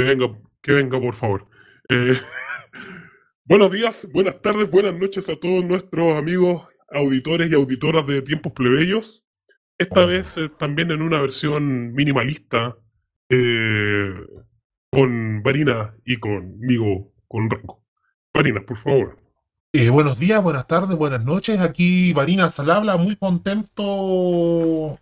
Que venga, que venga, por favor. Eh, buenos días, buenas tardes, buenas noches a todos nuestros amigos auditores y auditoras de Tiempos Plebeyos. Esta vez eh, también en una versión minimalista eh, con Varina y conmigo, con Renko. Varina, por favor. Eh, buenos días, buenas tardes, buenas noches. Aquí Varina Salabla, muy contento.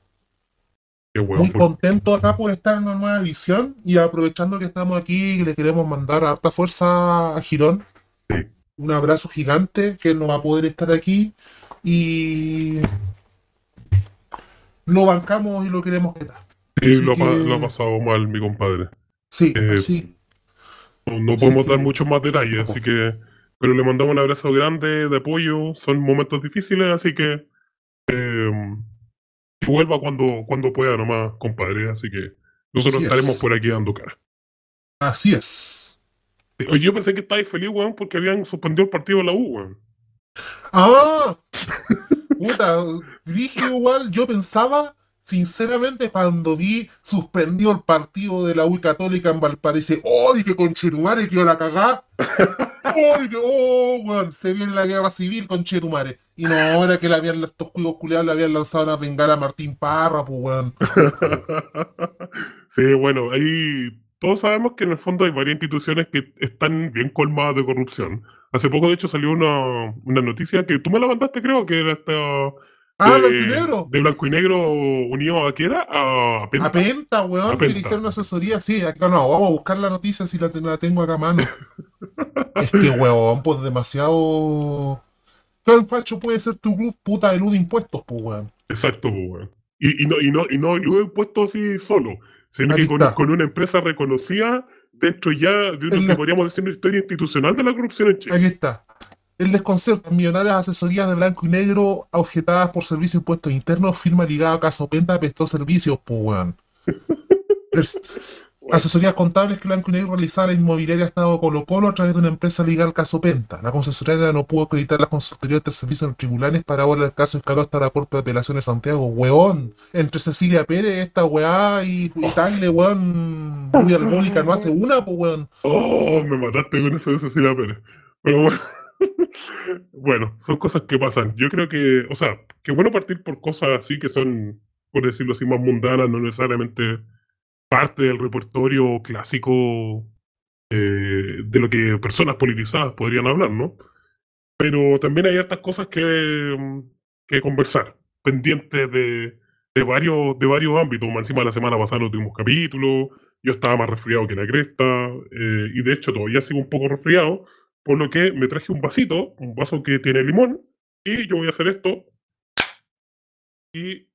Qué Muy por- contento acá por estar en una nueva edición y aprovechando que estamos aquí, le queremos mandar harta fuerza a Girón. Sí. Un abrazo gigante que no va a poder estar aquí y lo bancamos y lo queremos que está. Sí, lo, ha pa- que- lo ha pasado mal mi compadre. Sí, Eh, así. No, podemos dar muchos más detalles, así que. Pero le mandamos un abrazo grande de apoyo. Son momentos difíciles, así que. eh, que vuelva cuando, cuando pueda nomás, compadre. Así que nosotros Así es. estaremos por aquí dando cara. Así es. Oye, yo pensé que estabais feliz, weón, porque habían suspendido el partido de la U, weón. ¡Ah! Puta, dije igual, yo pensaba, sinceramente, cuando vi suspendido el partido de la U Católica en Valparaíso, ¡ay, que conchetumare, que yo la cagá! ¡Ay, que, oh, weón! Se viene la guerra civil, conchetumare. Y no, ahora que le habían, estos cuigos culiados le habían lanzado una bengala a Martín Parra, pues, weón. sí, bueno, ahí todos sabemos que en el fondo hay varias instituciones que están bien colmadas de corrupción. Hace poco, de hecho, salió una, una noticia que tú me la mandaste, creo, que era esta. ¡Ah, de, blanco y negro! De blanco y negro unido a qué era? A, Penta. A Penta, weón, A Penta. hacer una asesoría, sí, acá no, vamos a buscar la noticia si la, la tengo acá a mano. es que, weón, pues demasiado... ¿Qué facho puede ser tu club puta elude impuestos, pues, weón? Exacto, pues, weón. Y, y no, y no, y no lo he puesto así solo, sino que con, una empresa reconocida dentro ya de lo que la- podríamos decir una historia institucional de la corrupción en Chile. Aquí está. El desconcierto, millonarias asesorías de blanco y negro objetadas por servicios de impuestos internos, firma ligada a Caso Penta prestó servicios, pues, weón. Es- Asesorías contables que Blanco y Negro realizaba la inmobiliaria Estado Colo Colo a través de una empresa legal Caso Penta. La concesionaria no pudo acreditar las consultorías de servicios en los tribunales para ahora el caso escaló hasta la Corte de Apelaciones de Santiago. Weón, entre Cecilia Pérez, esta weá y, y Tagle, weón, Rubia Alcohólica no hace una, pues weón. Oh, me mataste con eso de Cecilia Pérez. Pero bueno. Bueno, son cosas que pasan. Yo creo que, o sea, que bueno partir por cosas así que son, por decirlo así, más mundanas, no necesariamente parte del repertorio clásico eh, de lo que personas politizadas podrían hablar, ¿no? Pero también hay hartas cosas que, mm, que conversar, pendientes de, de varios, de varios ámbitos. Encima la semana pasada no tuvimos capítulo, yo estaba más resfriado que la cresta, eh, y de hecho todavía sigo un poco resfriado, por lo que me traje un vasito, un vaso que tiene limón, y yo voy a hacer esto, y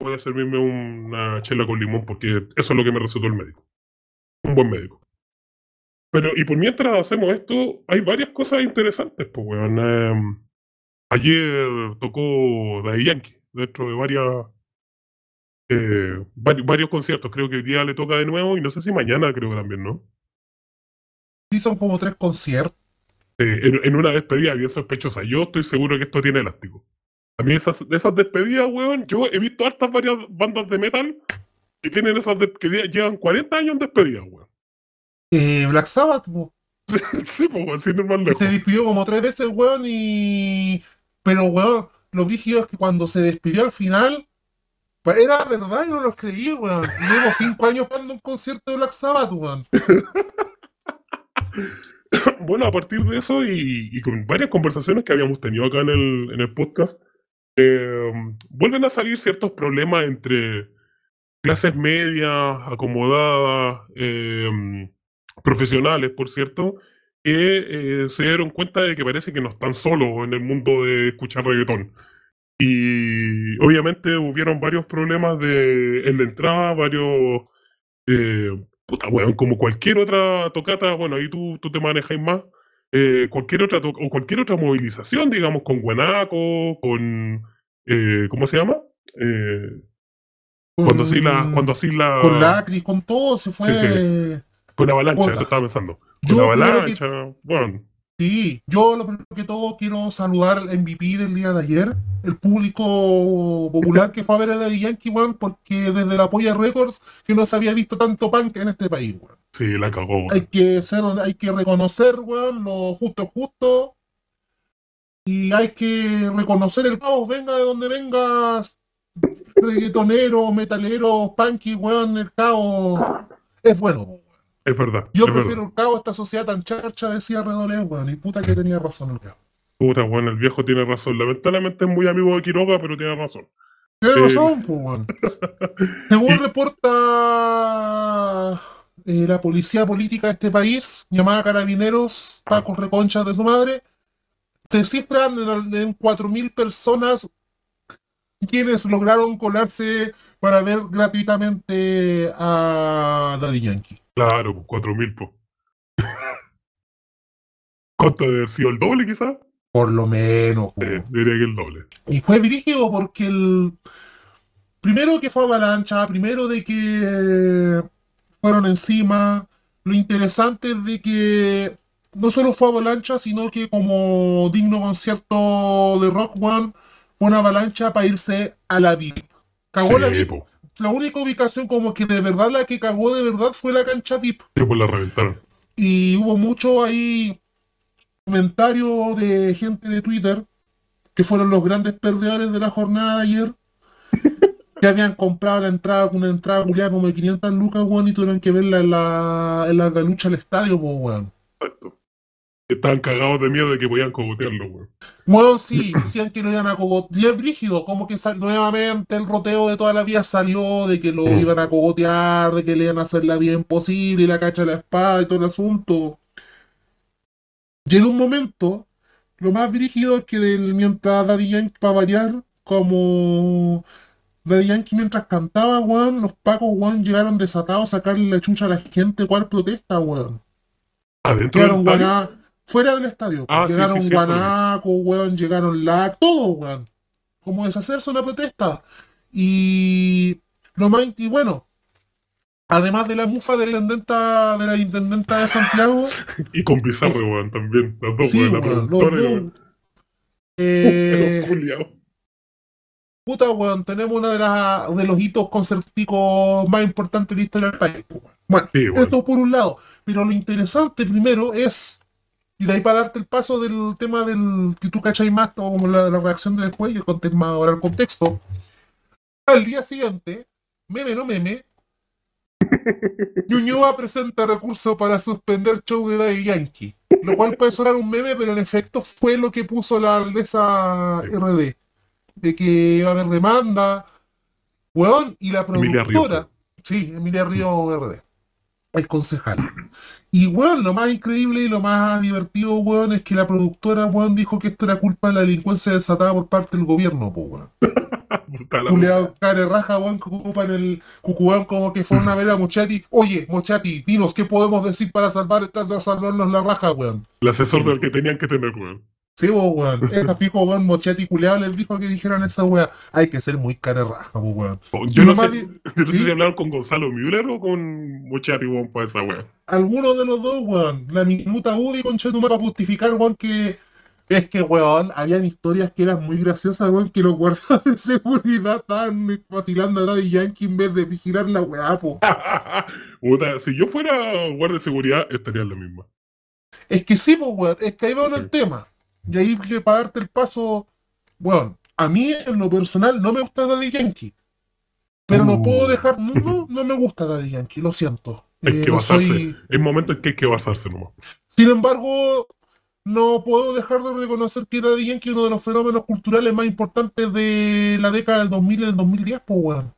voy a servirme una chela con limón, porque eso es lo que me recetó el médico. Un buen médico. Pero, y por mientras hacemos esto, hay varias cosas interesantes, pues, weón. Em, ayer tocó Daddy Yankee, dentro de varias, eh, vari- varios conciertos. Creo que hoy día le toca de nuevo, y no sé si mañana creo que también, ¿no? Sí, son como tres conciertos. Eh, en, en una despedida bien sospechosa. Yo estoy seguro que esto tiene elástico. A mí esas, de esas despedidas, weón, yo he visto hartas varias bandas de metal que tienen esas que lle- llevan 40 años en despedida, weón. Eh, Black Sabbath, po. sí, pues, weón, sin ir más que lejos. se despidió como tres veces, weón, y... Pero, weón, lo brígido es que cuando se despidió al final, pues era verdad y no lo creí, weón. Llevo cinco años dando un concierto de Black Sabbath, weón. Bueno, a partir de eso y, con varias conversaciones que habíamos tenido acá en el, en el podcast, eh, vuelven a salir ciertos problemas entre clases medias, acomodadas, eh, profesionales, por cierto, que eh, se dieron cuenta de que parece que no están solos en el mundo de escuchar reggaetón. Y obviamente hubieron varios problemas de, en la entrada, varios... puta, weón, como cualquier otra tocata, bueno, ahí tú, tú te manejas más, eh, cualquier otra o cualquier otra movilización, digamos, con Guanaco, con... eh, ¿Cómo se llama? Eh, cuando así la... Cuando así la Con Lacri, con todo, se fue... Sí, Con avalancha, eso estaba pensando. Yo Con que- avalancha, bueno. Sí, yo lo primero que todo quiero saludar al MVP del día de ayer, el público popular que fue a ver a Daddy Yankee, weón, porque desde la Polla Records que no se había visto tanto punk en este país, weón. Sí, la cagó, weón. Hay que ser, hay que reconocer, weón, lo justo es justo. Y hay que reconocer el caos, venga de donde vengas, reggaetonero, metalero, punky, weón, el caos es bueno, weón. Es verdad. Yo es prefiero verdad. el caos a esta sociedad tan charcha, decía Redolé, weón, y puta que tenía razón el caos. Puta, bueno, el viejo tiene razón. Lamentablemente es muy amigo de Quiroga, pero tiene razón. Tiene Sí. razón, pues, weón. Según reporta eh, la policía política de este país, llamada Carabineros, Pacos Reconchas de su madre, se cifran en, en 4.000 personas quienes lograron colarse para ver gratuitamente a Daddy Yankee. Claro, pues 4000, pues. ¿Cuánto debe haber sido el doble, quizás? Por lo menos. Eh, diría que el doble. Y fue dirigido porque el. Primero que fue avalancha, primero de que fueron encima. Lo interesante es de que no solo fue avalancha, sino que como digno concierto de Rock One, fue una avalancha para irse a la VIP. Cagó la VIP. pues. La única ubicación como que de verdad la que cagó de verdad fue la cancha VIP. Sí, pues la reventaron. Y hubo mucho ahí comentarios de gente de Twitter que fueron los grandes perdedores de la jornada de ayer. que habían comprado la entrada, una entrada culiada como de 500 lucas, weón, y tuvieron que verla en la, en la galucha del estadio, pues, weón. Estaban cagados de miedo de que podían cogotearlo, weón. Weón, sí, decían que lo iban a cogotear brígido, como que nuevamente el roteo de toda la vida salió de que lo Mm. iban a cogotear, de que le iban a hacer la vida imposible, y la cacha de la espada y todo el asunto. Y en un momento, lo más brígido es que del- mientras Daddy Yankee, para variar, como Daddy Yankee mientras cantaba, weón, los pacos, weón, llegaron desatados a sacarle la chucha a la gente, ¿cuál protesta, weón? Adentro del estadio. Fuera del estadio. Ah, llegaron sí, sí, guanacos, weón, llegaron la, todo, weón. Como deshacerse una protesta. Y lo más, y bueno, además de la mufa de la intendenta, de la intendenta de Santiago, Y con Pizarro, weón, también. Las dos, sí, weón, la weón, los weón. Eh, Uf, puta, weón, tenemos uno de, las de los hitos concertísticos más importantes de la historia del país. Bueno, Sí. Esto por un lado. Pero lo interesante primero es, y de ahí para darte el paso del tema del que tú cachai más, o como la, la reacción de después, y conté más ahora el contexto. Al día siguiente, meme no meme, Ñuñoa presenta recurso para suspender show de Daddy Yankee. Lo cual puede sonar un meme, pero en efecto fue lo que puso la alcaldesa RD. De que iba a haber demanda. Weón, y la Emilia Ríos, productora. Sí, Emilia Río RD. Es concejal. Y weón, lo más increíble y lo más divertido, weón, es que la productora, weón, dijo que esto era culpa de la delincuencia desatada por parte del gobierno, po, weón. Culeado, care raja, weón, que ocupan el cucubán como que fueron a ver a Mochati. Oye, Mochati, dinos, ¿qué podemos decir para salvar, para salvarnos la raja, weón? El asesor del que tenían que tener, weón. Sí, vos, weón. Esa pico, weón, Mochati culeado les dijo que dijeran esa weá. Hay que ser muy care raja, weón. Oh, Y Yo no, sé, más yo di- no sé ¿Sí? si hablaron con Gonzalo Müller o con Mochati, weón, para esa weón. Alguno de los dos, weón. La minuta Woody con Chetumar para justificar, weón, que. Es que, weón, habían historias que eran muy graciosas, weón, que los guardias de seguridad estaban vacilando a Daddy Yankee en vez de vigilar la weá, po. Puta, si yo fuera guardia de seguridad, estaría en la misma. Es que sí, pues, weón, es que ahí va el Ok. tema. Y ahí que para darte el paso, weón, a mí en lo personal no me gusta Daddy Yankee. Pero no Uh. puedo dejar, no, no, no me gusta Daddy Yankee, lo siento. Hay Eh, que no basarse. soy- Hay momentos en que hay que basarse nomás. Sin embargo, no puedo dejar de reconocer que Daddy Yankee es uno de los fenómenos culturales más importantes de la década del 2000 y del 2010, pues, weón.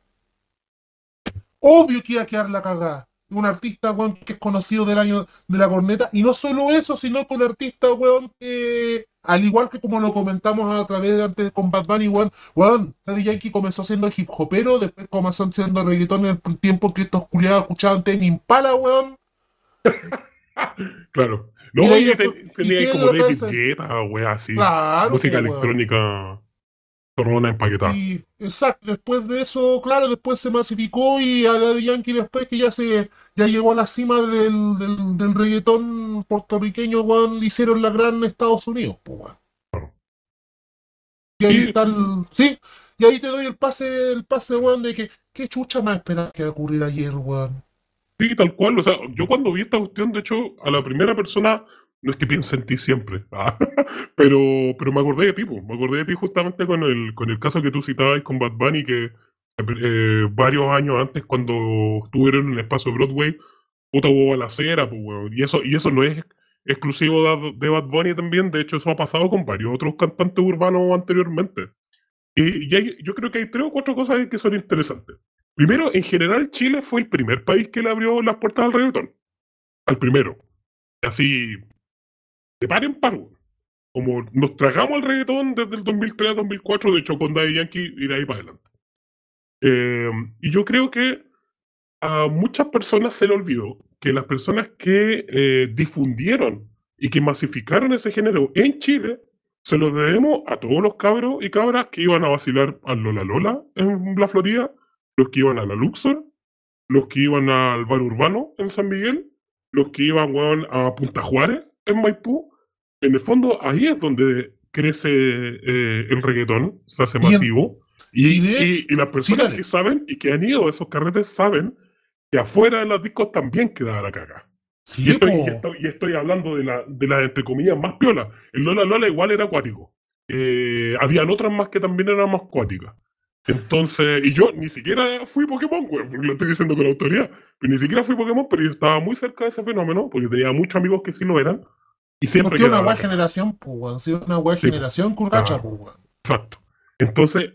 Obvio que iba a quedar la cagada. Un artista, weón, que es conocido del año de la corneta. Y no solo eso, sino con artista, weón, que, al igual que como lo comentamos a través de antes con Bad Bunny, weón, weón, Daddy Yankee comenzó siendo hip hopero, después comenzó siendo reggaetón en el tiempo que estos culiados escuchaban Tame Impala, weón. Claro. No, ¿y tenía ahí como David? Guetta, wea así. Claro. Música pues, weón. electrónica. Torrona empaquetada. Y, exacto, después de eso, claro, después se masificó y a Daddy Yankee después que ya se ya llegó a la cima del, del, del reggaetón weón, puertorriqueños, weón, hicieron la gran Estados Unidos, pues, weón. Y ahí está el. Sí, y ahí te doy el pase, el pase, weón, de que. ¿Qué chucha más esperaba que ocurriera ayer, weón? Sí, tal cual. O sea, yo cuando vi esta cuestión, de hecho, a la primera persona, no es que piense en ti siempre, ah, pero, pero me acordé de ti, po. me acordé de ti justamente con el, con el caso que tú citabas con Bad Bunny, que eh, varios años antes, cuando estuvieron en el espacio Broadway, puta hubo balacera, pues, weón. Y eso, y eso no es exclusivo de, de Bad Bunny también, de hecho, eso ha pasado con varios otros cantantes urbanos anteriormente. Y, hay- yo creo que hay tres o cuatro cosas que son interesantes. Primero, en general, Chile fue el primer país que le abrió las puertas al reggaetón. Al primero. Así, de par en par. Como nos tragamos al reggaetón desde el 2003 a 2004, de hecho con Daddy Yankee y de ahí para adelante. Eh, y yo creo que a muchas personas se le olvidó que las personas que eh, difundieron y que masificaron ese género en Chile, se lo debemos a todos los cabros y cabras que iban a vacilar al Lola Lola en la Florida, los que iban a la Luxor, los que iban al bar urbano en San Miguel, los que iban a Punta Juárez en Maipú. En el fondo, ahí es donde crece eh, el reggaetón, se hace masivo. Y, y y- las personas que saben y que han ido a esos carretes saben que afuera de los discos también quedaba la caga. Sí, Y estoy, y estoy- y estoy hablando de la, de las, entre comillas, más piola. El Lola Lola igual era acuático. Eh, habían otras más que también eran más acuáticas. Entonces, y yo ni siquiera fui Pokémon, güey, lo estoy diciendo con autoridad, pero ni siquiera fui Pokémon, pero yo estaba muy cerca de ese fenómeno, porque tenía muchos amigos que sí lo eran, y siempre Porque una la caga. generación, pues. Sí, una weá Sí, generación curracha, pues. Exacto. Entonces,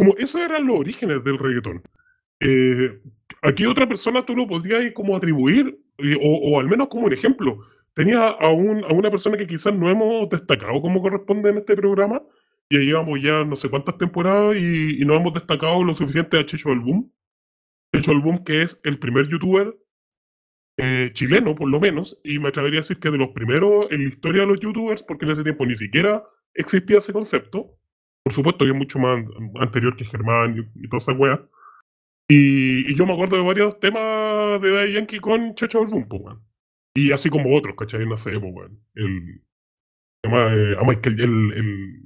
como esos eran los orígenes del reggaetón, eh, aquí otra persona tú lo podrías como atribuir, y- o, al menos como un ejemplo. Tenía a, un- a una persona que quizás no hemos destacado como corresponde en este programa, y ya llevamos ya no sé cuántas temporadas y, y no hemos destacado lo suficiente a Checho del Boom. Checho del Boom, que es el primer youtuber eh, chileno, por lo menos, y me atrevería a decir que de los primeros en la historia de los youtubers, porque en ese tiempo ni siquiera existía ese concepto. Por supuesto que es mucho más anterior que Germán y, y toda esa wea. Y, y yo me acuerdo de varios temas de Daddy Yankee con del Boom, po, weón. Y así como otros, ¿cachai? No sé, po, weón. El, llama, eh, a Michael, el, el,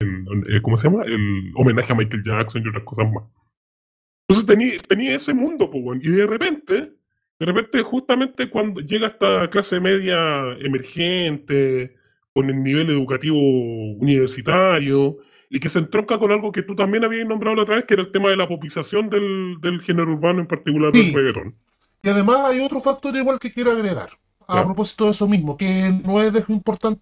el- eh, ¿cómo se llama? El homenaje a Michael Jackson y otras cosas más. Entonces tenía, tenía ese mundo, po, weón. Y de repente, de repente, justamente cuando llega esta clase media emergente, con el nivel educativo universitario, y que se entronca con algo que tú también habías nombrado la otra vez, que era el tema de la popización del, del género urbano, en particular Sí. del reggaetón. Y además hay otro factor igual que quiero agregar, a propósito de eso mismo, que no es de importante,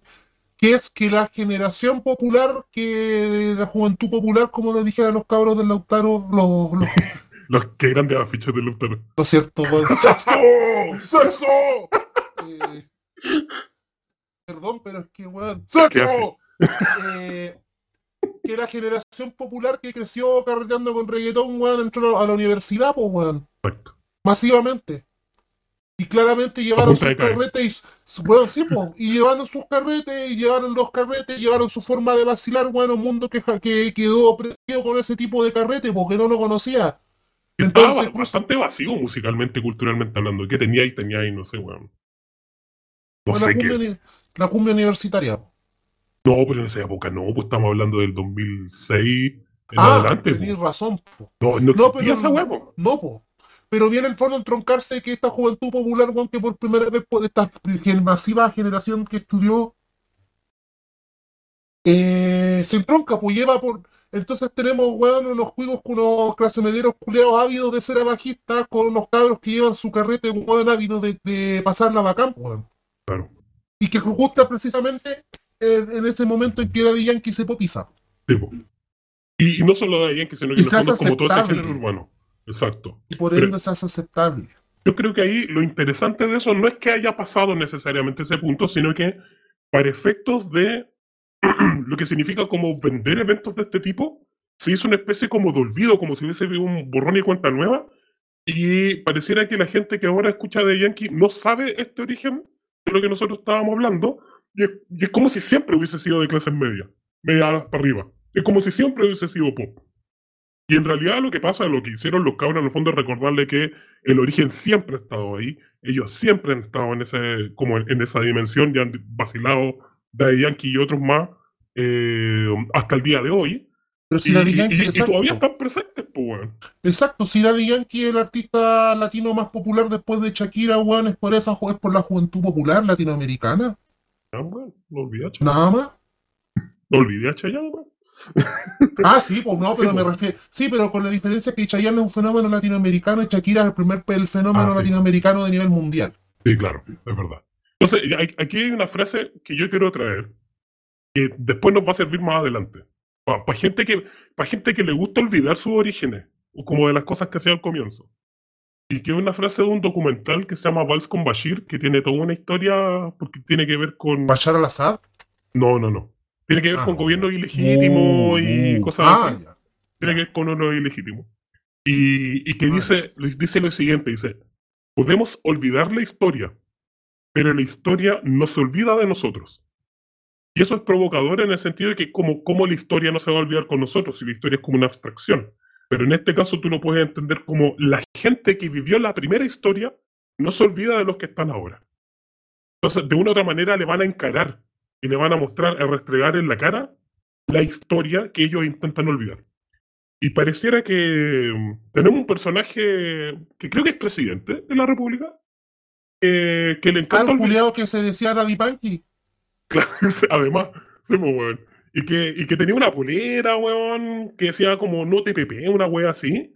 que es que la generación popular, que la juventud popular, como le dije a los cabros del Lautaro, los, los, Los que grandes afiches del Lutero. lo cierto, weón, ¡Sexo! ¡Sexo! eh, perdón, pero es que, weón, ¿Qué hace? eh, que la generación popular que creció carreteando con reggaetón, weón, entró a la universidad, pues, weón. Exacto. masivamente. Y claramente llevaron sus carretes y, weón, sí, po, y llevaron sus carretes, y llevaron los carretes, llevaron su forma de vacilar, bueno, un mundo que, que quedó prendido con ese tipo de carrete porque no lo conocía. Estaba Entonces, ba- bastante vacío musicalmente, culturalmente hablando. ¿Qué tenía y tenía y no sé, weón? No la, sé cumbia, qué. la cumbia universitaria. No, pero en esa época no, pues estamos hablando del 2006 en ah, adelante. tenés po. razón. po. No, no No, pero esa huevo. No, po. Pero viene el fondo entroncarse que esta juventud popular, weón, que por primera vez, por esta masiva generación que estudió, eh, se entronca, pues lleva por. Entonces tenemos, weón, unos juegos con unos clase medieros culeados ávidos de ser bajistas, con unos cabros que llevan su carrete, weón, ávidos de, de pasar la bacán, weón. Claro. Y que gusta precisamente en, en ese momento en que Daddy Yankee se popiza. Tipo. Y, y no solo de Yankee, sino que fondo como todo ese género urbano. Exacto. Y por ende se hace aceptable. Yo creo que ahí lo interesante de eso no es que haya pasado necesariamente ese punto, sino que para efectos de lo que significa como vender eventos de este tipo, se hizo una especie como de olvido, como si hubiese un borrón y cuenta nueva, y pareciera que la gente que ahora escucha de Yankee no sabe este origen de lo que nosotros estábamos hablando, y es, y es como si siempre hubiese sido de clases media, media para arriba. Es como si siempre hubiese sido pop. Y en realidad lo que pasa, lo que hicieron los cabros en el fondo es recordarle que el origen siempre ha estado ahí. Ellos siempre han estado en ese, como en, esa dimensión, ya han vacilado de Yankee y otros más eh, hasta el día de hoy. Pero si y, y, todavía están presentes, pues, weón. Exacto, si Daddy Yankee es el artista latino más popular después de Shakira, weón, es por esa es por la juventud popular latinoamericana. Nada más. No olvidé a Chayanne, ah, sí, pues no, pero me pues. refiero. Sí, pero con la diferencia que Chayanne es un fenómeno latinoamericano y Shakira es el primer el fenómeno ah, latinoamericano de nivel mundial. Sí, claro, es verdad. Entonces, aquí hay una frase que yo quiero traer, que después nos va a servir más adelante. Para gente, que, gente que le gusta olvidar sus orígenes, como de las cosas que hacía al comienzo. Y que es una frase de un documental que se llama Vals con Bashir, que tiene toda una historia, porque tiene que ver con... ¿Bashar al-Assad? No, no, no. Tiene que ver con ah, gobierno ilegítimo y uh, cosas ah, así. Tiene que ver con uno ilegítimo. Y, y que dice, dice lo siguiente, dice, podemos olvidar la historia, pero la historia no se olvida de nosotros. Y eso es provocador en el sentido de que como, como la historia no se va a olvidar con nosotros, si la historia es como una abstracción. Pero en este caso tú lo puedes entender como la gente que vivió la primera historia no se olvida de los que están ahora. Entonces, de una u otra manera le van a encarar y le van a mostrar, a restregar en la cara la historia que ellos intentan olvidar. Y pareciera que mm, tenemos un personaje que creo que es presidente de la República, que le encanta... el que se decía David Panky. Claro, además, sí, pues, Y que, y que tenía una polera, weón, que decía como no TPP, una wea así.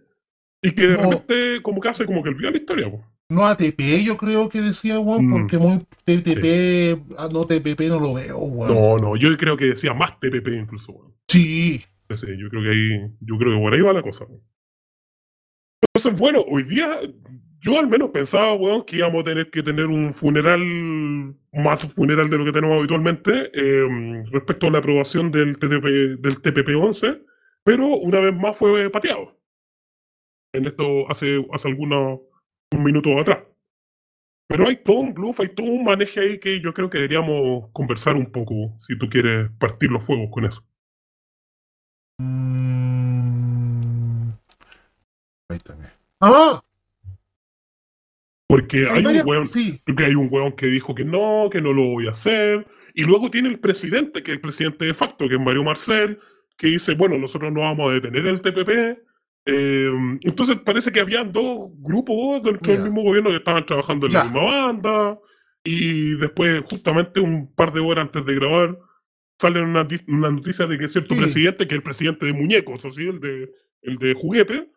Y que de repente como que hace como que olvida la historia, weón. No ATP, yo creo que decía, weón, mm. porque muy TTP, ah, no TPP no lo veo, weón. No, no, yo creo que decía más TPP incluso, weón. Sí. Sí, yo creo que ahí, yo creo que por ahí va la cosa, weón. Entonces, bueno, hoy día yo al menos pensaba, weón, que íbamos a tener que tener un funeral, más funeral de lo que tenemos habitualmente, em, respecto a la aprobación del, TPP, del TPP-11, pero una vez más fue pateado. En esto hace, hace algunos minutos atrás. Pero hay todo un bluff, hay todo un manejo ahí que yo creo que deberíamos conversar un poco, si tú quieres partir los fuegos con eso. Ahí también. ¡Ah! Porque hay, un hueón, que hay un hueón que dijo que no, que no lo voy a hacer. Y luego tiene el presidente, que es el presidente de facto, que es Mario Marcel, que dice, bueno, nosotros no vamos a detener el TPP. Em, entonces parece que habían dos grupos dentro del mismo gobierno que estaban trabajando en la misma banda. Y después, justamente un par de horas antes de grabar, sale una, noticia de que cierto presidente, que es el presidente de muñecos, o sea, el de, el de juguete,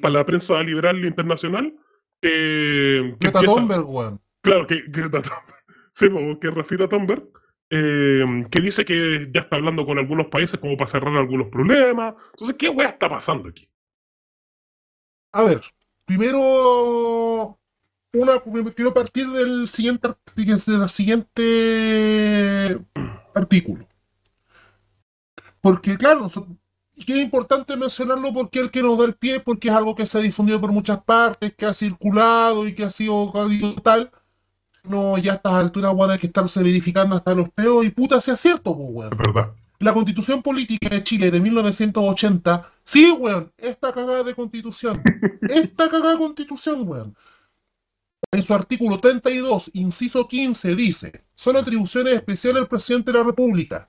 para la prensa liberal internacional, eh, Greta Thunberg, weón. Claro, que Greta Thunberg. Sí, que Rafita Thunberg. Eh, que dice que ya está hablando con algunos países como para cerrar algunos problemas. Entonces, ¿qué weá está pasando aquí? A ver, primero, una, quiero partir del siguiente, del siguiente artículo. Porque, claro, que es importante mencionarlo porque el que nos da el pie, porque es algo que se ha difundido por muchas partes, que ha circulado y que ha sido tal. No, ya a estas alturas, bueno, hay que estarse verificando hasta los peos y puta sea cierto, pues, weón. Es verdad. La constitución política de Chile de 1980, sí, weón, esta cagada de constitución, esta cagada de constitución, weón. En su artículo 32, inciso 15, dice, son atribuciones especiales del presidente de la República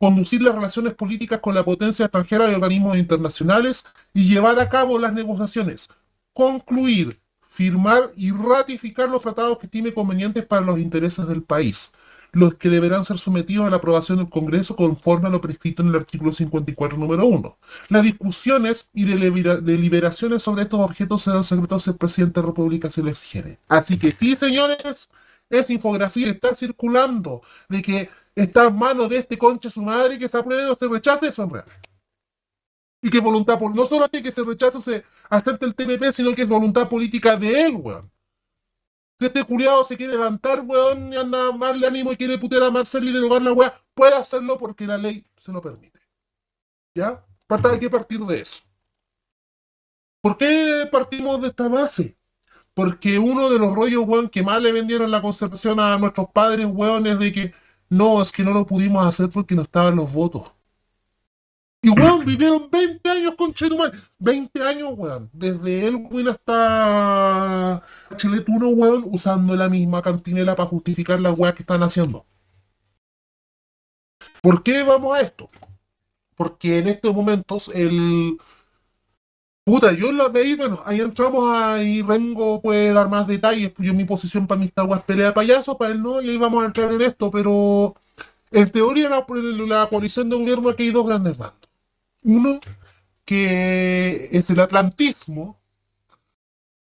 conducir las relaciones políticas con la potencia extranjera y organismos internacionales y llevar a cabo las negociaciones, concluir, firmar y ratificar los tratados que estime convenientes para los intereses del país, los que deberán ser sometidos a la aprobación del Congreso conforme a lo prescrito en el artículo 54, número 1. Las discusiones y deliberaciones sobre estos objetos serán secretos si el presidente de la República se les quiere. Así que sí, señores, esa infografía está circulando de que está en manos de este concha su madre que se apruebe o se rechace, son reales. Y que voluntad, por, no solo que se rechace se acepte el TPP, sino que es voluntad política de él, weón. Si este culiado se quiere levantar, weón, y anda mal de ánimo y quiere putear a Marcel y derogar la weá, puede hacerlo porque la ley se lo permite. ¿Ya? Parta hay que partir de eso. ¿Por qué partimos de esta base? Porque uno de los rollos, weón, que más le vendieron la conservación a nuestros padres, weón, es de que no, es que no lo pudimos hacer porque no estaban los votos. Y weón, vivieron 20 años con Chetumal. 20 años, weón. Desde Elwin hasta Chiletuno, weón, usando la misma cantinela para justificar las weas que están haciendo. ¿Por qué vamos a esto? Porque en estos momentos el. Puta, yo la veí, bueno, ahí entramos ahí Rengo puede dar más detalles, pues yo mi posición para mis taguas pelea de payaso, para él no, y ahí vamos a entrar en esto, pero en teoría la, la coalición de gobierno aquí hay dos grandes bandos. Uno, que es el atlantismo,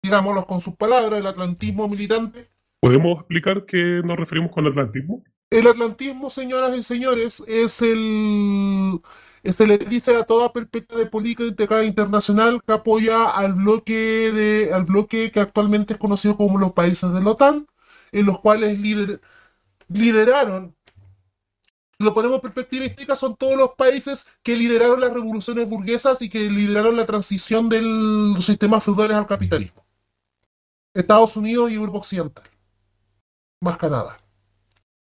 digámoslo con sus palabras, el atlantismo militante. ¿Podemos explicar qué nos referimos con atlantismo? El atlantismo, señoras y señores, es el se le dice a toda perspectiva de política internacional que apoya al bloque de, al bloque que actualmente es conocido como los países de la OTAN, en los cuales lideraron lo ponemos en perspectiva histórica, son todos los países que lideraron las revoluciones burguesas y que lideraron la transición de los sistemas feudales al capitalismo. Estados Unidos y Europa Occidental. Más Canadá.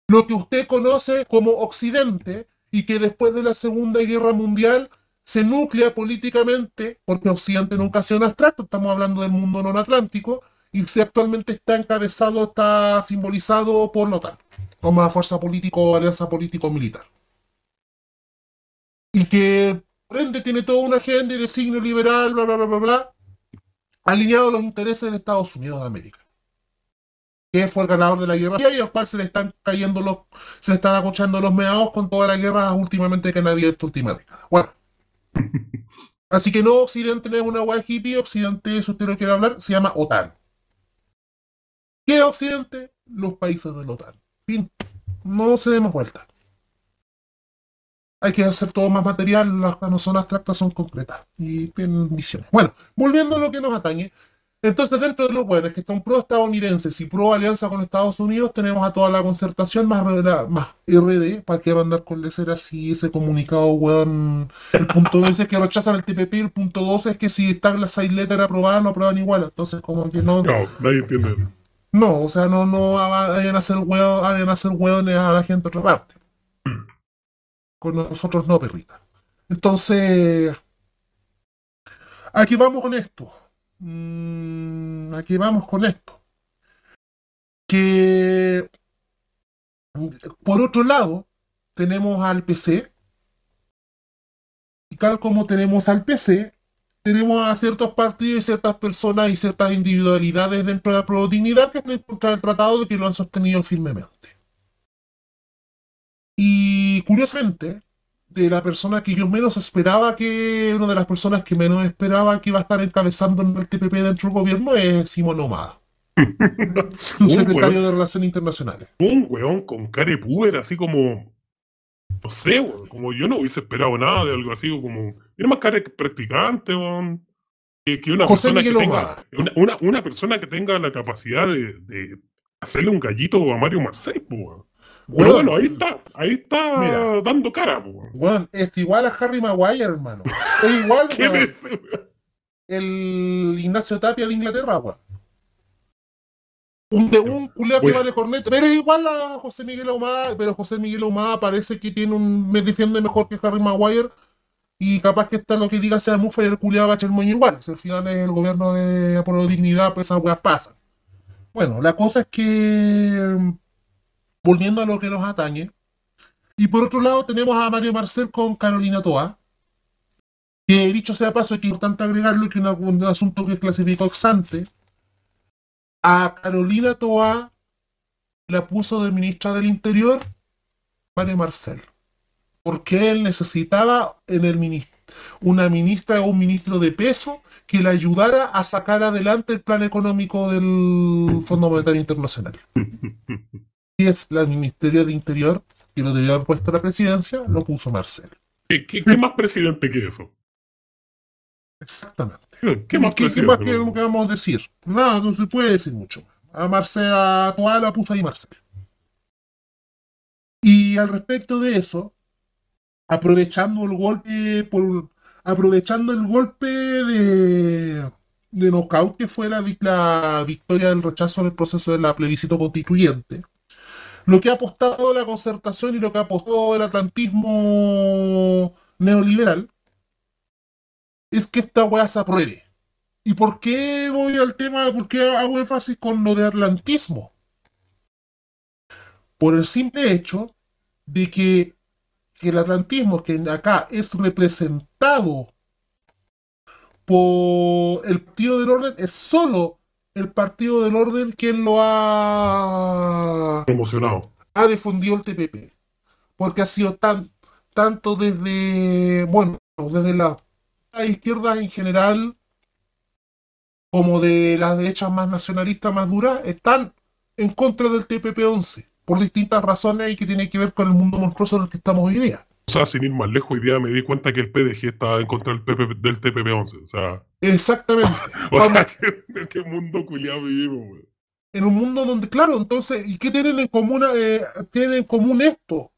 Lo que usted conoce como Occidente y que después de la Segunda Guerra Mundial se nuclea políticamente, porque Occidente nunca ha sido un abstracto, estamos hablando del mundo no atlántico, y se actualmente está encabezado, está simbolizado por la OTAN como fuerza político, alianza político-militar. Y que, por ende, tiene toda una agenda de signo liberal, bla, bla, bla, bla, bla, alineado a los intereses de Estados Unidos de América. Que fue el ganador de la guerra y al cual se le están cayendo los, se le están agochando los meados con toda la guerra últimamente que han habido esta última década. Bueno. Así que no, Occidente no es una guay hippie, Occidente, si usted lo quiere hablar, se llama OTAN. ¿Qué es Occidente? Los países de la OTAN. Fin. No se demos vuelta. Hay que hacer todo más material, las no son abstractas, son concretas y tienen visiones. Bueno, volviendo a lo que nos atañe. Entonces, dentro de los buenos que están pro estadounidenses y pro alianza con Estados Unidos, tenemos a toda la concertación más, más RD, para que andar con lecer así ese comunicado, weón. El punto 12 es que rechazan el TPP, el punto 12 es que si están las seis letras aprobadas, lo aprueban igual. Entonces, como que no. No, nadie entiende eso. No, o sea, no, no vayan a hacer hueones, hacer hueones a la gente otra parte. Con nosotros no, perrita. Entonces, aquí vamos con esto. Mm, aquí vamos con esto. Que, por otro lado, tenemos al PC. Y tal como tenemos al PC, tenemos a ciertos partidos y ciertas personas y ciertas individualidades dentro de la pro dignidad que están contra el tratado de que lo han sostenido firmemente. Y curiosamente, de la persona que yo menos esperaba que, una de las personas que menos esperaba que iba a estar encabezando el TPP dentro del gobierno es Simón Omada. su secretario de Relaciones Internacionales. Un weón con cara puber, así como no sé, como yo no hubiese esperado nada de algo así, como. Tiene más cara que practicante, weón. Que, una persona que tenga. Una, una, persona que tenga la capacidad de, de hacerle un gallito a Mario Marcel, weón. Bueno, ahí está, ahí está dando cara, weón. es igual a Harry Maguire, hermano. Es igual, ¿Qué weón. El Ignacio Tapia de Inglaterra, weón. Un, un culeado que vale corneta. Pero igual a José Miguel Ahumada, pero José Miguel Ahumada parece que tiene un. me defiende mejor que Harry Maguire. Y capaz que está lo que diga sea Mufa y el culiado gacha el moño igual. Si al final es el gobierno de Apolo Dignidad, pues esas weas pasan. Bueno, la cosa es que. Volviendo a lo que nos atañe. Y por otro lado tenemos a Mario Marcel con Carolina Toa. Que dicho sea paso, es importante agregarlo que es un asunto que clasificó Oxante a Carolina Toa la puso de ministra del Interior Mario Marcel. Porque él necesitaba en el una ministra o un ministro de peso que le ayudara a sacar adelante el plan económico del Fondo Monetario Internacional. Y es el Ministerio de Interior que lo debía haber puesto a la presidencia, lo puso Marcel. ¿Qué, más presidente que eso? Exactamente. ¿Qué más, ¿Qué, más que, vamos a decir? Nada, no se puede decir mucho. A Marcela, a toda la puso ahí Marcela. Y al respecto de eso, aprovechando el golpe por aprovechando el golpe de, de knockout que fue la, la victoria del rechazo en el proceso de la plebiscito constituyente, lo que ha apostado la concertación y lo que ha apostado el atlantismo neoliberal es que esta weá se apruebe. ¿Y por qué voy al tema? ¿Por qué hago énfasis con lo de atlantismo? Por el simple hecho de que, que el atlantismo, que acá es representado por el Partido del Orden, es solo el Partido del Orden quien lo ha Promocionado. ha difundido el TPP. Porque ha sido tan, tanto desde, bueno, desde la izquierda en general, como de las derechas más nacionalistas, más duras, están en contra del TPP-11, por distintas razones y que tiene que ver con el mundo monstruoso en el que estamos hoy día. O sea, sin ir más lejos, hoy día me di cuenta que el PDG estaba en contra del, PP del TPP-11. O sea, Exactamente. o sea ¿qué, qué mundo culiado vivimos, weón. en un mundo donde, claro, entonces, ¿y qué tienen en común, eh, tienen en común esto?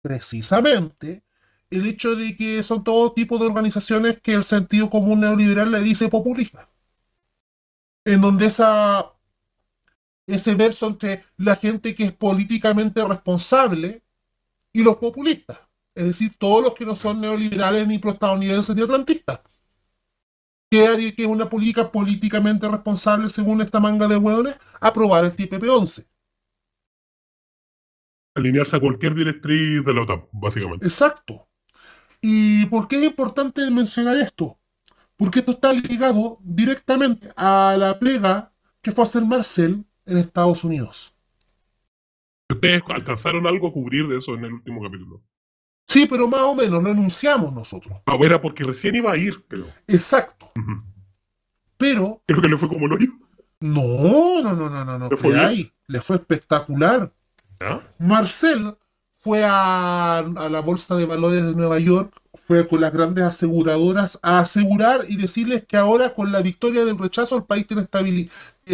Precisamente el hecho de que son todo tipo de organizaciones que el sentido común neoliberal le dice populista. En donde esa, ese verso entre la gente que es políticamente responsable y los populistas. Es decir, todos los que no son neoliberales ni proestadounidenses ni atlantistas. ¿Qué haría que es una política políticamente responsable según esta manga de hueones? Aprobar el TPP-11. Alinearse a cualquier directriz de la OTAN, básicamente. Exacto. ¿Y por qué es importante mencionar esto? Porque esto está ligado directamente a la plega que fue a hacer Marcel en Estados Unidos. Ustedes alcanzaron algo a cubrir de eso en el último capítulo. Sí, pero más o menos lo enunciamos nosotros. Ah, era porque recién iba a ir, creo. Exacto. Pero Creo que le fue como hoyo. no, no, no, no, no, no ¿Le fue ahí. Le fue espectacular. ¿Ah? Marcel fue a, a la Bolsa de Valores de Nueva York, fue con las grandes aseguradoras a asegurar y decirles que ahora con la victoria del rechazo el país tiene estabilidad,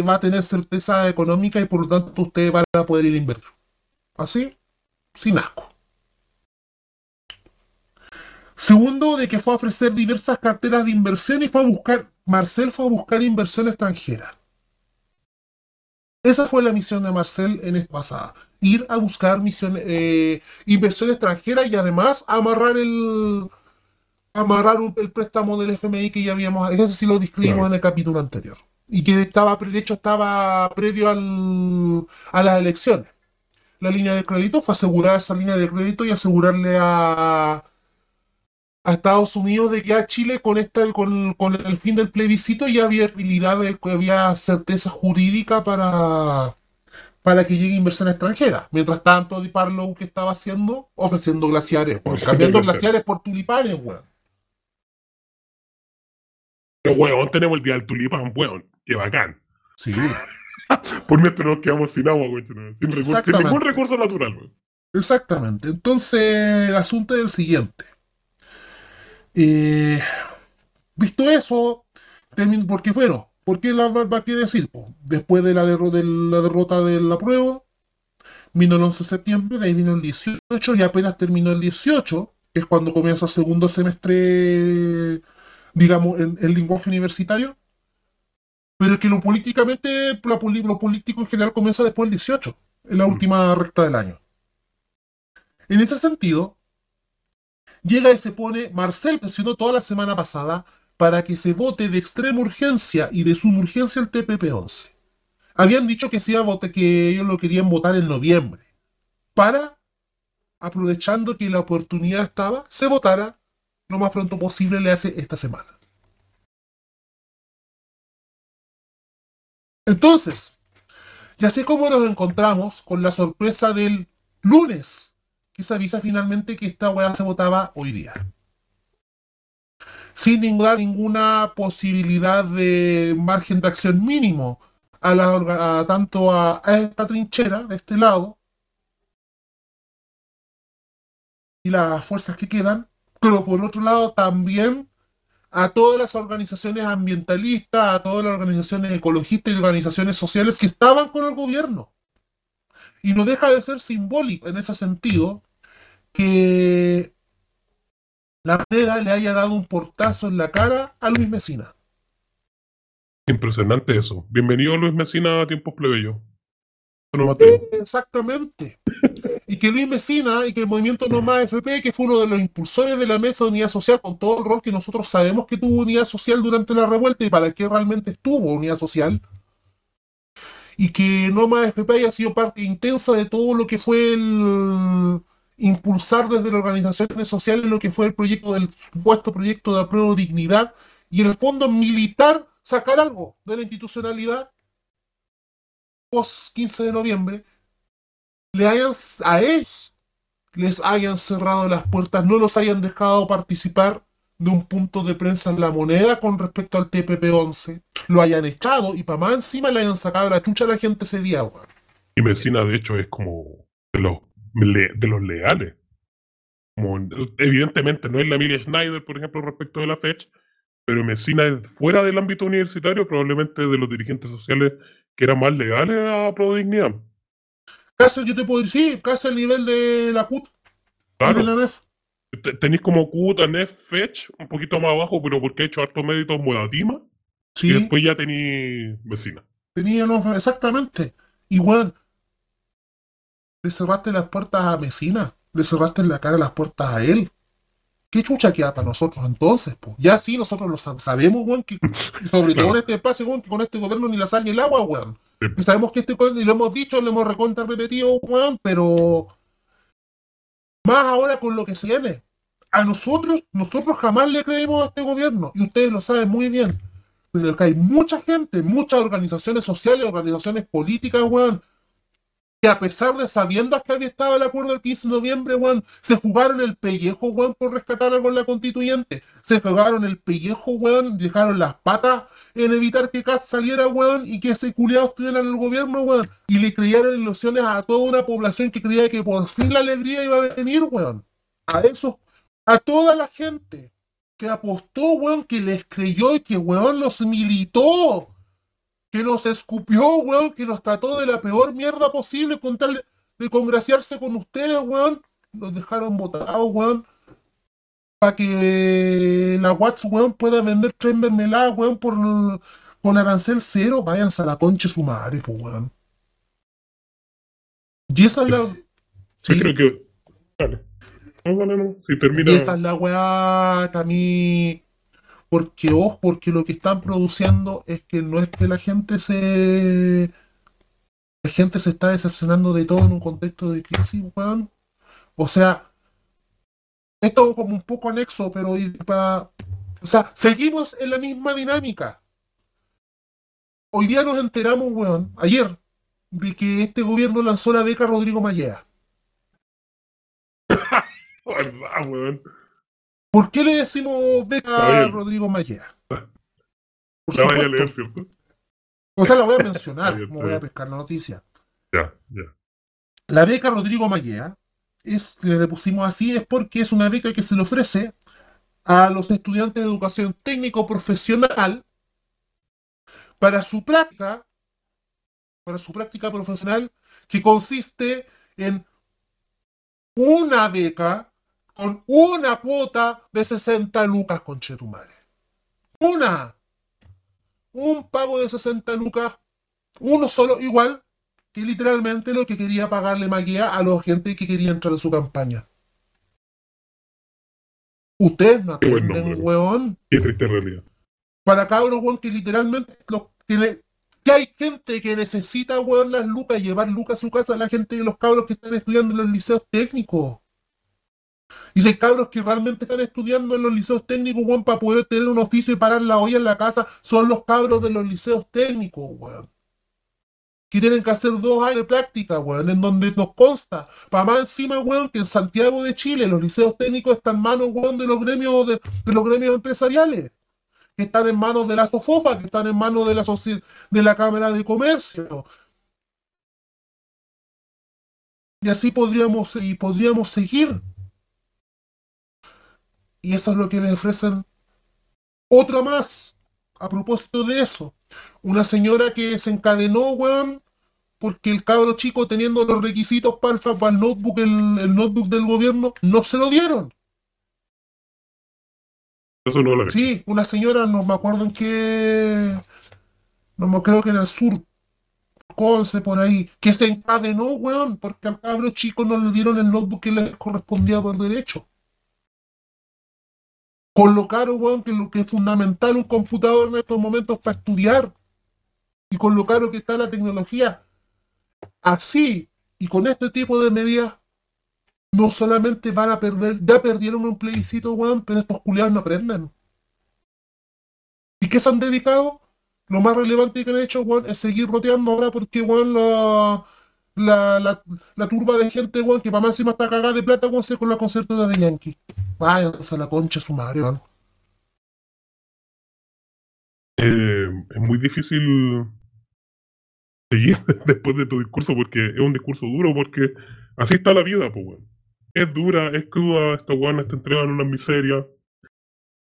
va a tener certeza económica y por lo tanto ustedes van a poder ir a invertir. Así, sin asco. Segundo, de que fue a ofrecer diversas carteras de inversión y fue a buscar, Marcel fue a buscar inversión extranjera. Esa fue la misión de Marcel en esta pasada. Ir a buscar misión, eh, inversión extranjera y además amarrar el amarrar un- el préstamo del FMI que ya habíamos, eso sí lo describimos Claro. en el capítulo anterior. Y que estaba, de hecho, estaba previo al, a las elecciones. La línea de crédito fue asegurar esa línea de crédito y asegurarle a, a Estados Unidos de que a Chile con esta, con, con el fin del plebiscito ya había habilidad, había certeza jurídica para, para que llegue inversión extranjera. Mientras tanto, Di Parlow que estaba haciendo, ofreciendo glaciares, cambiando glaciares. glaciares por tulipanes, weón. Pero, weón, tenemos el día del tulipán, weón. Qué bacán. Sí. Por mientras nos quedamos sin agua, weón. Sin, recurso- sin ningún recurso natural, weón. Exactamente. Entonces, el asunto es el siguiente. Eh, visto eso, porque bueno, ¿por qué la va a decir? Po, después de la, derro- de la derrota de la prueba, vino el 11 de septiembre, de ahí vino el 18 y apenas terminó el 18, que es cuando comienza el segundo semestre, digamos, en el lenguaje universitario. Pero que lo políticamente, lo, político en general comienza después del 18, en la Mm. última recta del año. En ese sentido, llega y se pone, Marcel presionó toda la semana pasada para que se vote de extrema urgencia y de suma urgencia el TPP-11. Habían dicho que se iba a votar, que ellos lo querían votar en noviembre, para, aprovechando que la oportunidad estaba, se votara lo más pronto posible, le hace esta semana. Entonces, y así como nos encontramos con la sorpresa del lunes, que se avisa finalmente que esta weá se votaba hoy día. Sin ninguna, ninguna posibilidad de margen de acción mínimo a la, tanto a, a esta trinchera de este lado y las fuerzas que quedan, pero por otro lado también a todas las organizaciones ambientalistas, a todas las organizaciones ecologistas y organizaciones sociales que estaban con el gobierno. Y no deja de ser simbólico en ese sentido que la moneda le haya dado un portazo en la cara a Luis Mesina. Impresionante eso. Bienvenido Luis Mesina a Tiempos te digo. Exactamente. Y que Luis Mesina y que el movimiento No Más FP, que fue uno de los impulsores de la mesa de unidad social, con todo el rol que nosotros sabemos que tuvo unidad social durante la revuelta y para qué realmente estuvo unidad social, y que No Más FP haya sido parte intensa de todo lo que fue el impulsar desde las organizaciones sociales lo que fue el proyecto del supuesto proyecto de apruebo dignidad y en el fondo militar sacar algo de la institucionalidad post 15 de noviembre le hayan a ellos les hayan cerrado las puertas, no los hayan dejado participar de un punto de prensa en la moneda con respecto al TPP-11, lo hayan echado y para más encima le hayan sacado la chucha a la gente ese día, weón. Y Mesina, de hecho, es como de los, de los leales. Evidentemente, no es la Emilia Schneider, por ejemplo, respecto de la FECH, pero Mesina es fuera del ámbito universitario, probablemente de los dirigentes sociales que eran más leales a Pro Casi yo te puedo decir, sí, casi al nivel de la CUT y Claro. de la NEF. Te- Tenéis como Qt, NEF, Fetch, un poquito más abajo, pero porque ha hecho hartos méritos Modatima, y Sí, después ya tenéis vecina. tenía los- exactamente. Y weón, le cerraste las puertas a Mesina, le cerraste en la cara las puertas a él. ¿Qué chucha queda para nosotros entonces? po? Ya sí, nosotros lo sab- sabemos, weón, que sobre todo en este espacio, weón, que con este gobierno ni la sal ni el agua, weón. Y sabemos que este y lo hemos dicho, lo hemos recontra repetido, weón, pero más ahora con lo que se viene. A nosotros, nosotros jamás le creímos a este gobierno, y ustedes lo saben muy bien. Pero acá hay mucha gente, muchas organizaciones sociales, organizaciones políticas, weón, que a pesar de sabiendo que había estado el acuerdo del 15 de noviembre, weón, se jugaron el pellejo, weón, por rescatar algo en la constituyente. Se jugaron el pellejo, weón, dejaron las patas en evitar que Katz saliera, weón, y que ese culiado estuviera en el gobierno, weón. Y le crearon ilusiones a toda una población que creía que por fin la alegría iba a venir, weón. A eso, a toda la gente que apostó, weón, que les creyó y que, weón, los militó que nos escupió, weón, que nos trató de la peor mierda posible con tal de, congraciarse con ustedes, weón. Nos dejaron botados, weón. Para que la Watts, weón, pueda vender tres mermeladas, weón, por, con arancel cero. Váyanse a la concha su madre, pues, weón. Y esa es la... Es- Sí, Yo creo que. Dale. No, dale, no. Si termina. y esa es la weá que a mí... Porque, ojo, porque lo que están produciendo es que no es que la gente se... La gente se está decepcionando de todo en un contexto de crisis, weón. O sea, esto es como un poco anexo, pero para... O sea, seguimos en la misma dinámica. Hoy día nos enteramos, weón, ayer, de que este gobierno lanzó la beca Rodrigo Mallea. ¿Verdad, weón? ¿Por qué le decimos beca a. Rodrigo? Por La vaya a leer, ¿cierto? O sea, la voy a mencionar, como voy a pescar la noticia. Ya, ya. La beca Rodrigo Mallea, es, que le pusimos así, es porque es una beca que se le ofrece a los estudiantes de educación técnico profesional para su práctica, para su práctica profesional, que consiste en una beca con una cuota de 60 lucas con Chetumare. Una. Un pago de 60 lucas, uno solo, igual que literalmente lo que quería pagarle Maguía a la gente que quería entrar en su campaña. Ustedes no atienden, weón. Qué triste realidad. Para cabros, weón, que literalmente los, le- que hay gente que necesita, weón, las lucas, llevar lucas a su casa, la gente de los cabros que están estudiando en los liceos técnicos. Y si hay cabros que realmente están estudiando en los liceos técnicos, weón, para poder tener un oficio y parar la olla en la casa, son los cabros de los liceos técnicos, weón. Que tienen que hacer dos años de práctica, weón, en donde nos consta, para más encima, weón, que en Santiago de Chile los liceos técnicos están en manos, weón, de los gremios, de, los gremios empresariales que están en manos de la SOFOPA, que están en manos de la, de la Cámara de Comercio. Y así podríamos, y podríamos seguir. Y eso es lo que les ofrecen. Otra más, a propósito de eso. Una señora que se encadenó, weón, porque el cabro chico teniendo los requisitos para el, para el notebook, el, el notebook del gobierno, no se lo dieron. Eso no lo Sí, una señora, no me acuerdo en qué. No me creo que en el sur. Conce por ahí, que se encadenó, weón, porque al cabro chico no le dieron el notebook que le correspondía por derecho. Con lo caro, weón, que lo que es fundamental un computador en estos momentos para estudiar. Y con lo que está la tecnología. Así, y con este tipo de medidas, no solamente van a perder, ya perdieron un plebiscito, weón, pero estos culiados no aprenden. ¿Y qué se han dedicado? Lo más relevante que han hecho, weón, es seguir roteando ahora porque, weón, la, la, la, turba de gente, weón, que para más encima está cagada de plata, weón, se con la concerto de Yankee. Vaya, o sea, la concha su madre, weón. Eh, es muy difícil seguir después de tu discurso porque es un discurso duro porque así está la vida, pues, weón. Es dura, es cruda, esta weón te entregan una miseria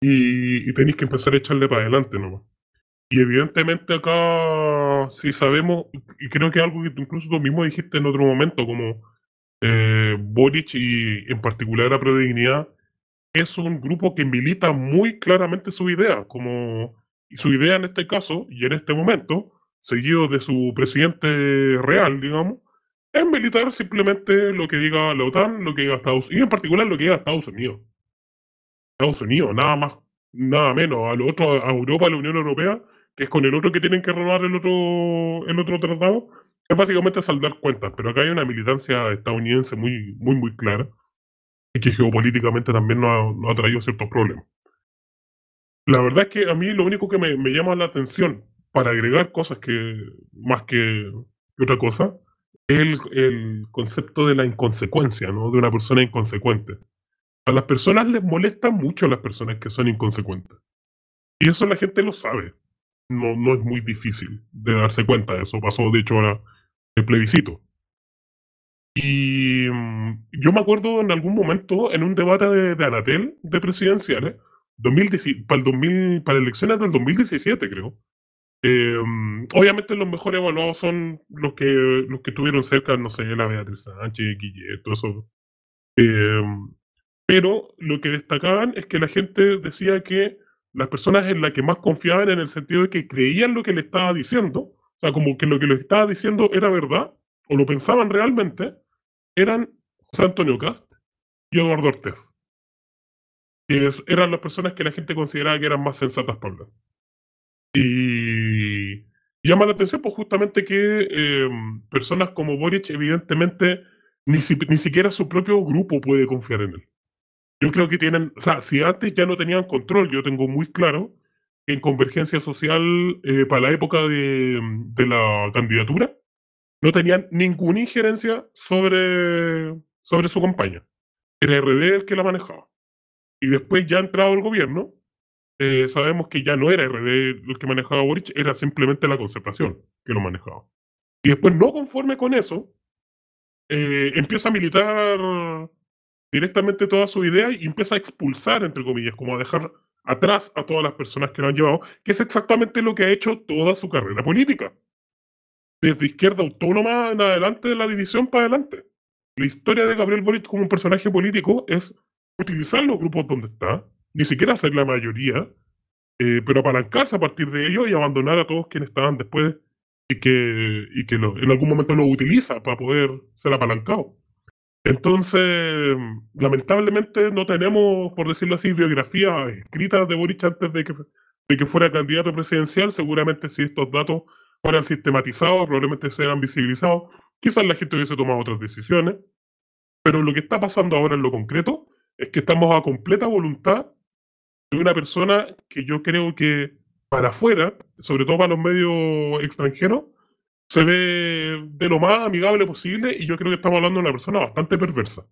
y, y tenéis que empezar a echarle para adelante nomás. Y evidentemente acá, si sabemos, y creo que algo que incluso tú mismo dijiste en otro momento, como eh, Boric y en particular a Prodignidad, es un grupo que milita muy claramente su idea, como su idea en este caso y en este momento, seguido de su presidente real, digamos, es militar simplemente lo que diga la OTAN, lo que diga Estados Unidos, y en particular lo que diga Estados Unidos. Estados Unidos, nada más, nada menos. A lo otro, a Europa, a la Unión Europea, que es con el otro que tienen que renovar el otro, el otro tratado, es básicamente saldar cuentas, pero acá hay una militancia estadounidense muy, muy, muy clara y que geopolíticamente también nos ha, traído ciertos problemas. La verdad es que a mí lo único que me, llama la atención para agregar cosas que más que, otra cosa es el, el, concepto de la inconsecuencia, ¿no? De una persona inconsecuente. A las personas les molestan mucho las personas que son inconsecuentes. Y eso la gente lo sabe no, no es muy difícil de darse cuenta. Eso pasó, de hecho, ahora el plebiscito. Y mm, yo me acuerdo en algún momento en un debate de, de Anatel de presidenciales, para, el 2000, para elecciones del 2017, creo. Mm, obviamente los mejores evaluados son los que los que estuvieron cerca, no sé, la Beatriz Sánchez, Guillet, todo eso. Eh, pero lo que destacaban es que la gente decía que las personas en las que más confiaban en el sentido de que creían lo que le estaba diciendo, o sea, como que lo que le estaba diciendo era verdad, o lo pensaban realmente, eran José Antonio Cast y Eduardo Ortez. Eran las personas que la gente consideraba que eran más sensatas para hablar. Y, llama la atención, pues justamente que em, personas como Boric, evidentemente, ni, ni siquiera su propio grupo puede confiar en él. Yo creo que tienen, o sea, si antes ya no tenían control, yo tengo muy claro que en Convergencia Social, eh, para la época de, la candidatura, no tenían ninguna injerencia sobre, sobre su campaña. Era RD el que la manejaba. Y después, ya entrado el gobierno, eh, sabemos que ya no era RD el que manejaba Boric, era simplemente la concertación que lo manejaba. Y después, no conforme con eso, eh, empieza a militar directamente toda su idea y empieza a expulsar, entre comillas, como a dejar atrás a todas las personas que lo han llevado, que es exactamente lo que ha hecho toda su carrera política. Desde izquierda autónoma en adelante de la división para adelante. La historia de Gabriel Boric como un personaje político es utilizar los grupos donde está, ni siquiera ser la mayoría, eh, pero apalancarse a partir de ellos y abandonar a todos quienes estaban después y que, y que en algún momento lo utiliza para poder ser apalancado. Entonces, lamentablemente no tenemos, por decirlo así, biografías escritas de Boric antes de que, de que fuera candidato presidencial. Seguramente si estos datos fueran sistematizados, probablemente sean visibilizados, quizás la gente hubiese tomado otras decisiones. Pero lo que está pasando ahora en lo concreto es que estamos a completa voluntad de una persona que yo creo que para afuera, sobre todo para los medios extranjeros, se ve de lo más amigable posible y yo creo que estamos hablando de una persona bastante perversa.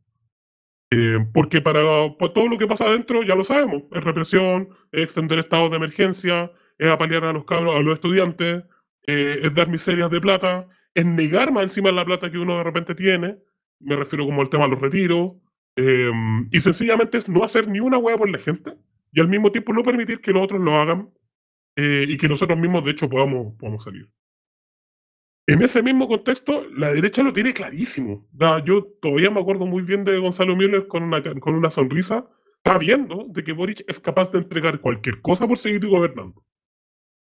Eh, porque para, todo lo que pasa adentro ya lo sabemos, es represión, es extender estados de emergencia, es apalear a los cabros, a los estudiantes, eh, es dar miserias de plata, es negar más encima la plata que uno de repente tiene, me refiero como al tema de los retiros, eh, y sencillamente es no hacer ni una hueá por la gente y al mismo tiempo no permitir que los otros lo hagan y que nosotros mismos de hecho podamos, podamos salir. En ese mismo contexto, la derecha lo tiene clarísimo. Yo todavía me acuerdo muy bien de Gonzalo Müller con una, con una sonrisa, sabiendo de que Boric es capaz de entregar cualquier cosa por seguir gobernando.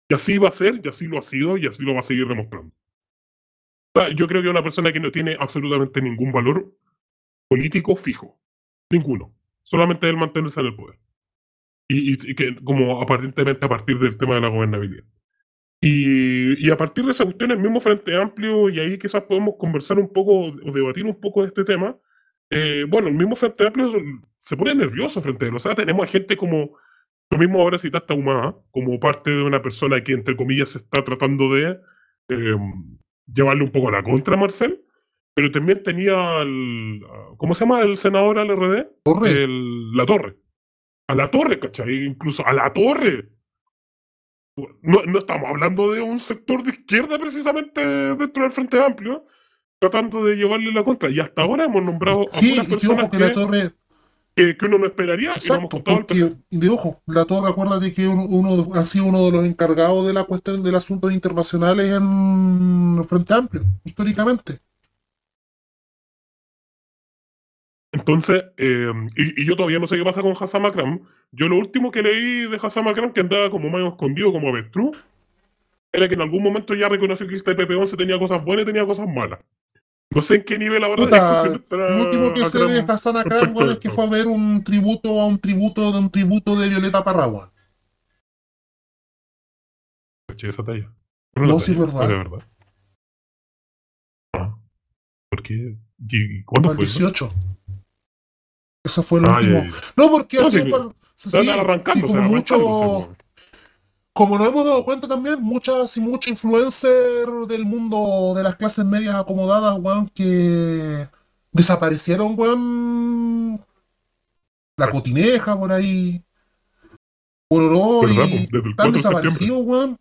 Y así va a ser, y así lo ha sido, y así lo va a seguir demostrando. Yo creo que es una persona que no tiene absolutamente ningún valor político fijo. Ninguno. Solamente el mantenerse en el poder. Y, que como aparentemente a partir del tema de la gobernabilidad. Y, a partir de esa cuestión, el mismo Frente Amplio, y ahí quizás podemos conversar un poco o debatir un poco de este tema, eh, bueno, el mismo Frente Amplio se pone nervioso frente a él. O sea, tenemos a gente como, lo mismo ahora citaste a Humada, como parte de una persona que, entre comillas, se está tratando de em, llevarle un poco a la contra a Marcel, pero también tenía al, ¿cómo se llama el senador al RD? Torre. la Torre. A la Torre, ¿cachai? Incluso a la Torre. No, no, estamos hablando de un sector de izquierda precisamente dentro del Frente Amplio, tratando de llevarle la contra. Y hasta ahora hemos nombrado a algunas personas que, la torre... que, uno no esperaría. Exacto, porque, de ojo, la torre, acuérdate que uno, ha sido uno de los encargados de la cuestión del asuntos internacionales en el Frente Amplio, históricamente. Entonces, em, y, yo todavía no sé qué pasa con Hassan Makram. Yo lo último que leí de Hassan Makram, que andaba como medio escondido, como avestruz, era que en algún momento ya reconoció que el TPP-11 tenía cosas buenas y tenía cosas malas. No sé en qué nivel ahora de discusión Lo último que ve de Hassan Akram es que fue a ver un tributo a un tributo de un tributo de Violeta Parragua. esa talla. No, sí, es verdad. Es verdad. Ah, ¿Por qué? ¿Cuándo fue? El 18. Eso fue el último. No, porque así sí, arrancando, como mucho, como nos hemos dado cuenta también, muchas y muchos influencers del mundo de las clases medias acomodadas, weón, que desaparecieron, weón. La cotineja por ahí. Pororoy. Están desaparecidos, weón.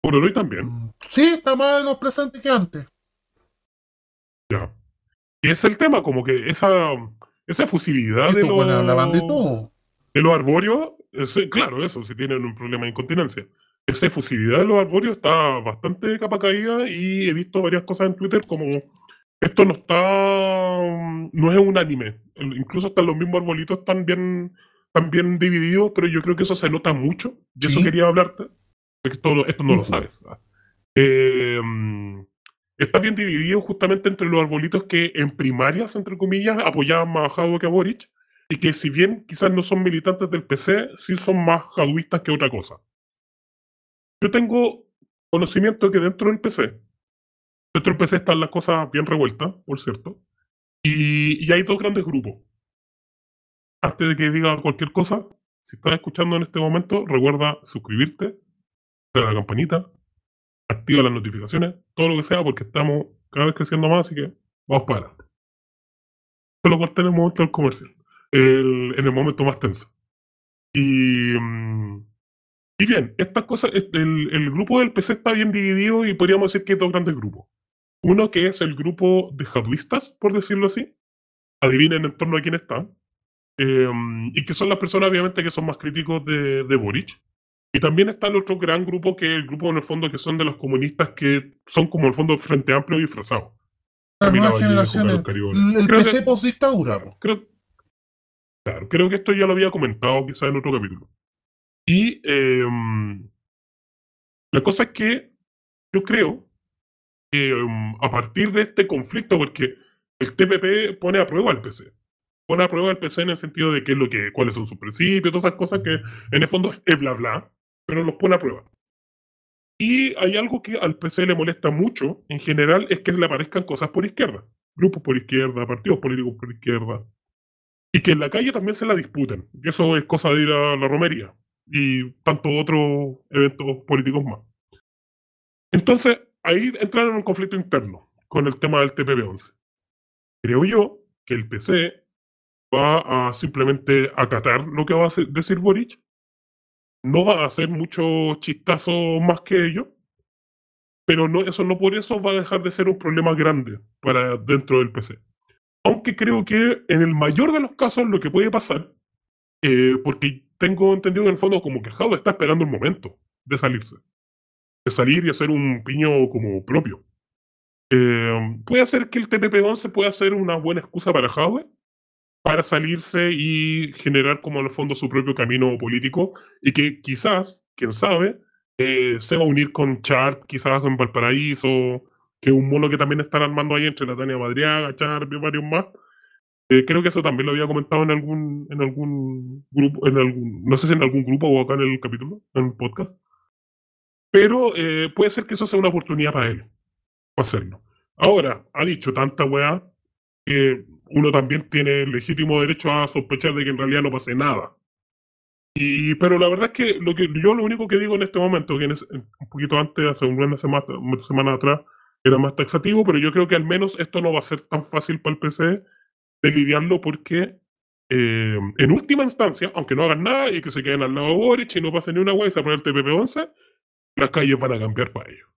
Pororoy también. Sí, está más en los presentes que antes. Ya. Y es el tema, como que esa, esa fusibilidad de los, de, todo. de los arbóreos, claro, eso, si tienen un problema de incontinencia. Esa efusividad de los arbóreos está bastante capa caída y he visto varias cosas en Twitter como esto no está, no es unánime. Incluso hasta los mismos arbolitos están bien, están bien divididos, pero yo creo que eso se nota mucho. Y eso quería hablarte, porque esto, esto no lo sabes. Eh, está bien dividido justamente entre los arbolitos que en primarias, entre comillas, apoyaban más a Jadwe que a y que si bien quizás no son militantes del PC, sí son más jaduistas que otra cosa. Yo tengo conocimiento de que dentro del PC, dentro del PC están las cosas bien revueltas, por cierto, y, y hay dos grandes grupos. Antes de que diga cualquier cosa, si estás escuchando en este momento, recuerda suscribirte, a la campanita, activa las notificaciones, todo lo que sea, porque estamos cada vez creciendo más, así que vamos para adelante. Solo corté en el momento del comercial, en el momento más tenso. Y, mm, y bien, estas cosas, el, el, grupo del PC está bien dividido y podríamos decir que hay dos grandes grupos. Uno que es el grupo de jaduistas, por decirlo así. Adivinen en torno a quién está. Eh, y que son las personas, obviamente, que son más críticos de, de Boric. Y también está el otro gran grupo, que es el grupo en el fondo que son de los comunistas que son como el fondo Frente Amplio disfrazado. Las nuevas generaciones. El, PC post dictadura. Creo, claro, creo que esto ya lo había comentado quizás en otro capítulo. Y em, la cosa es que yo creo que em, a partir de este conflicto, porque el TPP pone a prueba al PC. Pone a prueba al PC en el sentido de qué es lo que, cuáles son sus principios, todas esas cosas que en el fondo es bla bla pero los pone a prueba. Y hay algo que al PC le molesta mucho, en general, es que le aparezcan cosas por izquierda. Grupos por izquierda, partidos políticos por izquierda. Y que en la calle también se la disputen. Y eso es cosa de ir a la romería. Y tanto otros eventos políticos más. Entonces, ahí entraron en un conflicto interno con el tema del TPP-11. Creo yo que el PC va a simplemente acatar lo que va a decir Boric no va a hacer mucho chistazo más que ello, pero no, eso no por eso va a dejar de ser un problema grande para dentro del PC. Aunque creo que en el mayor de los casos lo que puede pasar, eh, porque tengo entendido en el fondo como que Jado está esperando el momento de salirse, de salir y hacer un piño como propio. Eh, puede ser que el TPP-11 pueda ser una buena excusa para Jadwe, para salirse y generar como en el fondo su propio camino político y que quizás, quién sabe, eh, se va a unir con Chart, quizás en Valparaíso, que es un mono que también están armando ahí entre Natania Madriaga, Chart y varios más. Eh, creo que eso también lo había comentado en algún, en algún grupo, en algún, no sé si en algún grupo o acá en el capítulo, en el podcast. Pero eh, puede ser que eso sea una oportunidad para él, para hacerlo. Ahora, ha dicho tanta weá que uno también tiene legítimo derecho a sospechar de que en realidad no pase nada. Y, pero la verdad es que, lo que yo lo único que digo en este momento, que un poquito antes, hace una semana, una semana atrás, era más taxativo, pero yo creo que al menos esto no va a ser tan fácil para el PC de lidiarlo porque eh, en última instancia, aunque no hagan nada y que se queden al lado de Boric y no pase ni una hueá y se el TPP-11, las calles van a cambiar para ellos.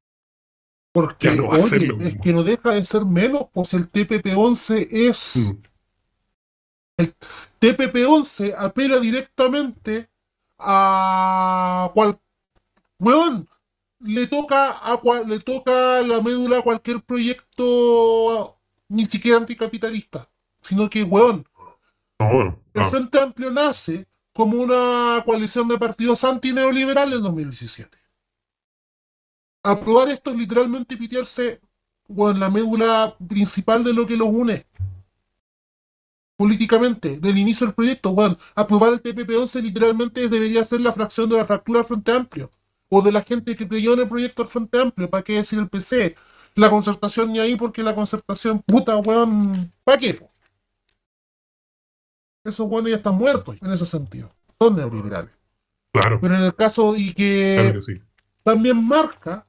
Porque no oye, es que no deja de ser menos, pues el TPP-11 es... Mm. El TPP-11 apela directamente a cual... Weón, le toca, a le toca la médula a cualquier proyecto ni siquiera anticapitalista, sino que, weón, el Frente Amplio nace como una coalición de partidos antineoliberales en 2017 aprobar esto es literalmente pitearse con la médula principal de lo que los une. Políticamente, del inicio del proyecto, bueno, aprobar el TPP-11 literalmente debería ser la fracción de la fractura del Frente Amplio. O de la gente que creyó en el proyecto del Frente Amplio, ¿para qué decir el PC? La concertación ni ahí porque la concertación, puta, weón, ¿para qué? Esos weones ya están muertos en ese sentido. Son neoliberales. Claro. Pero en el caso y que, también marca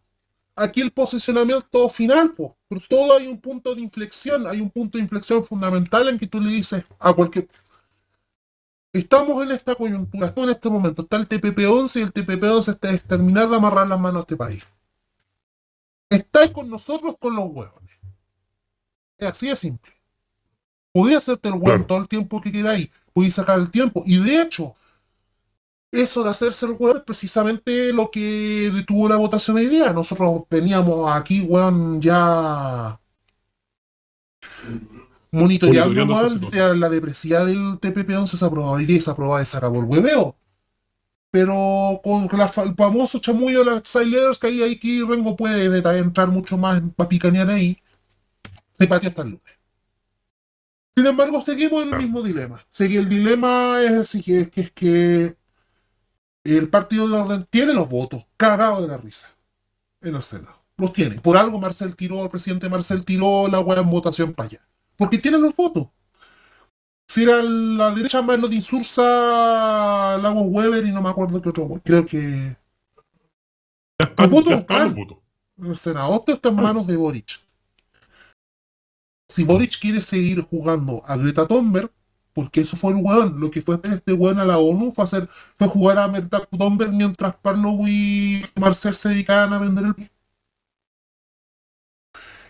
aquí el posicionamiento final, pues. Por todo hay un punto de inflexión, hay un punto de inflexión fundamental en que tú le dices a cualquier. Estamos en esta coyuntura, estamos en este momento. Está el TPP-11 y el TPP-11 está es terminar de amarrar las manos a este país. Estáis con nosotros con los huevones. Es así de simple. Podía hacerte el hueón todo el tiempo que queráis, podéis sacar el tiempo. Y de hecho, eso de hacerse el weón es precisamente lo que detuvo la votación hoy día. Nosotros veníamos aquí, weón, ya monitoreando la depresión del TPP-11 se aprobó y se aprobó y se acabó el hueveo. Pero con el famoso chamullo de las Sailers que ahí aquí Rengo puede entrar mucho más para picanear ahí, se patea hasta el lunes. Sin embargo, seguimos en el mismo dilema. el dilema es, que, es que el Partido de Orden tiene los votos, cagado de la risa, en el Senado. Los tiene. Por algo Marcel tiró, el presidente Marcel tiró la buena votación para allá. Porque tiene los votos. Si era la derecha más lo de Insursa, Lagos Weber y no me acuerdo qué otro. Creo que. los votos están. El Senado está en manos de Boric. Si Boric quiere seguir jugando a Greta Thunberg, porque eso fue el weón. Lo que fue este weón a la ONU fue hacer, fue jugar a Merta Domber mientras Parlo y Marcel se dedicaban a vender el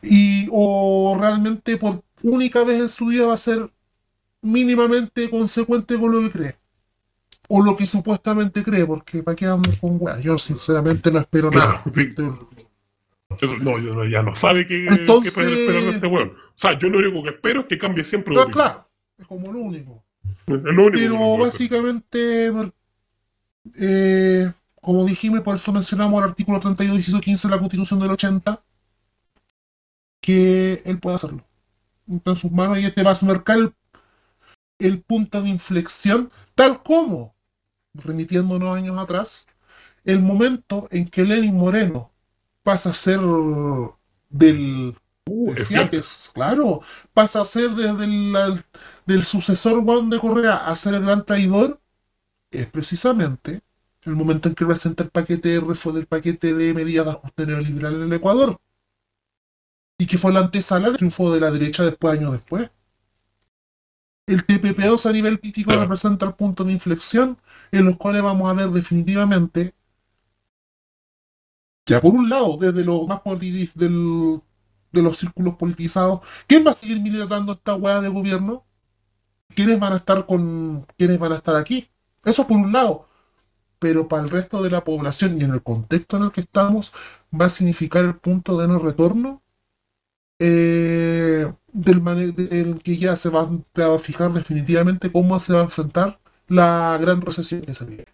y o realmente por única vez en su vida va a ser mínimamente consecuente con lo que cree o lo que supuestamente cree porque para qué vamos con weón yo sinceramente no espero nada no, ya no sabe que, Entonces, que este weón. O sea, yo lo único que espero es que cambie siempre. No, claro, es como lo único. Pero básicamente, eh, como dijimos, por eso mencionamos el artículo 32, 16, 15 de la Constitución del 80, que él puede hacerlo. Está en sus manos y este va a marcar el, el punto de inflexión, tal como, remitiéndonos años atrás, el momento en que Lenin Moreno pasa a ser del Uh, claro, pasa a ser desde el del sucesor Juan de Correa a ser el gran traidor, es precisamente el momento en que presenta el paquete de del paquete de medidas de ajuste neoliberal en el Ecuador. Y que fue la antesala del triunfo de la derecha después, años después. El TPP-2 a nivel crítico representa el punto de inflexión en los cuales vamos a ver definitivamente, ya por un lado, desde lo más del de los círculos politizados. ¿Quién va a seguir militando esta hueá de gobierno? ¿Quiénes van a estar con. quiénes van a estar aquí? Eso por un lado. Pero para el resto de la población y en el contexto en el que estamos, va a significar el punto de no retorno. Eh, del que ya se va a fijar definitivamente cómo se va a enfrentar la gran recesión que se viene.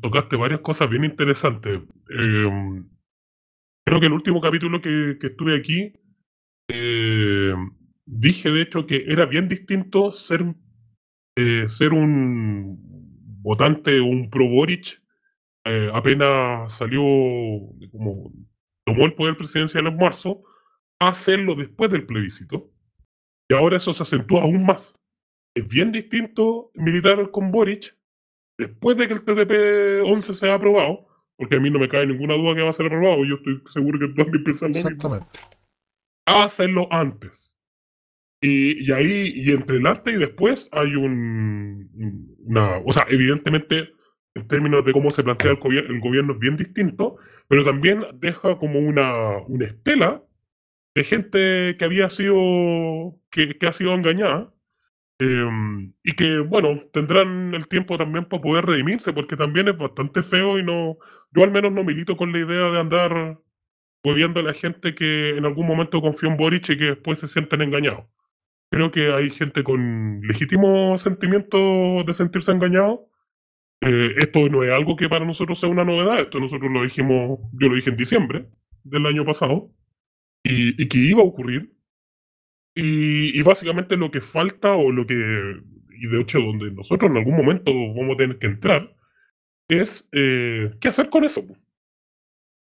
tocaste varias cosas bien interesantes. Em, creo que el último capítulo que, estuve aquí, eh, dije de hecho que era bien distinto ser, eh, ser un votante un pro Boric eh, apenas salió, como tomó el poder presidencial en marzo, a hacerlo después del plebiscito. Y ahora eso se acentúa aún más. Es bien distinto militar con Boric después de que el TTP-11 sea aprobado, porque a mí no me cae ninguna duda que va a ser aprobado, yo estoy seguro que tú también piensas lo Exactamente. A hacerlo antes. Y, y, ahí, y entre el antes y después hay un, una, o sea, evidentemente en términos de cómo se plantea el, gobierno, el gobierno es bien distinto, pero también deja como una, una estela de gente que había sido, que, que ha sido engañada Em, y que, bueno, tendrán el tiempo también para poder redimirse, porque también es bastante feo y no. Yo al menos no milito con la idea de andar gobierno a la gente que en algún momento confió en Boric y que después se sienten engañados. Creo que hay gente con legítimo sentimiento de sentirse engañado. Eh, esto no es algo que para nosotros sea una novedad, esto nosotros lo dijimos, yo lo dije en diciembre del año pasado, y, y que iba a ocurrir. Y, básicamente lo que falta o lo que, y de hecho donde nosotros en algún momento vamos a tener que entrar, es eh, qué hacer con eso.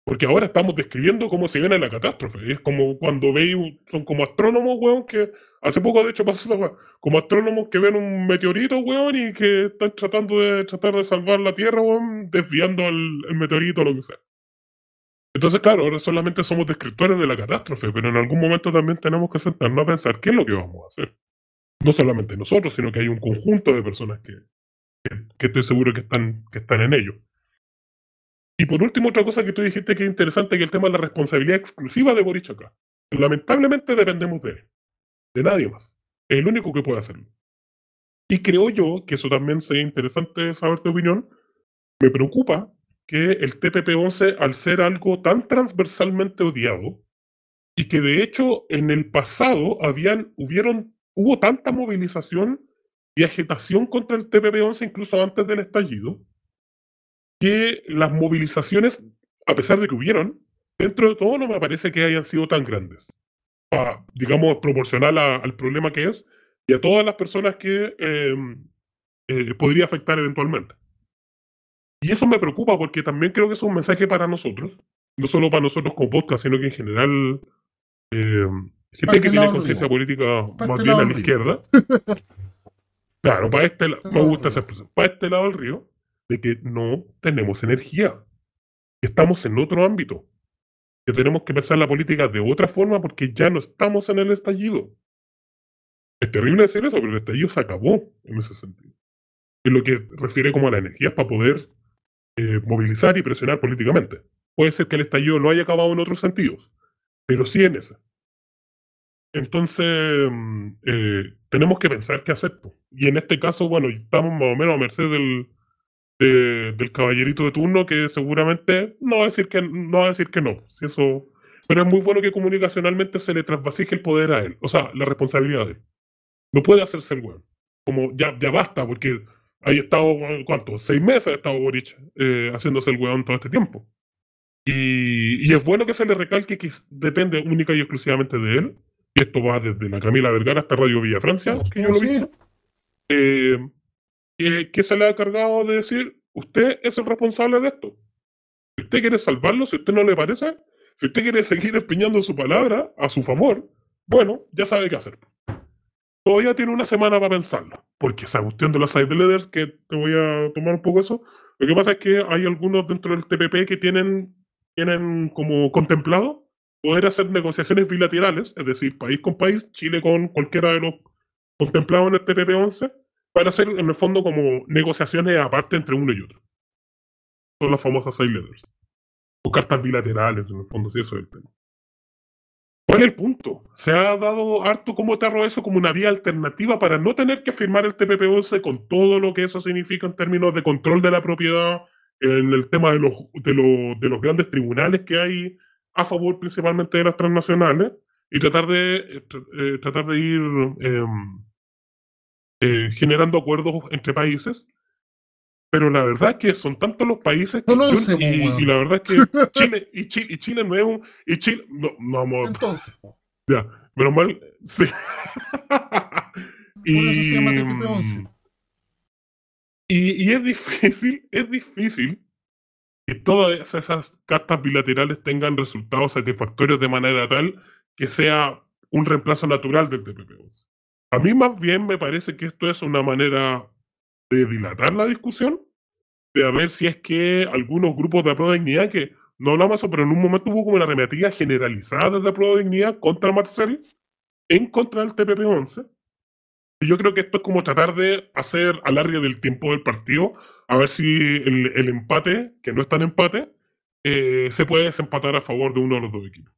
Porque ahora estamos describiendo cómo se viene la catástrofe. Es como cuando veis, son como astrónomos, weón, que hace poco de hecho pasó esa como astrónomos que ven un meteorito, weón, y que están tratando de tratar de salvar la Tierra, weón, desviando el, el meteorito o lo que sea. Entonces, claro, ahora solamente somos descriptores de la catástrofe, pero en algún momento también tenemos que sentarnos a pensar qué es lo que vamos a hacer. No solamente nosotros, sino que hay un conjunto de personas que, que, estoy seguro que están, que están en ello. Y por último, otra cosa que tú dijiste que es interesante, que el tema de la responsabilidad exclusiva de Boris acá. Lamentablemente dependemos de él, de nadie más. Es el único que puede hacerlo. Y creo yo que eso también sería interesante saber tu opinión. Me preocupa que el TPP-11, al ser algo tan transversalmente odiado, y que de hecho en el pasado habían, hubieron, hubo tanta movilización y agitación contra el TPP-11 incluso antes del estallido, que las movilizaciones, a pesar de que hubieron, dentro de todo no me parece que hayan sido tan grandes. digamos, proporcional al problema que es y a todas las personas que em, eh, podría afectar eventualmente. Y eso me preocupa porque también creo que es un mensaje para nosotros, no solo para nosotros como podcast, sino que en general eh, gente que tiene conciencia política más bien a la izquierda. claro, para este lado, me gusta esa expresión, para este lado del río, de que no tenemos energía, estamos en otro ámbito, que tenemos que pensar la política de otra forma porque ya no estamos en el estallido. Es terrible decir eso, pero el estallido se acabó en ese sentido. Es lo que refiere como a la energía para poder eh, movilizar y presionar políticamente. Puede ser que el estallido no haya acabado en otros sentidos, pero sí en ese. Entonces, mm, eh, tenemos que pensar qué hacer. Y en este caso, bueno, estamos más o menos a merced del, del caballerito de turno que seguramente no va a decir que no va a decir que no. Si eso, pero es muy bueno que comunicacionalmente se le trasvasije el poder a él, o sea, la responsabilidad de él. No puede hacerse el weón. Como ya, ya basta, porque Ahí estado, ¿cuánto? Seis meses ha estado Boric eh, haciéndose el weón todo este tiempo. Y, es bueno que se le recalque que depende única y exclusivamente de él. Y esto va desde la Camila Vergara hasta Radio Villa Francia, que yo lo vi. Eh, que se le ha cargado de decir, usted es el responsable de esto. Si usted quiere salvarlo, si a usted no le parece, si usted quiere seguir empeñando su palabra a su favor, bueno, ya sabe qué hacer todavía tiene una semana para pensarlo. Porque esa cuestión de los side leaders, que te voy a tomar un poco eso, lo que pasa es que hay algunos dentro del TPP que tienen, tienen como contemplado poder hacer negociaciones bilaterales, es decir, país con país, Chile con cualquiera de los contemplados en el TPP-11, para hacer en el fondo como negociaciones aparte entre uno y otro. Son las famosas side leaders. O cartas bilaterales, en el fondo, si eso es el tema. ¿Cuál es el punto? Se ha dado harto como tarro eso como una vía alternativa para no tener que firmar el TPP-11 con todo lo que eso significa en términos de control de la propiedad, en el tema de los, de, los grandes tribunales que hay a favor principalmente de las transnacionales, y tratar de, eh, eh, tratar de ir em, eh, generando acuerdos entre países. Pero la verdad es que son tantos los países No que lo yo- sé, y, y la verdad es que Chile y Chile, y Chile no es un y Chile no, no vamos Entonces, ya, menos mal sí. por eso se llama TPP-11. y, y es difícil, es difícil que todas esas cartas bilaterales tengan resultados satisfactorios de manera tal que sea un reemplazo natural del TPP-11. A mí más bien me parece que esto es una manera de dilatar la discusión, de a ver si es que algunos grupos de aprueba dignidad, que no hablamos de eso, pero en un momento hubo como una arremetida generalizada de aprueba dignidad contra Marcel, en contra del TPP-11. Y yo creo que esto es como tratar de hacer alargue del tiempo del partido, a ver si el, el empate, que no es tan empate, eh, se puede desempatar a favor de uno de los dos equipos.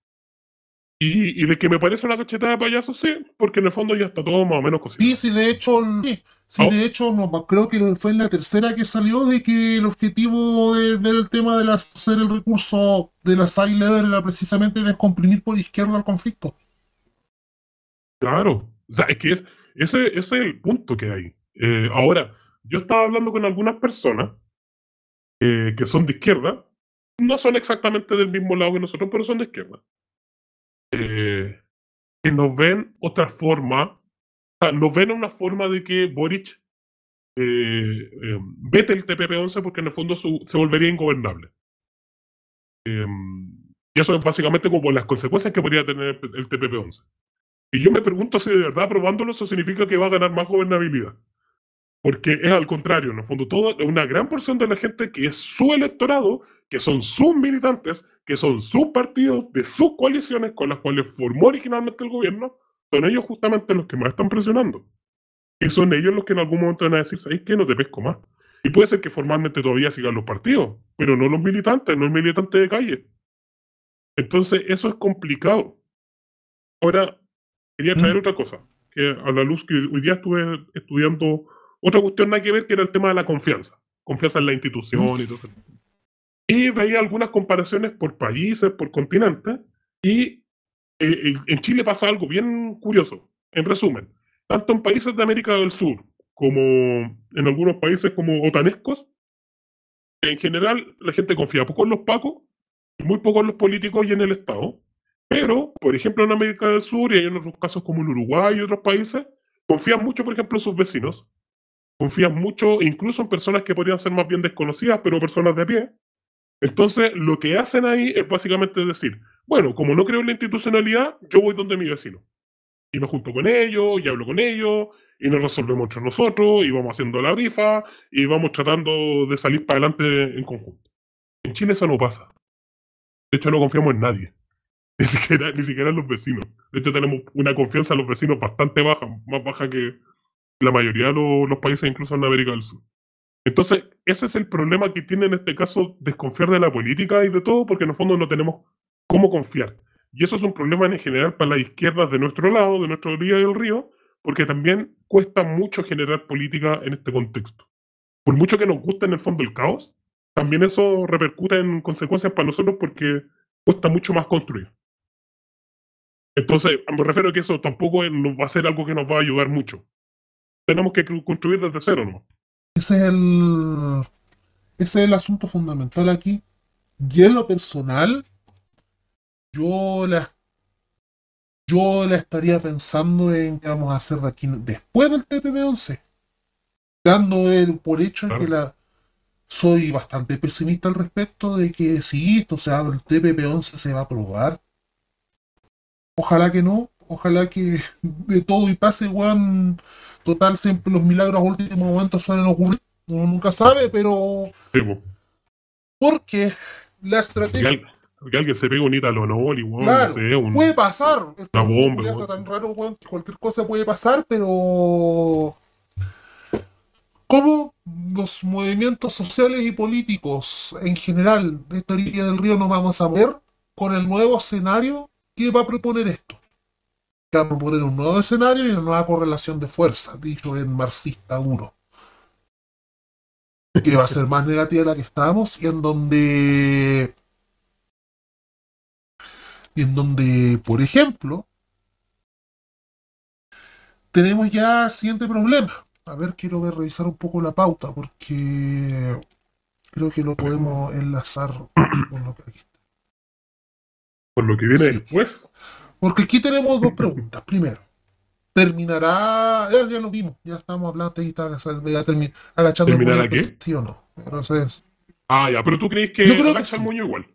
Y, y de que me parece una cachetada de payaso, sí, porque en el fondo ya está todo más o menos Sí, cocinado. sí, de hecho, sí, sí, Oh. de hecho, no, creo que fue en la tercera que salió de que el objetivo de- del tema de hacer el recurso de la side level era precisamente descomprimir por izquierda el conflicto. Claro. O sea, es que es, ese, ese es el punto que hay. Eh, ahora, yo estaba hablando con algunas personas eh, que son de izquierda, no son exactamente del mismo lado que nosotros, pero son de izquierda. Eh, que nos ven otra forma, sea, nos ven una forma de que Boric eh, eh, vete el TPP-11 porque en el fondo se volvería ingobernable. Eh, y eso es básicamente como las consecuencias que podría tener el TPP-11. Y yo me pregunto si de verdad aprobándolo eso significa que va a ganar más gobernabilidad. Porque es al contrario, en el fondo, toda una gran porción de la gente que es su electorado, que son sus militantes, que son sus partidos, de sus coaliciones con las cuales formó originalmente el gobierno, son ellos justamente los que más están presionando. Y son ellos los que en algún momento van a decir, ¿sabes qué? No te pesco más. Y puede ser que formalmente todavía sigan los partidos, pero no los militantes, no el militante de calle. Entonces, eso es complicado. Ahora, quería traer otra cosa, que a la luz que hoy día estuve estudiando otra cuestión nada que ver, que era el tema de la confianza. Confianza en la institución y todo eso. Y veía algunas comparaciones por países, por continentes, y eh, en- en Chile pasa algo bien curioso. En resumen, tanto en países de América del Sur como en algunos países como otanescos, en general la gente confía poco en los pacos, muy poco en los políticos y en el Estado. Pero, por ejemplo, en América del Sur y en otros casos como en Uruguay y otros países, confían mucho, por ejemplo, en sus vecinos. Confían mucho incluso en personas que podrían ser más bien desconocidas, pero personas de pie. Entonces, lo que hacen ahí es básicamente decir, bueno, como no creo en la institucionalidad, yo voy donde mi vecino. Y me junto con ellos, y hablo con ellos, y nos resolvemos entre nosotros, y vamos haciendo la rifa, y vamos tratando de salir para adelante en conjunto. En Chile eso no pasa. De hecho, no confiamos en nadie. Ni siquiera, ni siquiera en los vecinos. De hecho, tenemos una confianza en los vecinos bastante baja, más baja que la mayoría de los, los países, incluso en América del Sur. Entonces, ese es el problema que tiene en este caso desconfiar de la política y de todo, porque en el fondo no tenemos cómo confiar. Y eso es un problema en general para las izquierdas de nuestro lado, de nuestra orilla del río, porque también cuesta mucho generar política en este contexto. Por mucho que nos guste en el fondo el caos, también eso repercute en consecuencias para nosotros porque cuesta mucho más construir. Entonces, me refiero a que eso tampoco va a ser algo que nos va a ayudar mucho. Tenemos que construir desde cero, ¿no? Ese es el, ese es el asunto fundamental aquí. Y en lo personal, yo la, yo la estaría pensando en qué vamos a hacer de aquí después del TPP-11. Dando el por hecho que la soy bastante pesimista al respecto de que si esto se abre el TPP-11 se va a aprobar. Ojalá que no, ojalá que de todo y pase, weón. Total, siempre los milagros a último momento suelen ocurrir. Uno nunca sabe, pero Sí, porque la estrategia que alguien se pegue un Italonol y weón, Claro, no sé, un- puede pasar. Una bomba, weón. tan raro, weón, que cualquier cosa puede pasar, pero cómo los movimientos sociales y políticos en general de esta orilla del río nos vamos a ver con el nuevo escenario que va a proponer esto. Que va a proponer un nuevo escenario y una nueva correlación de fuerza, dicho en marxista duro. Que va a ser más negativa de la que estábamos y en donde. Y en donde, por ejemplo, tenemos ya el siguiente problema. a ver, quiero ver, revisar un poco la pauta porque creo que lo podemos enlazar con lo que aquí está. Por lo que viene Sí. después. Porque aquí tenemos dos preguntas. Primero, ¿terminará? Ya, ya lo vimos, ya estamos hablando de, de, de termi- agachando el ¿Terminará qué? ¿Sí o no? Entonces, Ah, ya, pero tú crees que Yo creo que agacha el sí. moño igual.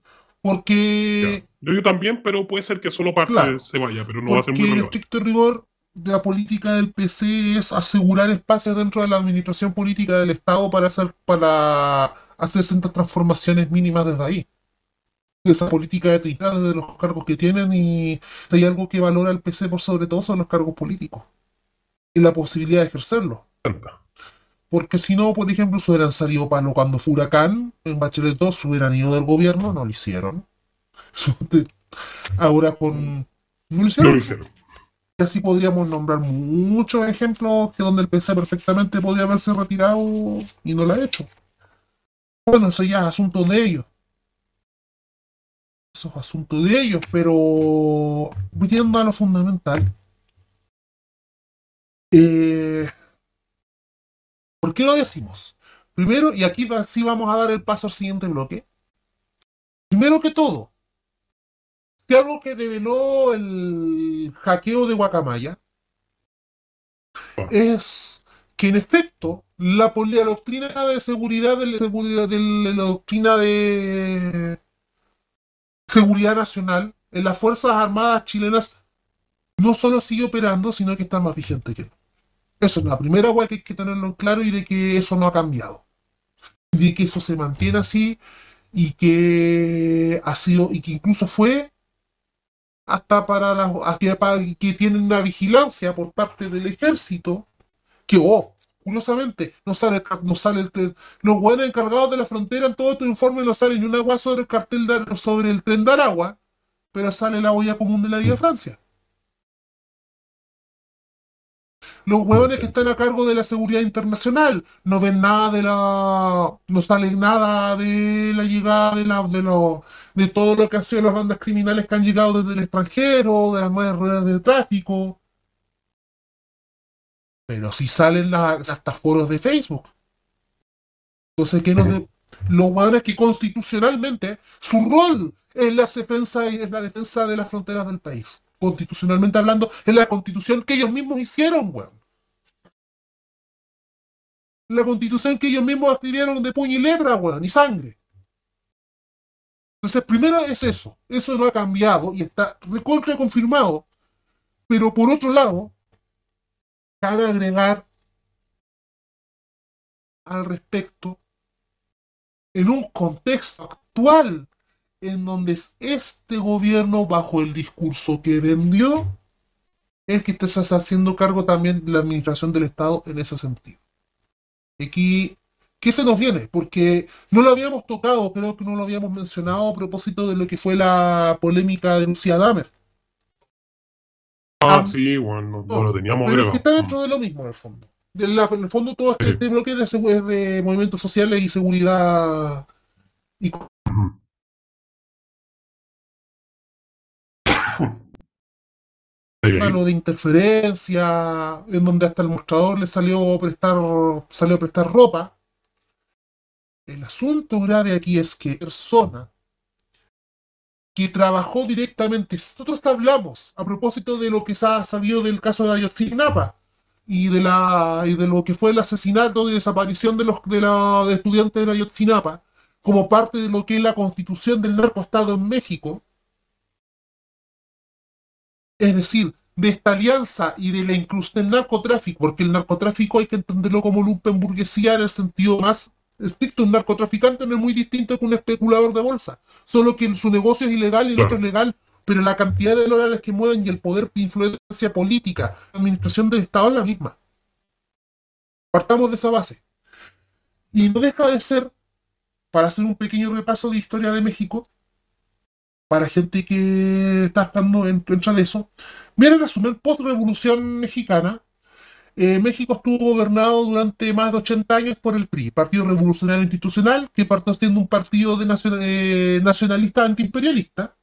Porque, Ya. Yo, también, pero puede ser que solo parte Claro. se vaya, pero no va a ser muy relevante. estricto rigor, la política del PC es asegurar espacios dentro de la administración política del Estado para hacer, para hacer ciertas transformaciones mínimas desde ahí. Esa política de equidad de los cargos que tienen y hay algo que valora el PC por sobre todo son los cargos políticos y la posibilidad de ejercerlo. Porque si no, por ejemplo, se hubieran salido palo cuando fue Huracán, en Bachelet 2, se hubieran ido del gobierno, no lo hicieron. Ahora con... No lo No hicieron. lo hicieron. Y así podríamos nombrar muchos ejemplos que donde el PC perfectamente podría haberse retirado y no lo ha hecho. Bueno, eso ya es asunto de ellos. Eso es asunto de ellos, pero yendo a lo fundamental. eh, ¿Por qué lo decimos? Primero, y aquí sí vamos a dar el paso al siguiente bloque. Primero que todo, si algo que develó el hackeo de Guacamaya es que en efecto la, la doctrina de seguridad de la, seguridad de la doctrina de seguridad nacional en las Fuerzas Armadas chilenas no solo sigue operando, sino que está más vigente que nunca. Eso es la primera hueá que hay que tenerlo en claro y de que eso no ha cambiado. De que eso se mantiene así y que ha sido, y que incluso fue hasta para las que tienen una vigilancia por parte del ejército que oh curiosamente no sale no sale el tren- los buenos encargados de la frontera en todo estos informes no sale ni una agua sobre el cartel de, sobre el tren de Aragua pero sale la olla común de la Vía Francia los huevones que están a cargo de la seguridad internacional no ven nada de la no sale nada de la llegada de la de los de todo lo que han sido las bandas criminales que han llegado desde el extranjero, de las nuevas ruedas de tráfico. Pero si salen las, hasta foros de Facebook. Entonces, ¿qué nos de- lo bueno es que constitucionalmente su rol es la defensa, es la defensa de las fronteras del país. Constitucionalmente hablando, es la constitución que ellos mismos hicieron, weón. La constitución que ellos mismos escribieron de puño y letra, weón, y sangre. Entonces, primero es eso. Eso no ha cambiado y está recontra confirmado. Pero por otro lado, cabe agregar al respecto, en un contexto actual, en donde es este gobierno, bajo el discurso que vendió, es que te estás haciendo cargo también de la administración del Estado en ese sentido. Aquí ¿Qué se nos viene? Porque no lo habíamos tocado, creo que no lo habíamos mencionado a propósito de lo que fue la polémica de Lucía Dahmer. Ah, Ah, sí, bueno, no, lo teníamos Pero es que está dentro de lo mismo, en el fondo. La- en el fondo, todo este, Sí. bloque de, de movimientos sociales y seguridad. Y de interferencia, en donde hasta el mostrador le salió a prestar, salió a prestar ropa. El asunto grave aquí es que persona que trabajó directamente, nosotros hablamos a propósito de lo que se ha sabido del caso de Ayotzinapa y de la y de lo que fue el asesinato y desaparición de los de la de estudiantes de Ayotzinapa como parte de lo que es la constitución del narcoestado en México. Es decir, de esta alianza y de la inclusión del narcotráfico, porque el narcotráfico hay que entenderlo como lumpenburguesía en el sentido más estricto. Un narcotraficante no es muy distinto que un especulador de bolsa, solo que su negocio es ilegal y el otro es legal, pero la cantidad de dólares que mueven y el poder de influencia política, la administración del Estado es la misma. Partamos de esa base. Y no deja de ser, para hacer un pequeño repaso de historia de México, para gente que está estando en de eso, viene a resumen post-revolución mexicana. eh, México estuvo gobernado durante más de 80 años por el PRI, Partido Revolucionario Institucional, que partió siendo un partido de nacion- eh, nacionalista antiimperialista.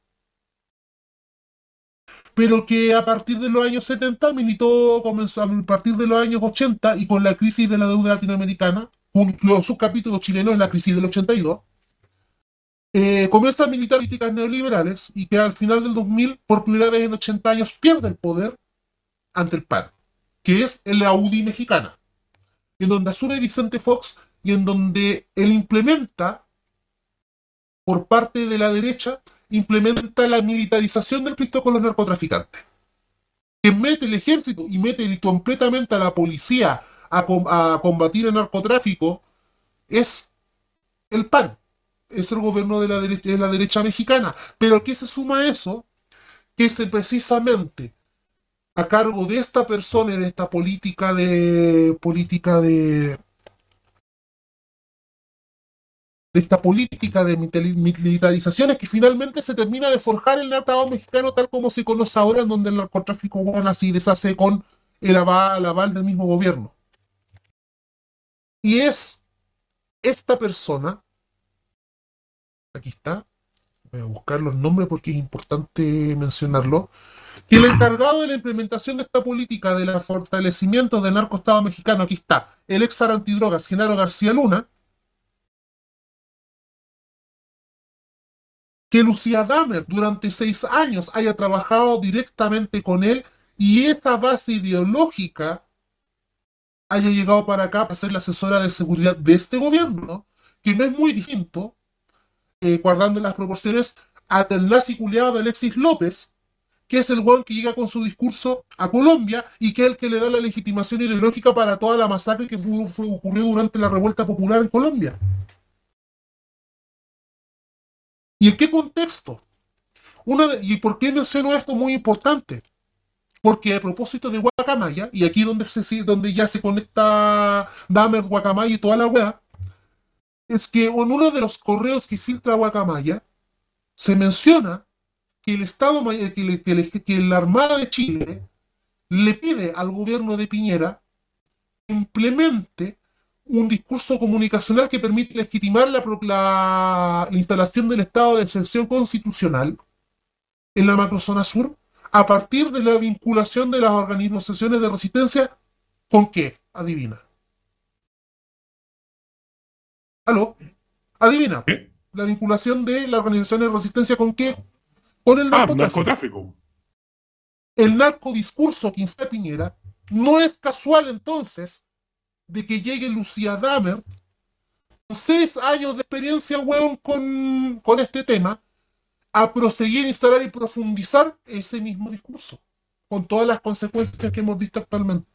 pero que a partir de los años 70 militó, comenzó a partir de los años 80 y con la crisis de la deuda latinoamericana, con los subcapítulos chilenos en la crisis del 82, eh, comienza a militar políticas neoliberales y que al final del 2000, por primera vez en 80 años, pierde el poder ante el PAN, que es la UDI mexicana, en donde asume Vicente Fox y en donde él implementa, por parte de la derecha, implementa la militarización del Cristo con los narcotraficantes. Que mete el ejército y mete completamente a la policía a, combatir el narcotráfico es el PAN, es el gobierno de la, derecha, de la derecha mexicana. Pero ¿qué se suma a eso? Que es precisamente a cargo de esta persona, de esta política de política de de esta política de militarizaciones que finalmente se termina de forjar el Estado mexicano tal como se conoce ahora, en donde el narcotráfico bueno, así deshace con el aval, aval del mismo gobierno. Y es esta persona, aquí está, voy a buscar los nombres porque es importante mencionarlo, que el encargado de la implementación de esta política del fortalecimiento del narcoestado mexicano, aquí está, el ex antidrogas Genaro García Luna, que Lucía Damer durante seis años haya trabajado directamente con él y esa base ideológica haya llegado para acá para ser la asesora de seguridad de este gobierno, que no es muy distinto, eh, guardando las proporciones, a nazi culiado de Alexis López, que es el one que llega con su discurso a Colombia y que es el que le da la legitimación ideológica para toda la masacre que ocurrió durante la revuelta popular en Colombia. ¿Y en qué contexto? ¿Y por qué menciono esto muy importante? Porque a propósito de Guacamaya, y aquí donde, se, donde ya se conecta Damer, Guacamaya y toda la wea, es que en uno de los correos que filtra Guacamaya se menciona que el Estado, que, que la Armada de Chile le pide al gobierno de Piñera implemente un discurso comunicacional que permite legitimar la, instalación del estado de excepción constitucional en la macrozona sur a partir de la vinculación de las organizaciones de resistencia con qué? Adivina. ¿Aló? Adivina. La vinculación de las organizaciones de resistencia con qué? Con el ah, narcotráfico. El narcodiscurso que insta Piñera no es casual entonces de que llegue Lucía Damer, seis años de experiencia, weón, con, con este tema, a proseguir, instalar y profundizar ese mismo discurso, con todas las consecuencias que hemos visto actualmente.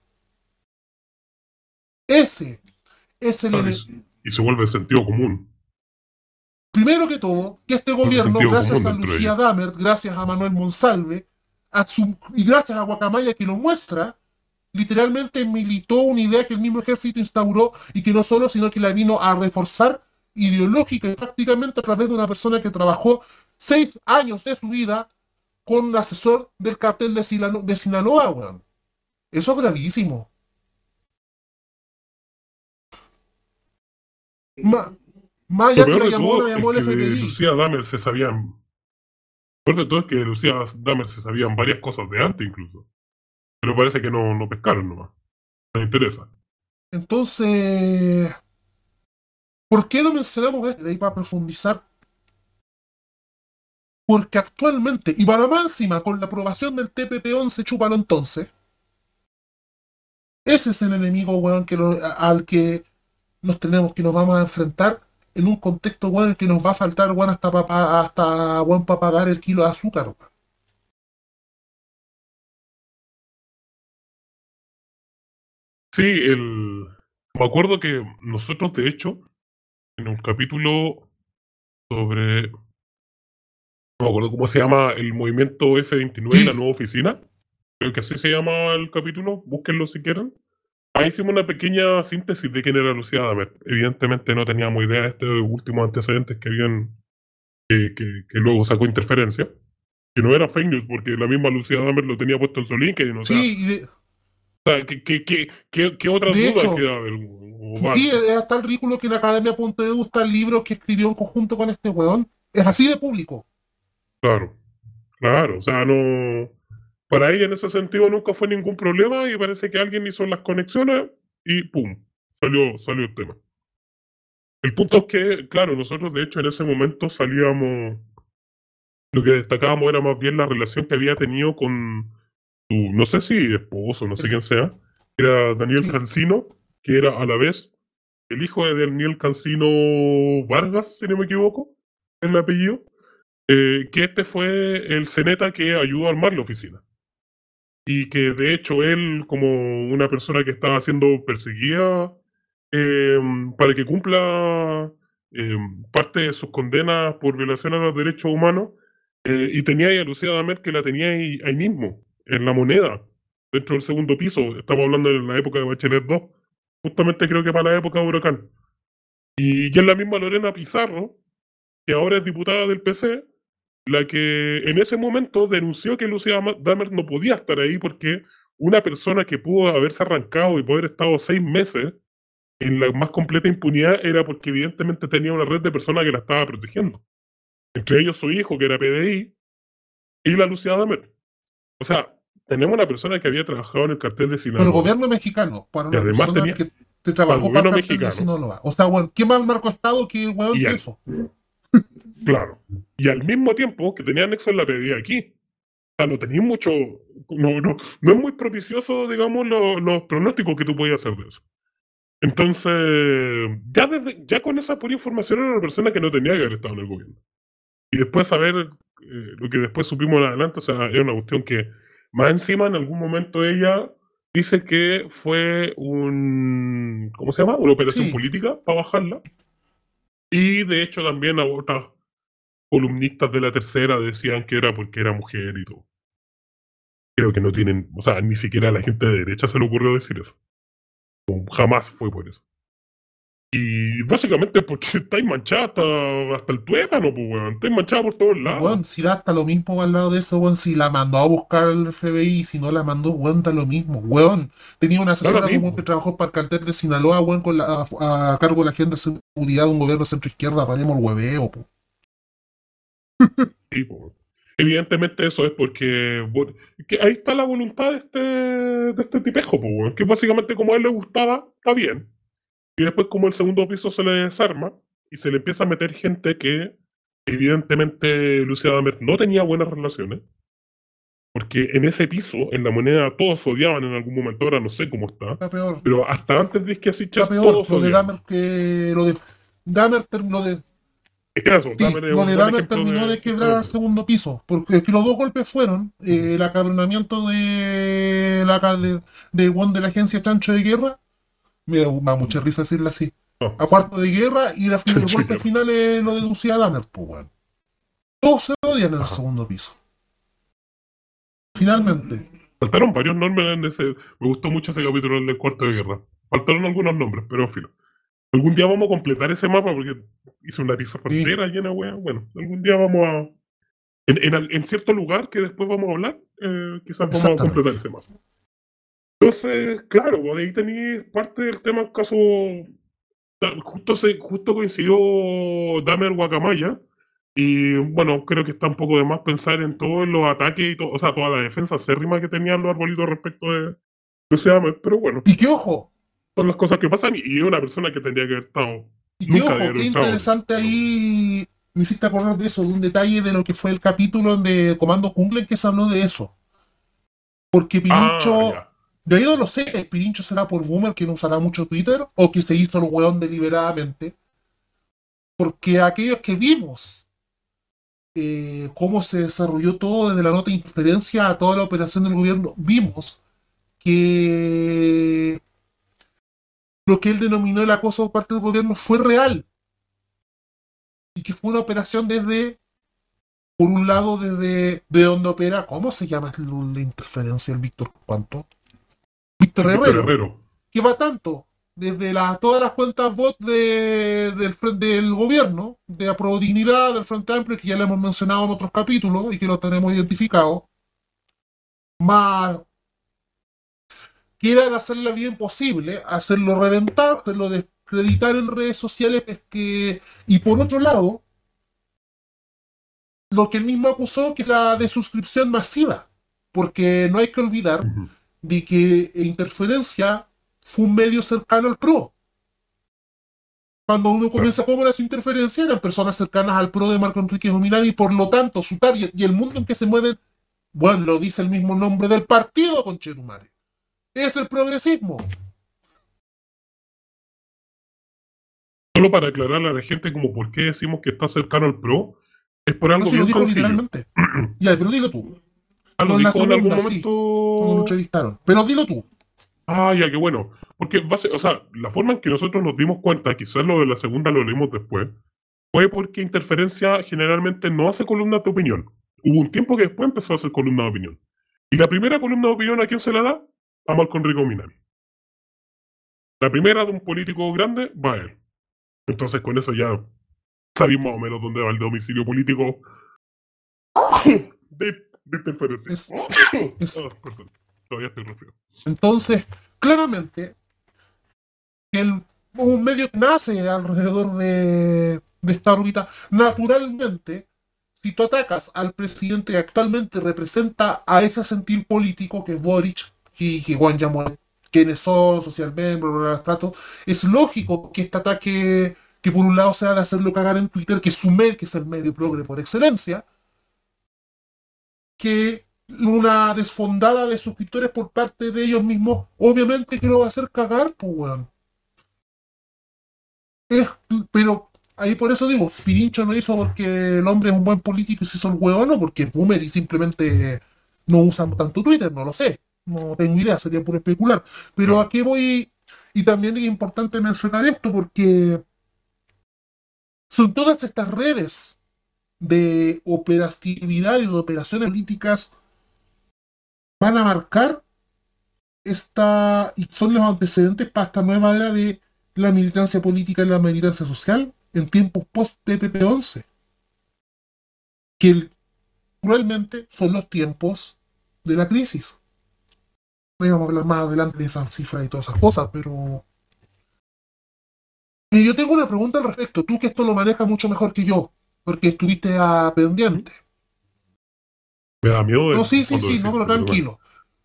Ese es el... y se vuelve sentido común. Primero que todo, que este gobierno, gracias a Lucía Damer, gracias a Manuel Monsalve, y gracias a Guacamaya que lo muestra, literalmente militó una idea que el mismo ejército instauró y que no solo, sino que la vino a reforzar ideológica y prácticamente a través de una persona que trabajó seis años de su vida con un asesor del cartel de, Sinaloa, Eso es gravísimo. Maya se la llamó, la llamó el FBI. Lucía Dahmer se sabían. Lo de todo es que Lucía Dahmer se sabían varias cosas de antes incluso. Pero parece que no, no pescaron nomás. No interesa. Entonces, ¿por qué no mencionamos esto? Ahí para profundizar. Porque actualmente, y para máxima, con la aprobación del TPP-11, chúpalo entonces. Ese es el enemigo, weón, que al que nos tenemos, que nos vamos a enfrentar en un contexto, weón, que nos va a faltar, weón, hasta, para hasta, para pagar el kilo de azúcar, weón. Sí, el... me acuerdo que nosotros, de hecho, en un capítulo sobre. No me acuerdo cómo se llama el movimiento F29, la nueva oficina. Creo que así se llama el capítulo, búsquenlo si quieren. Ahí hicimos una pequeña síntesis de quién era Lucía Damer. Evidentemente no teníamos idea de estos últimos antecedentes que habían, que, que, luego sacó interferencia. Que no era fake news, porque la misma Lucía Damer lo tenía puesto en su LinkedIn. O sea, sí, y ¿qué, qué, qué, qué otras dudas queda haber? Sí, es hasta el ridículo que en Academia.edu está el libro que escribió en conjunto con este weón. Es así de público. Claro, claro, o sea, no. Para ella en ese sentido nunca fue ningún problema y parece que alguien hizo las conexiones y ¡pum! Salió, salió el tema. El punto es que, claro, nosotros de hecho en ese momento salíamos, lo que destacábamos era más bien la relación que había tenido con su, no sé si esposo, no sé quién sea, era Daniel Cancino, que era a la vez el hijo de Daniel Cancino Vargas, si no me equivoco, el apellido, eh, que este fue el ceneta que ayudó a armar la oficina. Y que de hecho él, como una persona que estaba siendo perseguida em, para que cumpla em, parte de sus condenas por violación a los derechos humanos, eh, y tenía ahí a Lucía Damer que la tenía ahí, mismo, en la moneda, dentro del segundo piso. Estamos hablando de la época de Bachelet 2 justamente creo que para la época de Huracán. Y, y es la misma Lorena Pizarro, que ahora es diputada del PC, la que en ese momento denunció que Lucía Damer no podía estar ahí porque una persona que pudo haberse arrancado y poder estado seis meses en la más completa impunidad era porque evidentemente tenía una red de personas que la estaba protegiendo. Entre ellos su hijo, que era PDI, y la Lucía Damer. O sea, tenemos una persona que había trabajado en el cartel de Sinaloa. Pero el gobierno mexicano, para una además persona tenía- que te trabajó para el para el gobierno de. Sinaloa. O sea, bueno, ¿qué más marco estado que weón Y eso? Claro. Y al mismo tiempo que tenía anexo en la pedida aquí. O sea, no tenía mucho. No, no, no es muy propicioso, digamos, lo- los pronósticos que tú podías hacer de eso. Entonces, ya, desde, ya con esa pura información era una persona que no tenía que haber estado en el gobierno. Y después saber eh, lo que después supimos en adelante, o sea, era una cuestión que, más encima, en algún momento ella dice que fue un. ¿Cómo se llama? Una operación Sí. política para bajarla. Y de hecho, también a otras columnistas de la tercera decían que era porque era mujer y todo. Creo que no tienen, o sea, ni siquiera a la gente de derecha se le ocurrió decir eso. Jamás fue por eso. Y básicamente porque estáis manchada hasta, hasta el tuétano, pues, weón. Estáis manchada por todos lados. Weón, si da hasta lo mismo al lado de eso, weón, si la mandó a buscar el FBI, si no la mandó, weón, da lo mismo, weón. Tenía una asesora como que trabajó para el cartel de Sinaloa, weón, con la, a, a cargo de la agenda de seguridad de un gobierno centro-izquierda, paremos el hueveo, po. Sí. Evidentemente eso es porque bueno, que ahí está la voluntad de este, de este tipejo, weón, que básicamente como a él le gustaba, está bien. Y después como el segundo piso se le desarma y se le empieza a meter gente que evidentemente Lucía Damer no tenía buenas relaciones. Porque en ese piso, en la moneda, todos odiaban en algún momento, ahora no sé cómo está. Está peor. Pero hasta antes de que así todos lo de odiaban. Dahmer que lo de Dahmer terminó de, Eso, sí, ejemplo terminó de, quebrar al segundo piso, porque que los dos golpes fueron eh, el acabronamiento de la de, de, de la agencia Chancho de Guerra, me da mucha risa decirlo así, Oh. a cuarto de guerra y la, el golpe final es lo de Lucía Dahmer, pues weón. Todos se odian en el segundo piso. Finalmente. Faltaron varios nombres en ese. Me gustó mucho ese capítulo del cuarto de guerra. Faltaron algunos nombres, pero fin. Algún día vamos a completar ese mapa porque hice una pizarra Sí. entera llena, wea. Bueno, algún día vamos a. En, en en cierto lugar que después vamos a hablar, eh, quizás vamos a completar ese mapa. Entonces, claro, pues, ahí tenéis parte del tema, el caso. Justo, se, justo coincidió Damer Guacamaya. Y bueno, creo que está un poco de más pensar en todos los ataques y todo, o sea, toda la defensa acérrima que tenían los arbolitos respecto de Lucía Damer, pero bueno, Y que ojo, son las cosas que pasan y es una persona que tendría que haber estado. Y que Nunca ojo, qué interesante ahí. Me hiciste acordar de eso, de un detalle de lo que fue el capítulo de Comando Jungle en que se habló de eso. Porque Pirincho, Ah, de ahí no lo sé, Pirincho será por Boomer que no usará mucho Twitter o que se hizo el weón deliberadamente. Porque aquellos que vimos eh, cómo se desarrolló todo desde la nota de inferencia a toda la operación del gobierno, vimos que lo que él denominó el acoso por parte del gobierno fue real. Y que fue una operación desde, por un lado, desde de donde opera, ¿cómo se llama la interferencia del Víctor ¿Cuánto? Víctor Herrero, Herrero. que va tanto desde la- todas las cuentas bot de- del, del gobierno, de Apro Dignidad, del Frente Amplio, que ya le hemos mencionado en otros capítulos y que lo tenemos identificado, más quieran hacer la vida imposible, hacerlo reventar, hacerlo descreditar en redes sociales, es que, y por otro lado, lo que él mismo acusó, que es la de suscripción masiva, Porque no hay que olvidar de que Interferencia fue un medio cercano al PRO. Cuando uno comienza con las interferencias, eran personas cercanas al PRO de Marco Enrique Dominani y por lo tanto su target y el mundo en que se mueven, bueno, lo dice el mismo nombre del partido con Cherumare. Es el progresismo. Solo para aclararle a la gente como por qué decimos que está cercano al PRO, es por algo No se lo dijo sencillo. literalmente. ya, pero dilo tú. Ah, lo No, dijo en algún sí. Lo momento. entrevistaron. Pero dilo tú. Ah, ya, qué bueno. Porque, base- o sea, la forma en que nosotros nos dimos cuenta, quizás lo de la segunda lo leímos después, fue porque Interferencia generalmente no hace columnas de opinión. Hubo un tiempo que después empezó a hacer columnas de opinión. Y la primera columna de opinión, ¿a quién se la da? A Marco Enrico Minami. La primera de un político grande va a él. Entonces, con eso ya sabemos más o menos dónde va el domicilio político de, de Interferencia. Es- es- Ah, perdón, todavía estoy resfriado. Entonces, claramente, el, un medio que nace alrededor de, de esta órbita, naturalmente, si tú atacas al presidente que actualmente representa a ese sentir político que es Boric, que Juan llamó quiénes son socialmente, bla, bla, bla, es lógico que este ataque, que por un lado sea de hacerlo cagar en Twitter, que es su que es el medio progre por excelencia, que una desfondada de suscriptores por parte de ellos mismos, obviamente que lo va a hacer cagar, pues, weón. Es- pero ahí por eso digo, Pirincho lo hizo porque el hombre es un buen político y se hizo el hueón, o porque es boomer y simplemente no usan tanto Twitter, no lo sé. No tengo idea, sería puro especular. Pero aquí voy, y también es importante mencionar esto porque son todas estas redes de operatividad y de operaciones políticas van a marcar esta y son los antecedentes para esta nueva era de la militancia política y la militancia social en tiempos post TPP-11 que cruelmente son los tiempos de la crisis vamos a hablar más adelante de esas cifras y todas esas cosas pero y yo tengo una pregunta al respecto tú que esto lo manejas mucho mejor que yo porque estuviste a pendiente Me da miedo. no, sí, sí, sí, decís, no, pero bueno. tranquilo.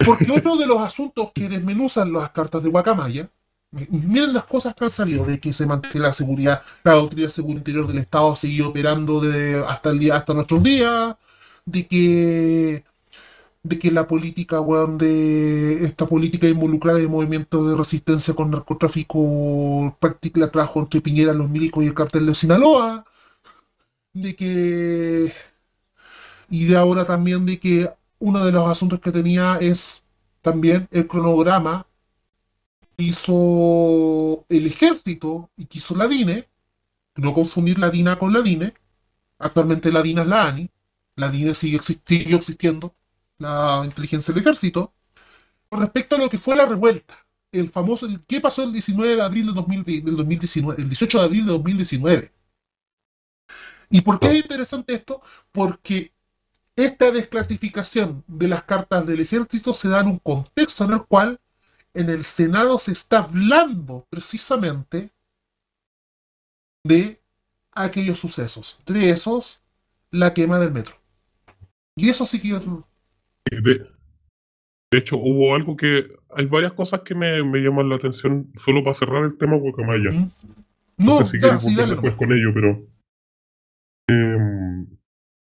Porque otro de los asuntos que desmenuzan las cartas de Guacamaya, mi- miren las cosas que han salido, de que se mantiene la seguridad, la Autoridad de Seguridad Interior del Estado sigue operando de, hasta el día, hasta nuestros días, de que de que la política, weón, de esta política involucrada en movimientos de resistencia con narcotráfico práctica la trajo entre Piñera, los milicos y el cartel de Sinaloa, de que y de ahora también de que uno de los asuntos que tenía es también el cronograma que hizo el ejército y que hizo la DINE, no confundir la DINA con la DINE, actualmente la DINA es la ANI, la DINE sigue siguió existiendo, la inteligencia del ejército, con respecto a lo que fue la revuelta, el famoso, ¿qué pasó el 19 de abril del, 2020 del 2019, el 18 de abril de 2019? ¿Y por qué es interesante esto? Porque esta desclasificación de las cartas del ejército se da en un contexto en el cual en el Senado se está hablando precisamente de aquellos sucesos. Entre esos, la quema del metro. Y eso sí que yo... De, de hecho, hubo algo que. Hay varias cosas que me, me llaman la atención, solo para cerrar el tema Guacamaya. No, No, sé si ya, quieres sí, volver después con ello, pero. em,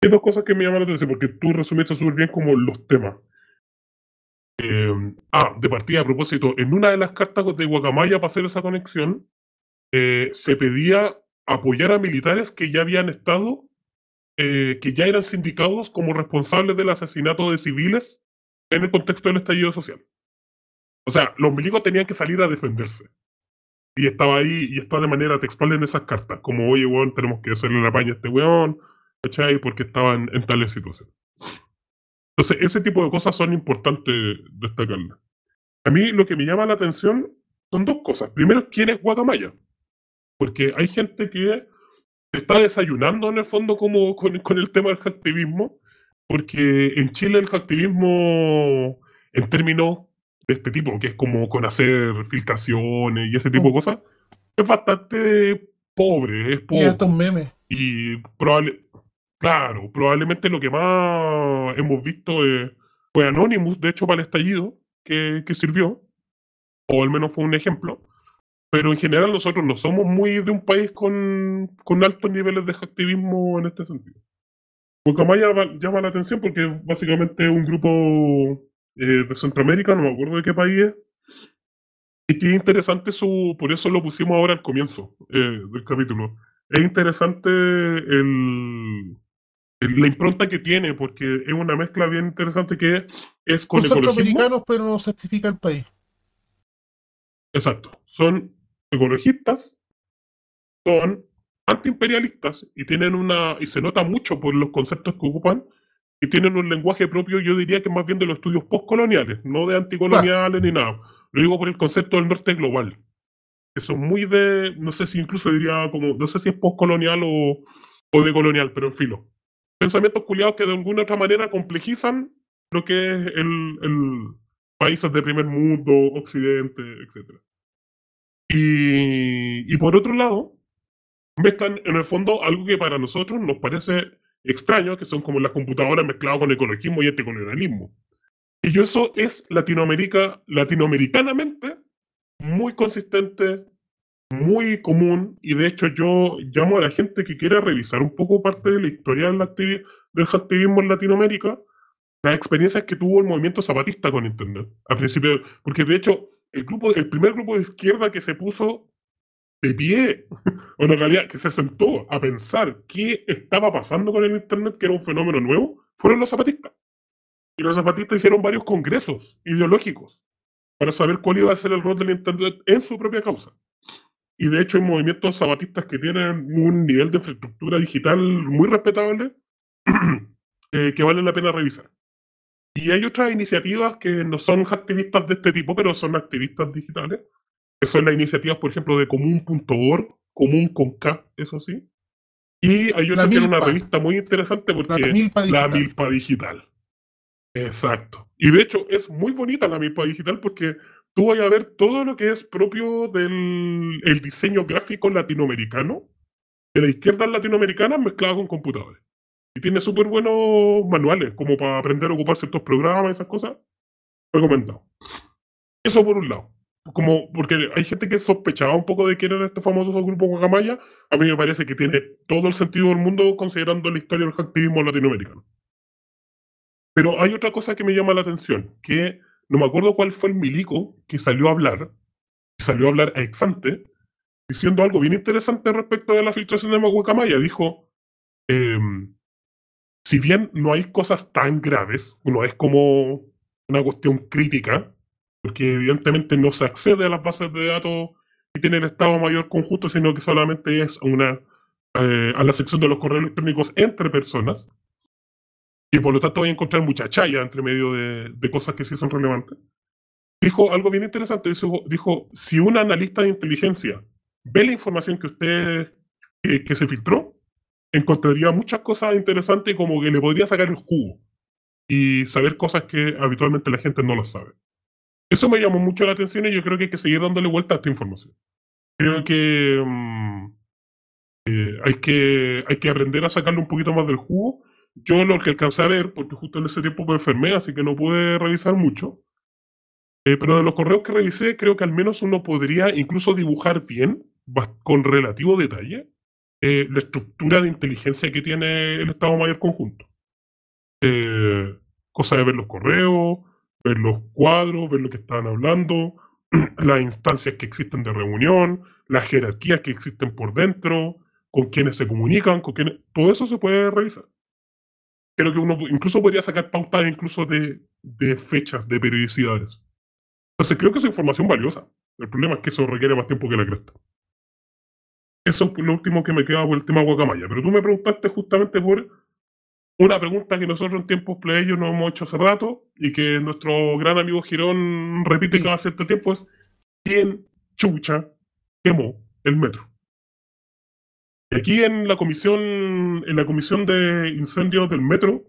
hay dos cosas que me llaman la atención, porque tú resumiste súper bien como los temas. Em, ah, de partida, a propósito, en una de las cartas de Guacamaya para hacer esa conexión, eh, se pedía apoyar a militares que ya habían estado, eh, que ya eran sindicados como responsables del asesinato de civiles en el contexto del estallido social. O sea, los milicos tenían que salir a defenderse. Y estaba ahí, y está de manera textual en esas cartas, como, oye, weón, tenemos que hacerle la paña a este weón, ¿cachai? Porque estaban en tales situaciones. Entonces, ese tipo de cosas son importantes destacarlas. A mí lo que me llama la atención son dos cosas. Primero, ¿quién es Guacamaya? Porque hay gente que está desayunando en el fondo como con, con el tema del hacktivismo, porque en Chile el hacktivismo, en términos de este tipo, que es como con hacer filtraciones y ese tipo de cosas, es bastante pobre, es Y pobre. estos memes. Y probable, claro, probablemente lo que más hemos visto es Fue Anonymous, de hecho, para el estallido que, que sirvió, o al menos fue un ejemplo. Pero en general nosotros no somos muy de un país con, con altos niveles de activismo en este sentido. Guacamaya llama la atención porque es básicamente un grupo eh, de Centroamérica, no me acuerdo de qué país es. Y que es interesante su, por eso lo pusimos ahora al comienzo eh, del capítulo. Es interesante el, la impronta que tiene, porque es una mezcla bien interesante que es con Son centroamericanos, pero no certifica el país. Exacto. Son ecologistas, son antiimperialistas y tienen una y se nota mucho por los conceptos que ocupan y tienen un lenguaje propio, yo diría que más bien de los estudios postcoloniales, no de anticoloniales ni nada. Lo digo por el concepto del norte global, que son muy de, no sé si incluso diría como, no sé si es postcolonial o, o de colonial, pero en filo. Pensamientos culiados que de alguna otra manera complejizan lo que es el, el países de primer mundo, occidente, etc. Y, y por otro lado, mezclan en el fondo algo que para nosotros nos parece extraño, que son como las computadoras mezcladas con ecologismo y anticolonialismo. Y eso es Latinoamérica, latinoamericanamente muy consistente, muy común, y de hecho yo llamo a la gente que quiera revisar un poco parte de la historia del, activismo en Latinoamérica, las experiencias que tuvo el movimiento zapatista con Internet, al principio, porque de hecho el, grupo, el primer grupo de izquierda que se puso de pie, o en realidad que se sentó a pensar qué estaba pasando con el Internet, que era un fenómeno nuevo, fueron los zapatistas. Y los zapatistas hicieron varios congresos ideológicos para saber cuál iba a ser el rol del Internet en su propia causa. Y de hecho hay movimientos zapatistas que tienen un nivel de infraestructura digital muy respetable eh, que vale la pena revisar. Y hay otras iniciativas que no son activistas de este tipo, pero son activistas digitales, que son las iniciativas, por ejemplo, de común.org, común con K, eso sí. Y hay otra que es una revista muy interesante porque la milpa, la milpa digital. Exacto. Y de hecho es muy bonita la milpa digital porque tú vas a ver todo lo que es propio del el diseño gráfico latinoamericano, de la izquierda latinoamericana mezclada con computadores. Tiene súper buenos manuales, como para aprender a ocupar ciertos programas, esas cosas. Recomendado. Eso por un lado como porque hay gente que sospechaba un poco de quién era este famoso grupo Guacamaya, a mí me parece que tiene todo el sentido del mundo considerando la historia del activismo latinoamericano. Pero hay otra cosa que me llama la atención, que no me acuerdo cuál fue el milico que salió a hablar, salió a hablar a Exante, diciendo algo bien interesante respecto de la filtración de Guacamaya. Dijo, em, si bien no hay cosas tan graves, no es como una cuestión crítica, porque evidentemente no se accede a las bases de datos que tiene el Estado Mayor conjunto, sino que solamente es una eh, a la sección de los correos electrónicos entre personas. Y por lo tanto voy a encontrar mucha chaya entre medio de, cosas que sí son relevantes. Dijo algo bien interesante. Dijo, dijo, si un analista de inteligencia ve la información que usted que se filtró, encontraría muchas cosas interesantes como que le podría sacar el jugo y saber cosas que habitualmente la gente no lo sabe. Eso me llamó mucho la atención y yo creo que hay que seguir dándole vuelta a esta información. Creo que, mm, eh, hay, que hay que aprender a sacarle un poquito más del jugo. Yo lo que alcancé a ver, porque justo en ese tiempo me enfermé, así que no pude revisar mucho. Eh, pero de los correos que revisé, creo que al menos uno podría incluso dibujar bien, con relativo detalle, eh, la estructura de inteligencia que tiene el Estado Mayor Conjunto. cosa de ver los correos, ver los cuadros, ver lo que estaban hablando, las instancias que existen de reunión, las jerarquías que existen por dentro, con quienes se comunican, con quienes... Todo eso se puede revisar. Creo que uno incluso podría sacar pautas incluso de, de fechas, de periodicidades. Entonces creo que es información valiosa. El problema es que eso requiere más tiempo que la cresta. Eso es lo último que me queda por el tema Guacamaya. Pero tú me preguntaste justamente por una pregunta que nosotros en tiempos playos nos hemos hecho hace rato y que nuestro gran amigo Girón repite cada cierto tiempo es ¿quién chucha quemó el metro? Y aquí en la comisión, en la comisión de incendios del metro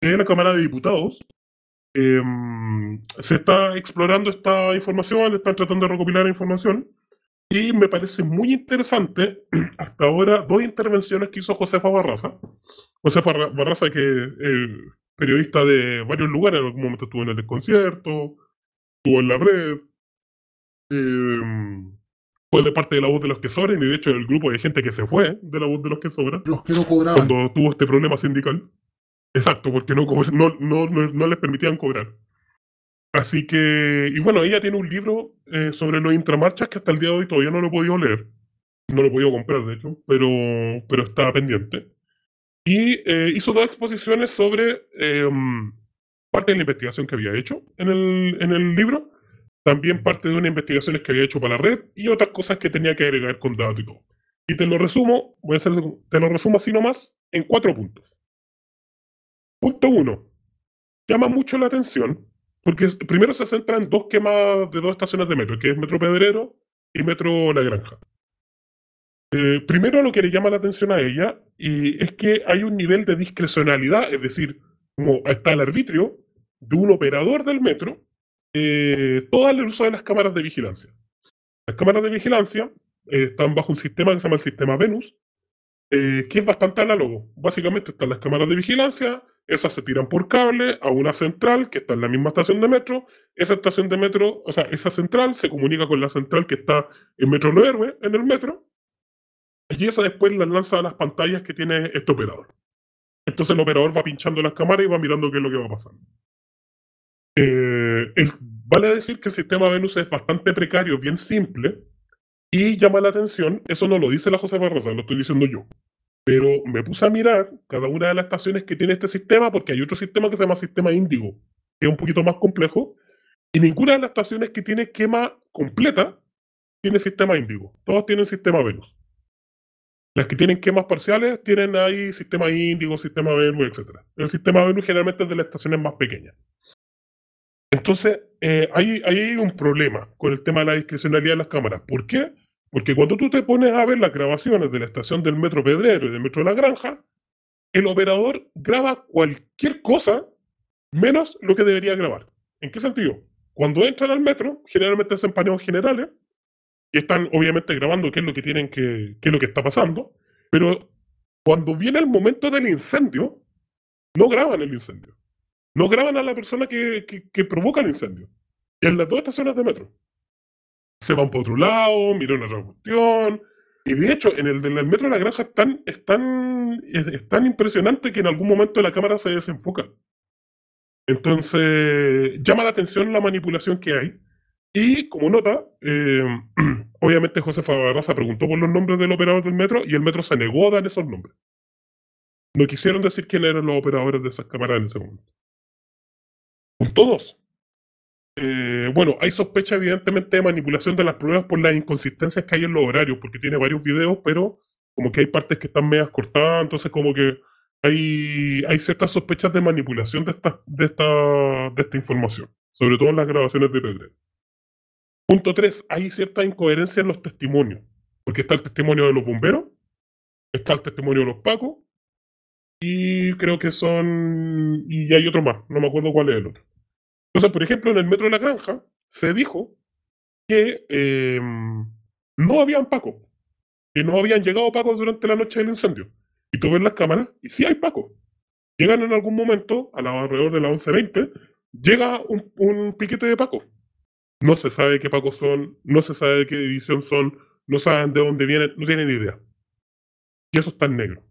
de la Cámara de Diputados, em, se está explorando esta información, están tratando de recopilar información y me parece muy interesante hasta ahora dos intervenciones que hizo Josefa Barraza. Josefa Barraza, que periodista de varios lugares, en algún momento estuvo en el desconcierto, estuvo en la red, eh, fue de parte de la voz de los que sobran, y de hecho el grupo de gente que se fue de la voz de los que sobran. Los que no cobraban. Cuando tuvo este problema sindical. Exacto, porque no, no, no, no, les permitían cobrar. Así que, y bueno, ella tiene un libro eh, sobre los intramarchas que hasta el día de hoy todavía no lo he podido leer. No lo he podido comprar, de hecho, pero, pero está pendiente. Y eh, hizo dos exposiciones sobre em, parte de la investigación que había hecho en el, en el libro también parte de unas investigaciones que había hecho para la red y otras cosas que tenía que agregar con datos y todo. Y te lo resumo, voy a hacer, te lo resumo así nomás, en cuatro puntos. Punto uno. Llama mucho la atención porque primero se centra en dos quemas de dos estaciones de metro, que es Metro Pedrero y Metro La Granja. Eh, primero lo que le llama la atención a ella y es que hay un nivel de discrecionalidad, es decir, como está el arbitrio de un operador del metro eh, todo el uso de las cámaras de vigilancia. Las cámaras de vigilancia eh, están bajo un sistema que se llama el sistema Venus, eh, que es bastante análogo. Básicamente están las cámaras de vigilancia, esas se tiran por cable a una central que está en la misma estación de metro. Esa estación de metro, o sea, esa central se comunica con la central que está en Metro Lo Héroe, en el metro, y esa después la lanza a las pantallas que tiene este operador. Entonces el operador va pinchando las cámaras y va mirando qué es lo que va pasando. Eh, vale decir que el sistema Venus es bastante precario, bien simple, y llama la atención, eso no lo dice la José Barraza, lo estoy diciendo yo. Pero me puse a mirar cada una de las estaciones que tiene este sistema, porque hay otro sistema que se llama sistema Índigo, que es un poquito más complejo, y ninguna de las estaciones que tiene quema completa tiene sistema Índigo. Todas tienen sistema Venus. Las que tienen quemas parciales tienen ahí sistema Índigo, sistema Venus, etc. El sistema Venus generalmente es de las estaciones más pequeñas. Entonces, eh, hay, hay un problema con el tema de la discrecionalidad de las cámaras. ¿Por qué? Porque cuando tú te pones a ver las grabaciones de la estación del Metro Pedrero y del Metro de la Granja, el operador graba cualquier cosa menos lo que debería grabar. ¿En qué sentido? Cuando entran al metro, generalmente hacen paneos generales y están obviamente grabando qué es lo que tienen que, qué es lo que está pasando, pero cuando viene el momento del incendio, no graban el incendio no graban a la persona que, provoca el incendio. En las dos estaciones de metro. Se van por otro lado, miran otra cuestión. Y de hecho, en el del metro de la granja es tan, es tan, es, tan impresionante que en algún momento la cámara se desenfoca. Entonces, llama la atención la manipulación que hay. Y como nota, eh, obviamente José Barraza preguntó por los nombres del operador del metro y el metro se negó a dar esos nombres. No quisieron decir quién eran los operadores de esas cámaras en ese momento. Todos. Eh, bueno, hay sospecha evidentemente de manipulación de las pruebas por las inconsistencias que hay en los horarios, porque tiene varios videos, pero como que hay partes que están medias cortadas, entonces como que hay, ciertas sospechas de manipulación de esta información, sobre todo en las grabaciones de Pedro. Punto 3. Hay cierta incoherencia en los testimonios, porque está el testimonio de los bomberos, está el testimonio de los pacos, y creo que son... y hay otro más, no me acuerdo cuál es el otro. Entonces, por ejemplo, en el metro de la granja se dijo que em, no habían pacos, que no habían llegado pacos durante la noche del incendio. Y tú ves las cámaras y sí hay pacos. Llegan en algún momento, a la, alrededor de las 11.20, llega un, piquete de pacos. No se sabe qué pacos son, no se sabe de qué división son, no saben de dónde vienen, no tienen idea. Y eso está en negro.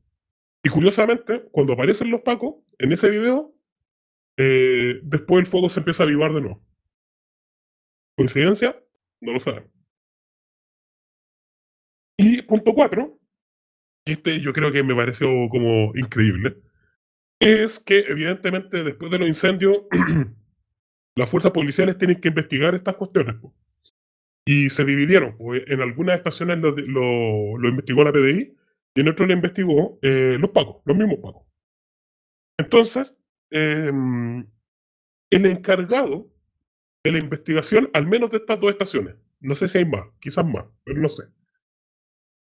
Y curiosamente, cuando aparecen los pacos, en ese video, eh, después el fuego se empieza a avivar de nuevo. ¿Coincidencia? No lo saben. Y punto cuatro, este yo creo que me pareció como increíble, es que evidentemente después de los incendios, las fuerzas policiales tienen que investigar estas cuestiones. Y se dividieron. En algunas estaciones lo, lo, investigó la PDI y en otro lo investigó eh, los pacos, los mismos pacos. Entonces, Em, el encargado de la investigación, al menos de estas dos estaciones, no sé si hay más, quizás más, pero no sé.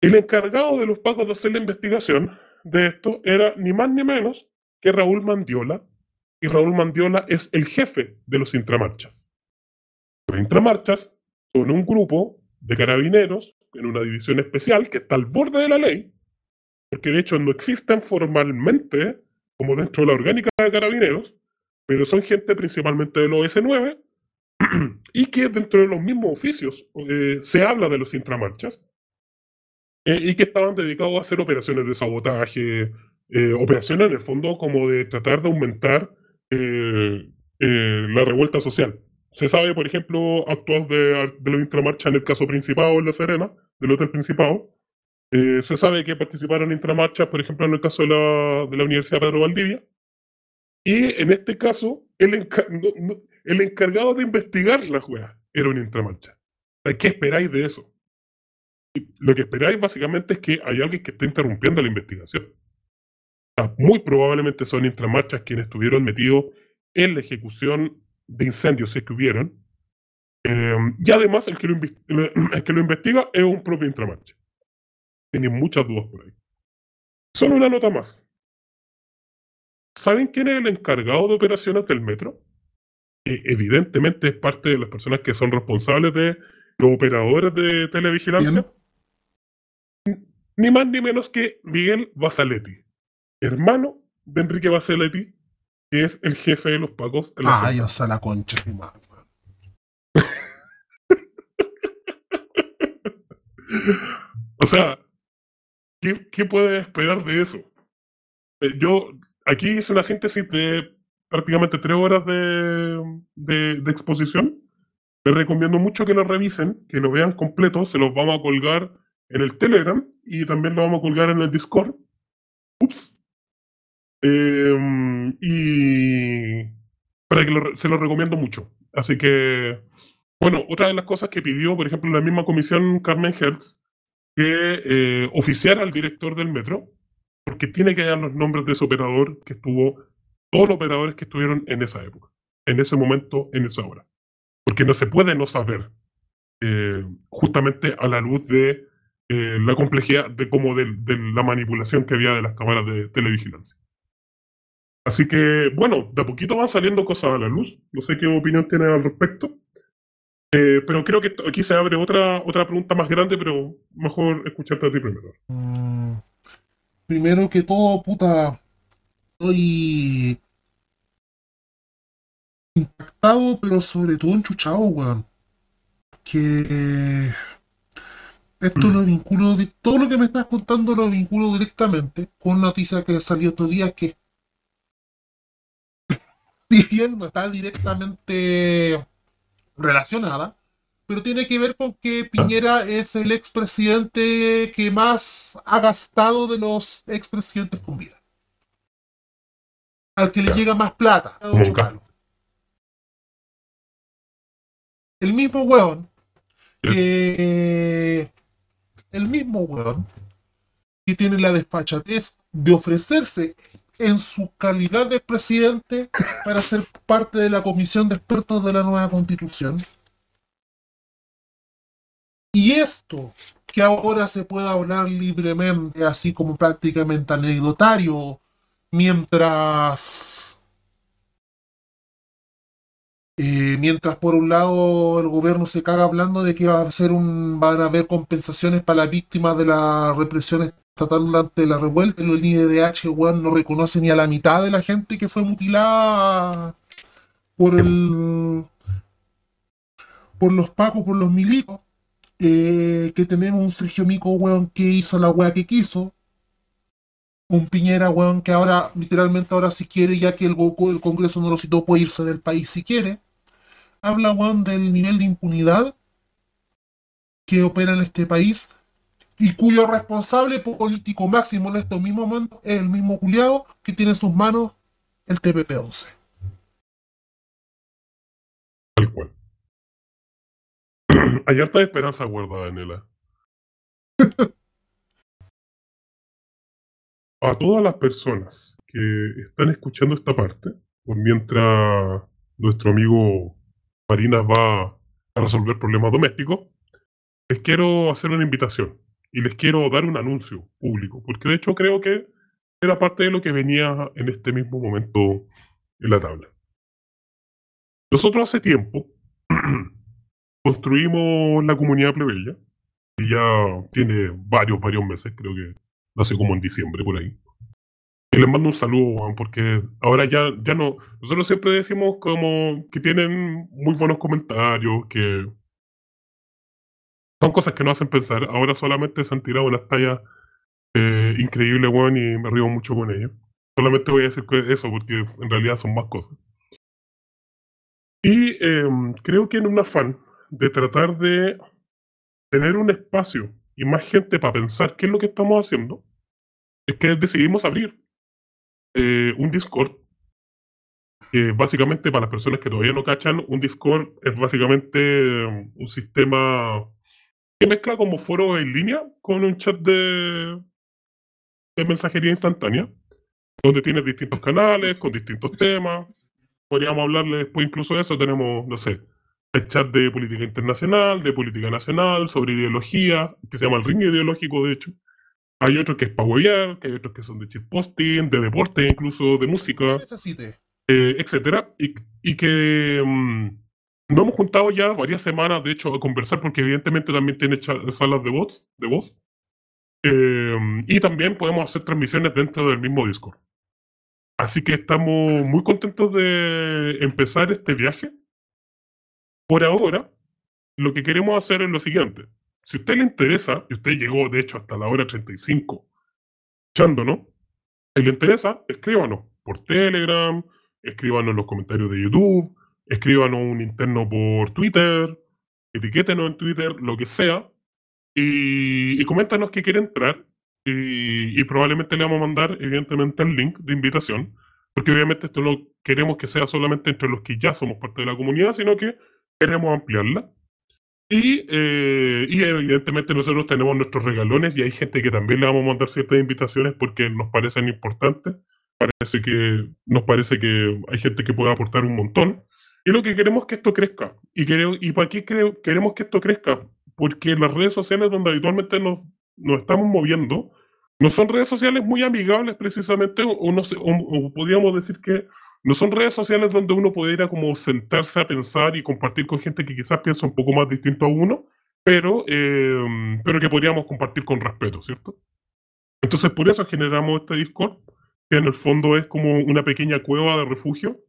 El encargado de los pagos de hacer la investigación de esto era ni más ni menos que Raúl Mandiola, y Raúl Mandiola es el jefe de los intramarchas. Los intramarchas son un grupo de carabineros en una división especial que está al borde de la ley, porque de hecho no existen formalmente como dentro de la orgánica de carabineros, pero son gente principalmente de los S9 y que dentro de los mismos oficios eh, se habla de los intramarchas eh, y que estaban dedicados a hacer operaciones de sabotaje, eh, operaciones en el fondo como de tratar de aumentar la revuelta social. Se sabe, por ejemplo, actual de, de los intramarchas en el caso Principado en La Serena, del Hotel Principado. Se sabe que participaron en intramarchas, por ejemplo, en el caso de la, de la Universidad Pedro Valdivia. Y en este caso, el, el encargado de investigar la juega era un intramarcha. ¿Qué esperáis de eso? Lo que esperáis básicamente es que hay alguien que esté interrumpiendo la investigación. muy probablemente son intramarchas quienes estuvieron metidos en la ejecución de incendios, si es que hubieron. Em, y además, el que lo investiga es un propio intramarcha. Tiene muchas dudas por ahí. Solo una nota más. ¿Saben quién es el encargado de operaciones del metro? evidentemente es parte de las personas que son responsables de los operadores de televigilancia. Ni más ni menos que Miguel Basaletti, hermano de Enrique Basaletti, que es el jefe de los pagos. Ay, o sea, la concha o sea, ¿qué, ¿qué puedes esperar de eso? Eh, yo aquí hice una síntesis de prácticamente tres horas de, exposición. Les recomiendo mucho que lo revisen, que lo vean completo. Se los vamos a colgar en el Telegram y también lo vamos a colgar en el Discord. Ups. Em, y para que se lo recomiendo mucho. Así que, bueno, otra de las cosas que pidió, por ejemplo, la misma comisión Carmen Hertz, que eh, oficiara al director del metro, porque tiene que dar los nombres de ese operador que estuvo todos los operadores que estuvieron en esa época, en ese momento, en esa hora. Porque no se puede no saber, eh, justamente a la luz de eh, la complejidad de cómo de, la manipulación que había de las cámaras de televigilancia. Así que, bueno, de a poquito van saliendo cosas a la luz. No sé qué opinión tienen al respecto. Eh, pero creo que aquí se abre otra, otra pregunta más grande, pero mejor escucharte a ti primero. Mm, primero que todo, puta, estoy impactado, pero sobre todo enchuchado, weón. Que esto lo vinculo, de, todo lo que me estás contando lo vinculo directamente con una noticia que salió otro día que, si bien no está directamente relacionada, pero tiene que ver con que Piñera es el expresidente que más ha gastado de los expresidentes con vida. Al que le llega más plata. El mismo weón que el mismo weón que tiene la despachatez de ofrecerse en su calidad de presidente para ser parte de la comisión de expertos de la nueva constitución. Y esto, que ahora se puede hablar libremente, así como prácticamente anecdotario, Mientras. Eh, mientras por un lado el gobierno se caga hablando de que va a ser un, van a haber compensaciones para las víctimas de la represión estatal durante la revuelta, el IDH no reconoce ni a la mitad de la gente que fue mutilada por el por los pacos, por los milicos, eh, que tenemos un Sergio Mico, weón, que hizo la weá que quiso, un Piñera, weón, que ahora, literalmente ahora si quiere, ya que el, el Congreso no lo citó, puede irse del país si quiere. Habla, weón, del nivel de impunidad que opera en este país y cuyo responsable político máximo en este mismo momento es el mismo culiado que tiene en sus manos el TPP-11. Tal cual. Hay harta esperanza guardada en él. a todas las personas que están escuchando esta parte, mientras nuestro amigo Marinas va a resolver problemas domésticos, les quiero hacer una invitación y les quiero dar un anuncio público, porque de hecho creo que era parte de lo que venía en este mismo momento en la tabla. Nosotros hace tiempo construimos la comunidad plebeya, y ya tiene varios, varios meses, creo que nace como en diciembre por ahí. Y les mando un saludo, Juan, porque ahora ya, ya no. Nosotros siempre decimos como que tienen muy buenos comentarios, que son cosas que nos hacen pensar. Ahora solamente se han tirado unas tallas eh, increíbles, Juan, y me río mucho con ellos. Solamente voy a decir eso, porque en realidad son más cosas. Y em, creo que en un afán de tratar de tener un espacio y más gente para pensar qué es lo que estamos haciendo, es que decidimos abrir eh, un Discord. Que básicamente, para las personas que todavía no cachan, un Discord es básicamente um, un sistema que mezcla como foro en línea con un chat de, de mensajería instantánea, donde tienes distintos canales con distintos temas. Podríamos hablarle después incluso de eso. Tenemos, no sé, el chat de política internacional, de política nacional, sobre ideología, que se llama el ring ideológico, de hecho. Hay otros que es para que hay otros que son de posting, de deporte, incluso de música, eh, etcétera. Y, y que mm, nos hemos juntado ya varias semanas, de hecho, a conversar, porque evidentemente también tiene salas de voz, de voz. Eh, y también podemos hacer transmisiones dentro del mismo Discord. Así que estamos muy contentos de empezar este viaje. Por ahora, lo que queremos hacer es lo siguiente. Si a usted le interesa, y usted llegó de hecho hasta la hora 35 escuchándonos, y le interesa, escríbanos por Telegram, escríbanos en los comentarios de YouTube, escríbanos un interno por Twitter, etiquétenos en Twitter, lo que sea, y, y coméntanos que quiere entrar. Y, y, probablemente le vamos a mandar, evidentemente, el link de invitación, porque obviamente esto no queremos que sea solamente entre los que ya somos parte de la comunidad, sino que queremos ampliarla. Y, eh, y evidentemente nosotros tenemos nuestros regalones y hay gente que también le vamos a mandar ciertas invitaciones porque nos parecen importantes. Parece que, nos parece que hay gente que puede aportar un montón. Y lo que queremos es que esto crezca. ¿Y, queremos, y para qué creo, queremos que esto crezca? Porque las redes sociales donde habitualmente nos, nos estamos moviendo no son redes sociales muy amigables precisamente, o, no sé, o podríamos decir que no son redes sociales donde uno pudiera como sentarse a pensar y compartir con gente que quizás piensa un poco más distinto a uno, pero, em, pero que podríamos compartir con respeto, ¿cierto? Entonces por eso generamos este Discord, que en el fondo es como una pequeña cueva de refugio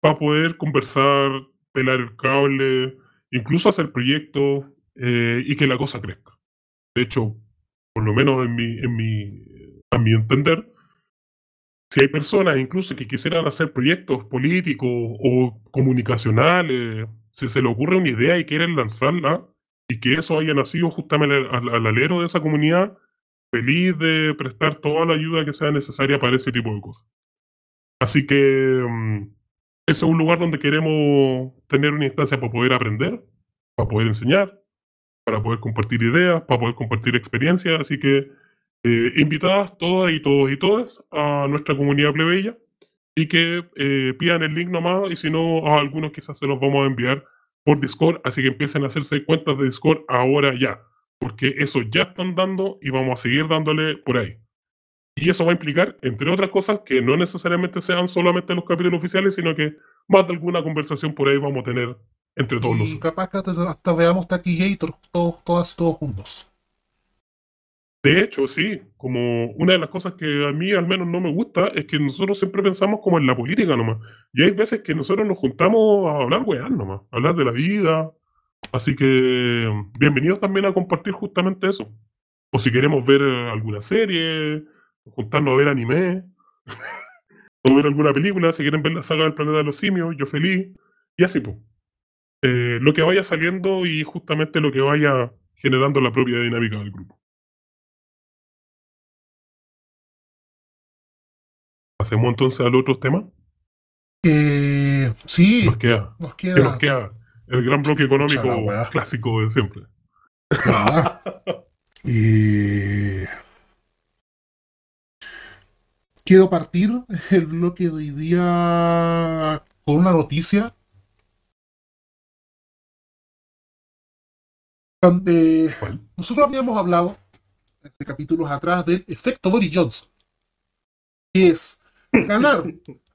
para poder conversar, pelar el cable, incluso hacer proyectos eh, y que la cosa crezca. De hecho, por lo menos en mi, en mi, a mi entender, si hay personas incluso que quisieran hacer proyectos políticos o comunicacionales, si se le ocurre una idea y quieren lanzarla, y que eso haya nacido justamente al, alero de esa comunidad, feliz de prestar toda la ayuda que sea necesaria para ese tipo de cosas. Así que mm, ese es un lugar donde queremos tener una instancia para poder aprender, para poder enseñar, para poder compartir ideas, para poder compartir experiencias. Así que eh, invitadas todas y todos y todas a nuestra comunidad plebeya y que eh, pidan el link nomás y si no a algunos quizás se los vamos a enviar por Discord, así que empiecen a hacerse cuentas de Discord ahora ya, porque eso ya están dando y vamos a seguir dándole por ahí. Y eso va a implicar, entre otras cosas, que no necesariamente sean solamente los capítulos oficiales, sino que más de alguna conversación por ahí vamos a tener entre todos y nosotros. capaz que hasta, veamos Taquillator todos, todas, todos juntos. De hecho, sí, como una de las cosas que a mí al menos no me gusta es que nosotros siempre pensamos como en la política nomás. Y hay veces que nosotros nos juntamos a hablar weá nomás, a hablar de la vida. Así que bienvenidos también a compartir justamente eso. O si queremos ver alguna serie, juntarnos a ver anime, o ver alguna película, si quieren ver la saga del planeta de los simios, yo feliz. Y así, pues. lo que vaya saliendo y justamente lo que vaya generando la propia dinámica del grupo. ¿Pasemos entonces al otro tema? Eh, sí. Nos queda. Nos queda. nos queda el gran bloque económico clásico de siempre. y... Quiero partir el bloque de hoy día con una noticia. nosotros habíamos hablado, este capítulos atrás, del efecto Boris Johnson. Que es ganar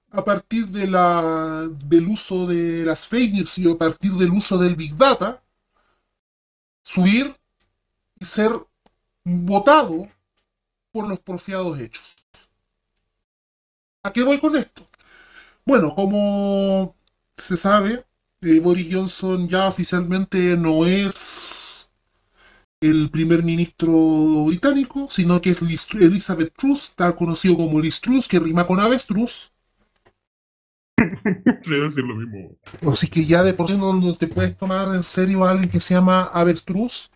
a partir de la, del uso de las fake news y a partir del uso del Big Data, subir y ser votado por los profiados hechos. ¿A qué voy con esto? Bueno, como se sabe, eh, Boris Johnson ya oficialmente no es el primer ministro británico, sino que es Elizabeth Truss, está conocido como Liz Truss, que rima con avestruz. Debe decir lo mismo. Así que ya de por sí no te puedes tomar en serio a alguien que se llama avestruz.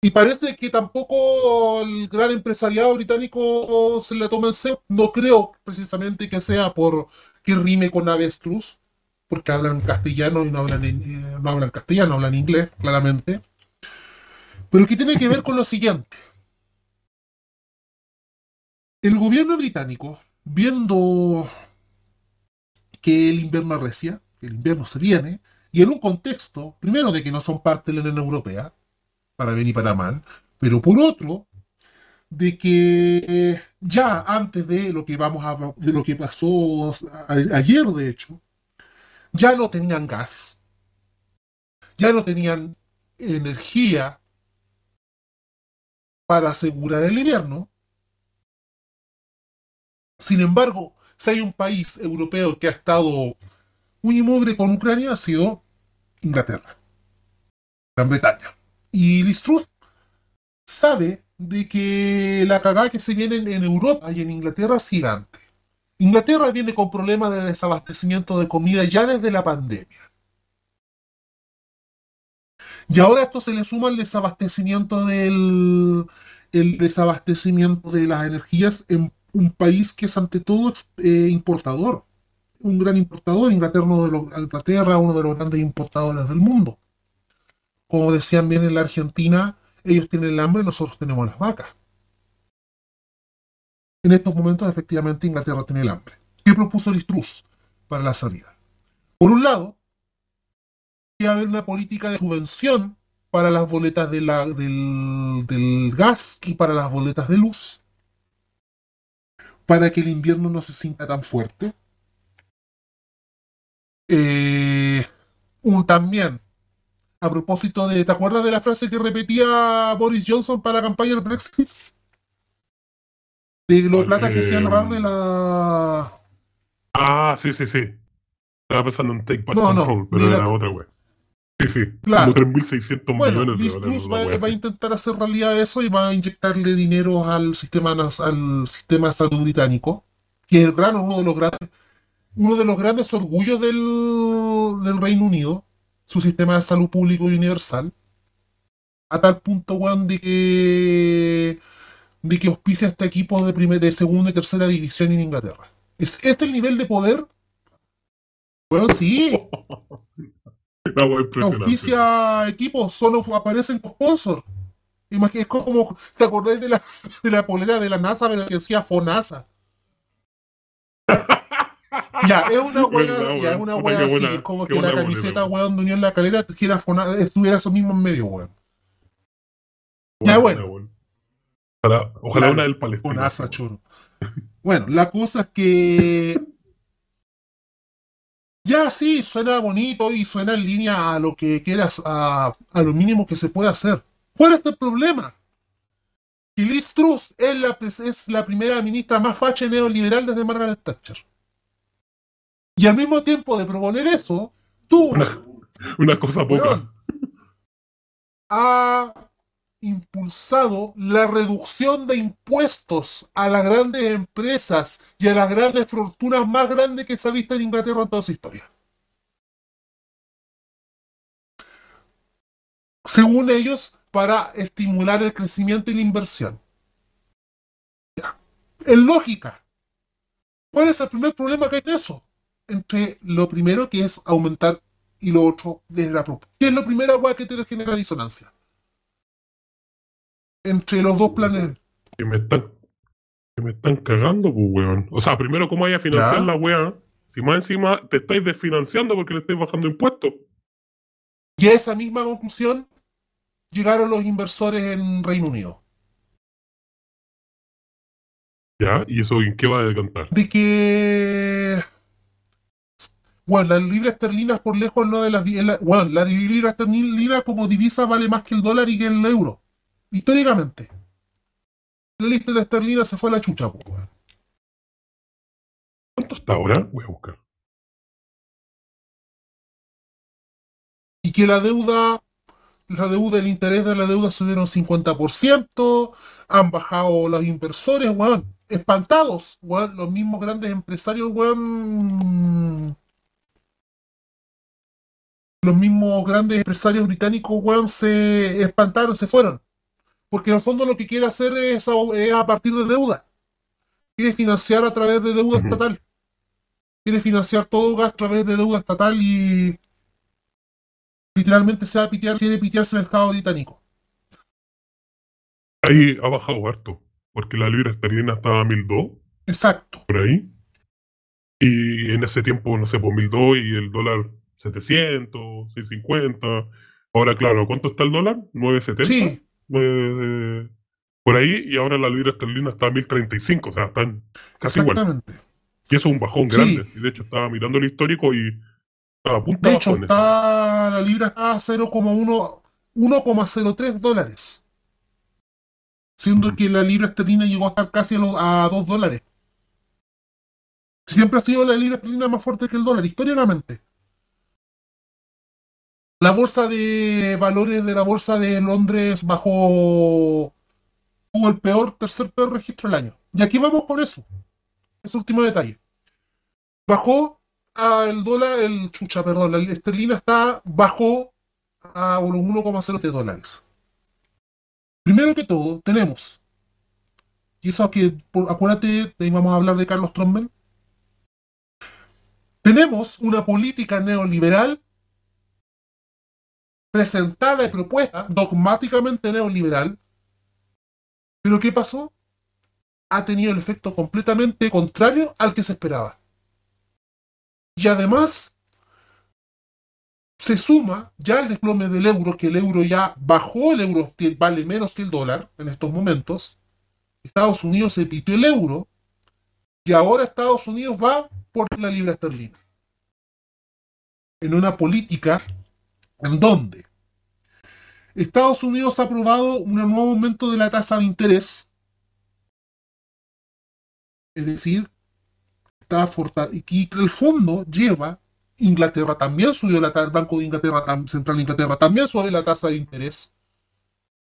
Y parece que tampoco el gran empresariado británico se le toma en serio. No creo precisamente que sea por que rime con avestruz, porque hablan castellano y no hablan, eh, no hablan castellano, hablan inglés, claramente. Pero que tiene que ver con lo siguiente. El gobierno británico, viendo que el invierno arrecia, que el invierno se viene, y en un contexto, primero, de que no son parte de la Unión Europea, para bien y para mal, pero por otro, de que ya antes de lo que vamos a de lo que pasó ayer de hecho, ya no tenían gas, ya no tenían energía para asegurar el invierno. Sin embargo, si hay un país europeo que ha estado muy mugre con Ucrania, ha sido Inglaterra, Gran Bretaña. Y Listruth sabe de que la cagada que se viene en Europa y en Inglaterra es gigante. Inglaterra viene con problemas de desabastecimiento de comida ya desde la pandemia. Y ahora esto se le suma el desabastecimiento del el desabastecimiento de las energías en un país que es ante todo eh, importador. Un gran importador, Inglaterra, de Inglaterra, uno de los grandes importadores del mundo como decían bien en la Argentina, ellos tienen el hambre, nosotros tenemos las vacas. En estos momentos, efectivamente, Inglaterra tiene el hambre. ¿Qué propuso Listruz para la salida? Por un lado, que haber una política de subvención para las boletas del, del gas y para las boletas de luz, para que el invierno no se sienta tan fuerte. Eh, un, también a propósito de, ¿te acuerdas de la frase que repetía Boris Johnson para la campaña del Brexit? De los plata que se han de la. Ah, sí, sí, sí. Estaba pensando en Take Back Control, pero era otra, güey. Sí, sí. Claro. Como 3.600 bueno, millones de dólares. Va, va, a intentar hacer realidad eso y va a inyectarle dinero al sistema, al sistema de salud británico, que es el gran, uno de los grandes, uno de los grandes orgullos del, del Reino Unido su sistema de salud público y universal, a tal punto, weón, de que, de que auspicia este equipo de, primer, de segunda y tercera división en Inglaterra. ¿Es este el nivel de poder? Bueno, sí. auspicia equipos, solo aparecen con sponsor. Es como, ¿se acordáis de la, de la polera de la NASA que decía FONASA? Ya, es una wea, ya, es una wea así, es como que la camiseta, weón, de Unión La Calera estuviera eso mismo en medio, weón. Ya, bueno. Ojalá, una del Palestina. Bueno, la cosa es que. Ya sí, suena bonito y suena en línea a lo que quieras, a, a lo mínimo que se puede hacer. ¿Cuál es el problema? Y Liz Truss es la, es la primera ministra más facha y neoliberal desde Margaret Thatcher. Y al mismo tiempo de proponer eso, tú. Una, cosa poca. ha impulsado la reducción de impuestos a las grandes empresas y a las grandes fortunas más grandes que se ha visto en Inglaterra en toda su historia. Según ellos, para estimular el crecimiento y la inversión. En lógica. ¿Cuál es el primer problema que hay en eso? Entre lo primero que es aumentar y lo otro desde la propia. ¿Qué es lo primero agua que te genera disonancia? Entre los dos planes. Que me están, que me están cagando, pues, weón. O sea, primero, ¿cómo hay a financiar la weá? Si más encima te estáis desfinanciando porque le estáis bajando impuestos. Y a esa misma conclusión llegaron los inversores en Reino Unido. ¿Ya? ¿Y eso en qué va a decantar? De que bueno, las libras esterlinas por lejos no de las... La, bueno, la libra esterlina como divisa vale más que el dólar y que el euro. Históricamente. La lista de la esterlina se fue a la chucha, pues, ¿Cuánto está ahora? Voy a buscar. Y que la deuda, la deuda, el interés de la deuda subieron 50%, han bajado los inversores, weón, espantados, weón, los mismos grandes empresarios, weón. Los mismos grandes empresarios británicos, weón, se espantaron, se fueron. Porque en el fondo lo que quiere hacer es a, es a partir de deuda. Quiere financiar a través de deuda estatal. Quiere financiar todo a través de deuda estatal y literalmente se va a pitear, quiere pitearse el Estado británico. Ahí ha bajado harto. Porque la libra esterlina estaba a 1002, Exacto. por ahí. Y en ese tiempo, no sé, por 1002 y el dólar 700, 650. Ahora, claro, ¿cuánto está el dólar? 970. Sí, Eh, por ahí, y ahora la libra esterlina está a 1035, o sea, están casi igual. exactamente. Y eso es un bajón Sí. grande. Y de hecho, estaba mirando el histórico y estaba a punta De hecho, está, la libra está a 0,1 1,03 dólares. Siendo Ujú. que la libra esterlina llegó a estar casi a, los- a 2 dólares. Siempre ha sido la libra esterlina más fuerte que el dólar, históricamente. La bolsa de valores de la bolsa de Londres bajó. Tuvo el peor, tercer peor registro del año. Y aquí vamos con eso. Ese último detalle. Bajó al dólar, el chucha, perdón, la esterlina está, bajó a los 1,03 dólares. Primero que todo, tenemos, y eso que, por- acuérdate, ahí vamos a hablar de Carlos Tromben, tenemos una política neoliberal presentada y propuesta, dogmáticamente neoliberal, pero ¿qué pasó? Ha tenido el efecto completamente contrario al que se esperaba. Y además, se suma ya el desplome del euro, que el euro ya bajó, el euro vale menos que el dólar en estos momentos. Estados Unidos se pitió el euro y ahora Estados Unidos va por la libra esterlina. En una política en donde Estados Unidos ha aprobado un nuevo aumento de la tasa de interés. Es decir, está y el fondo lleva Inglaterra también subió la ta- el Banco de Inglaterra, Central de Inglaterra también subió la tasa de interés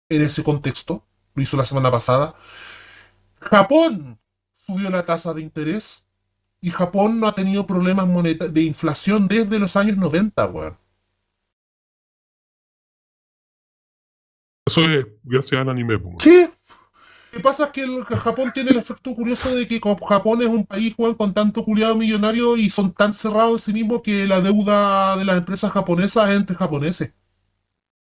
en ese contexto, lo hizo la semana pasada. Japón subió la tasa de interés y Japón no ha tenido problemas de inflación desde los años 90, weón. Eso es gracias al anime. po. Sí. Lo que pasa es que, el- que Japón tiene el efecto curioso de que Japón es un país con tanto culiado millonario y son tan cerrados en sí mismos que la deuda de las empresas japonesas es entre japoneses.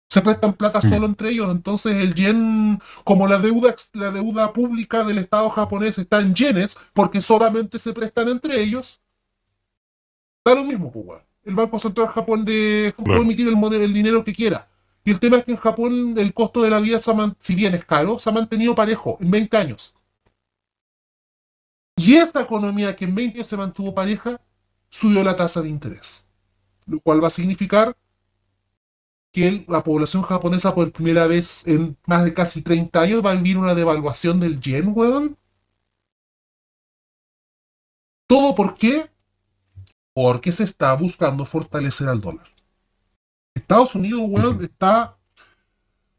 Se prestan plata Mm. solo entre ellos, entonces el yen, como la deuda, la deuda pública del Estado japonés está en yenes, porque solamente se prestan entre ellos, da lo mismo, pues, weón. El Banco Central Japón de, puede emitir el, modelo- el dinero que quiera. Y el tema es que en Japón el costo de la vida, si bien es caro, se ha mantenido parejo en 20 años. Y esta economía que en 20 años se mantuvo pareja, subió la tasa de interés. Lo cual va a significar que la población japonesa por primera vez en más de casi 30 años va a vivir una devaluación del yen, weón. ¿Todo por qué? Porque se está buscando fortalecer al dólar. Estados Unidos, weón, está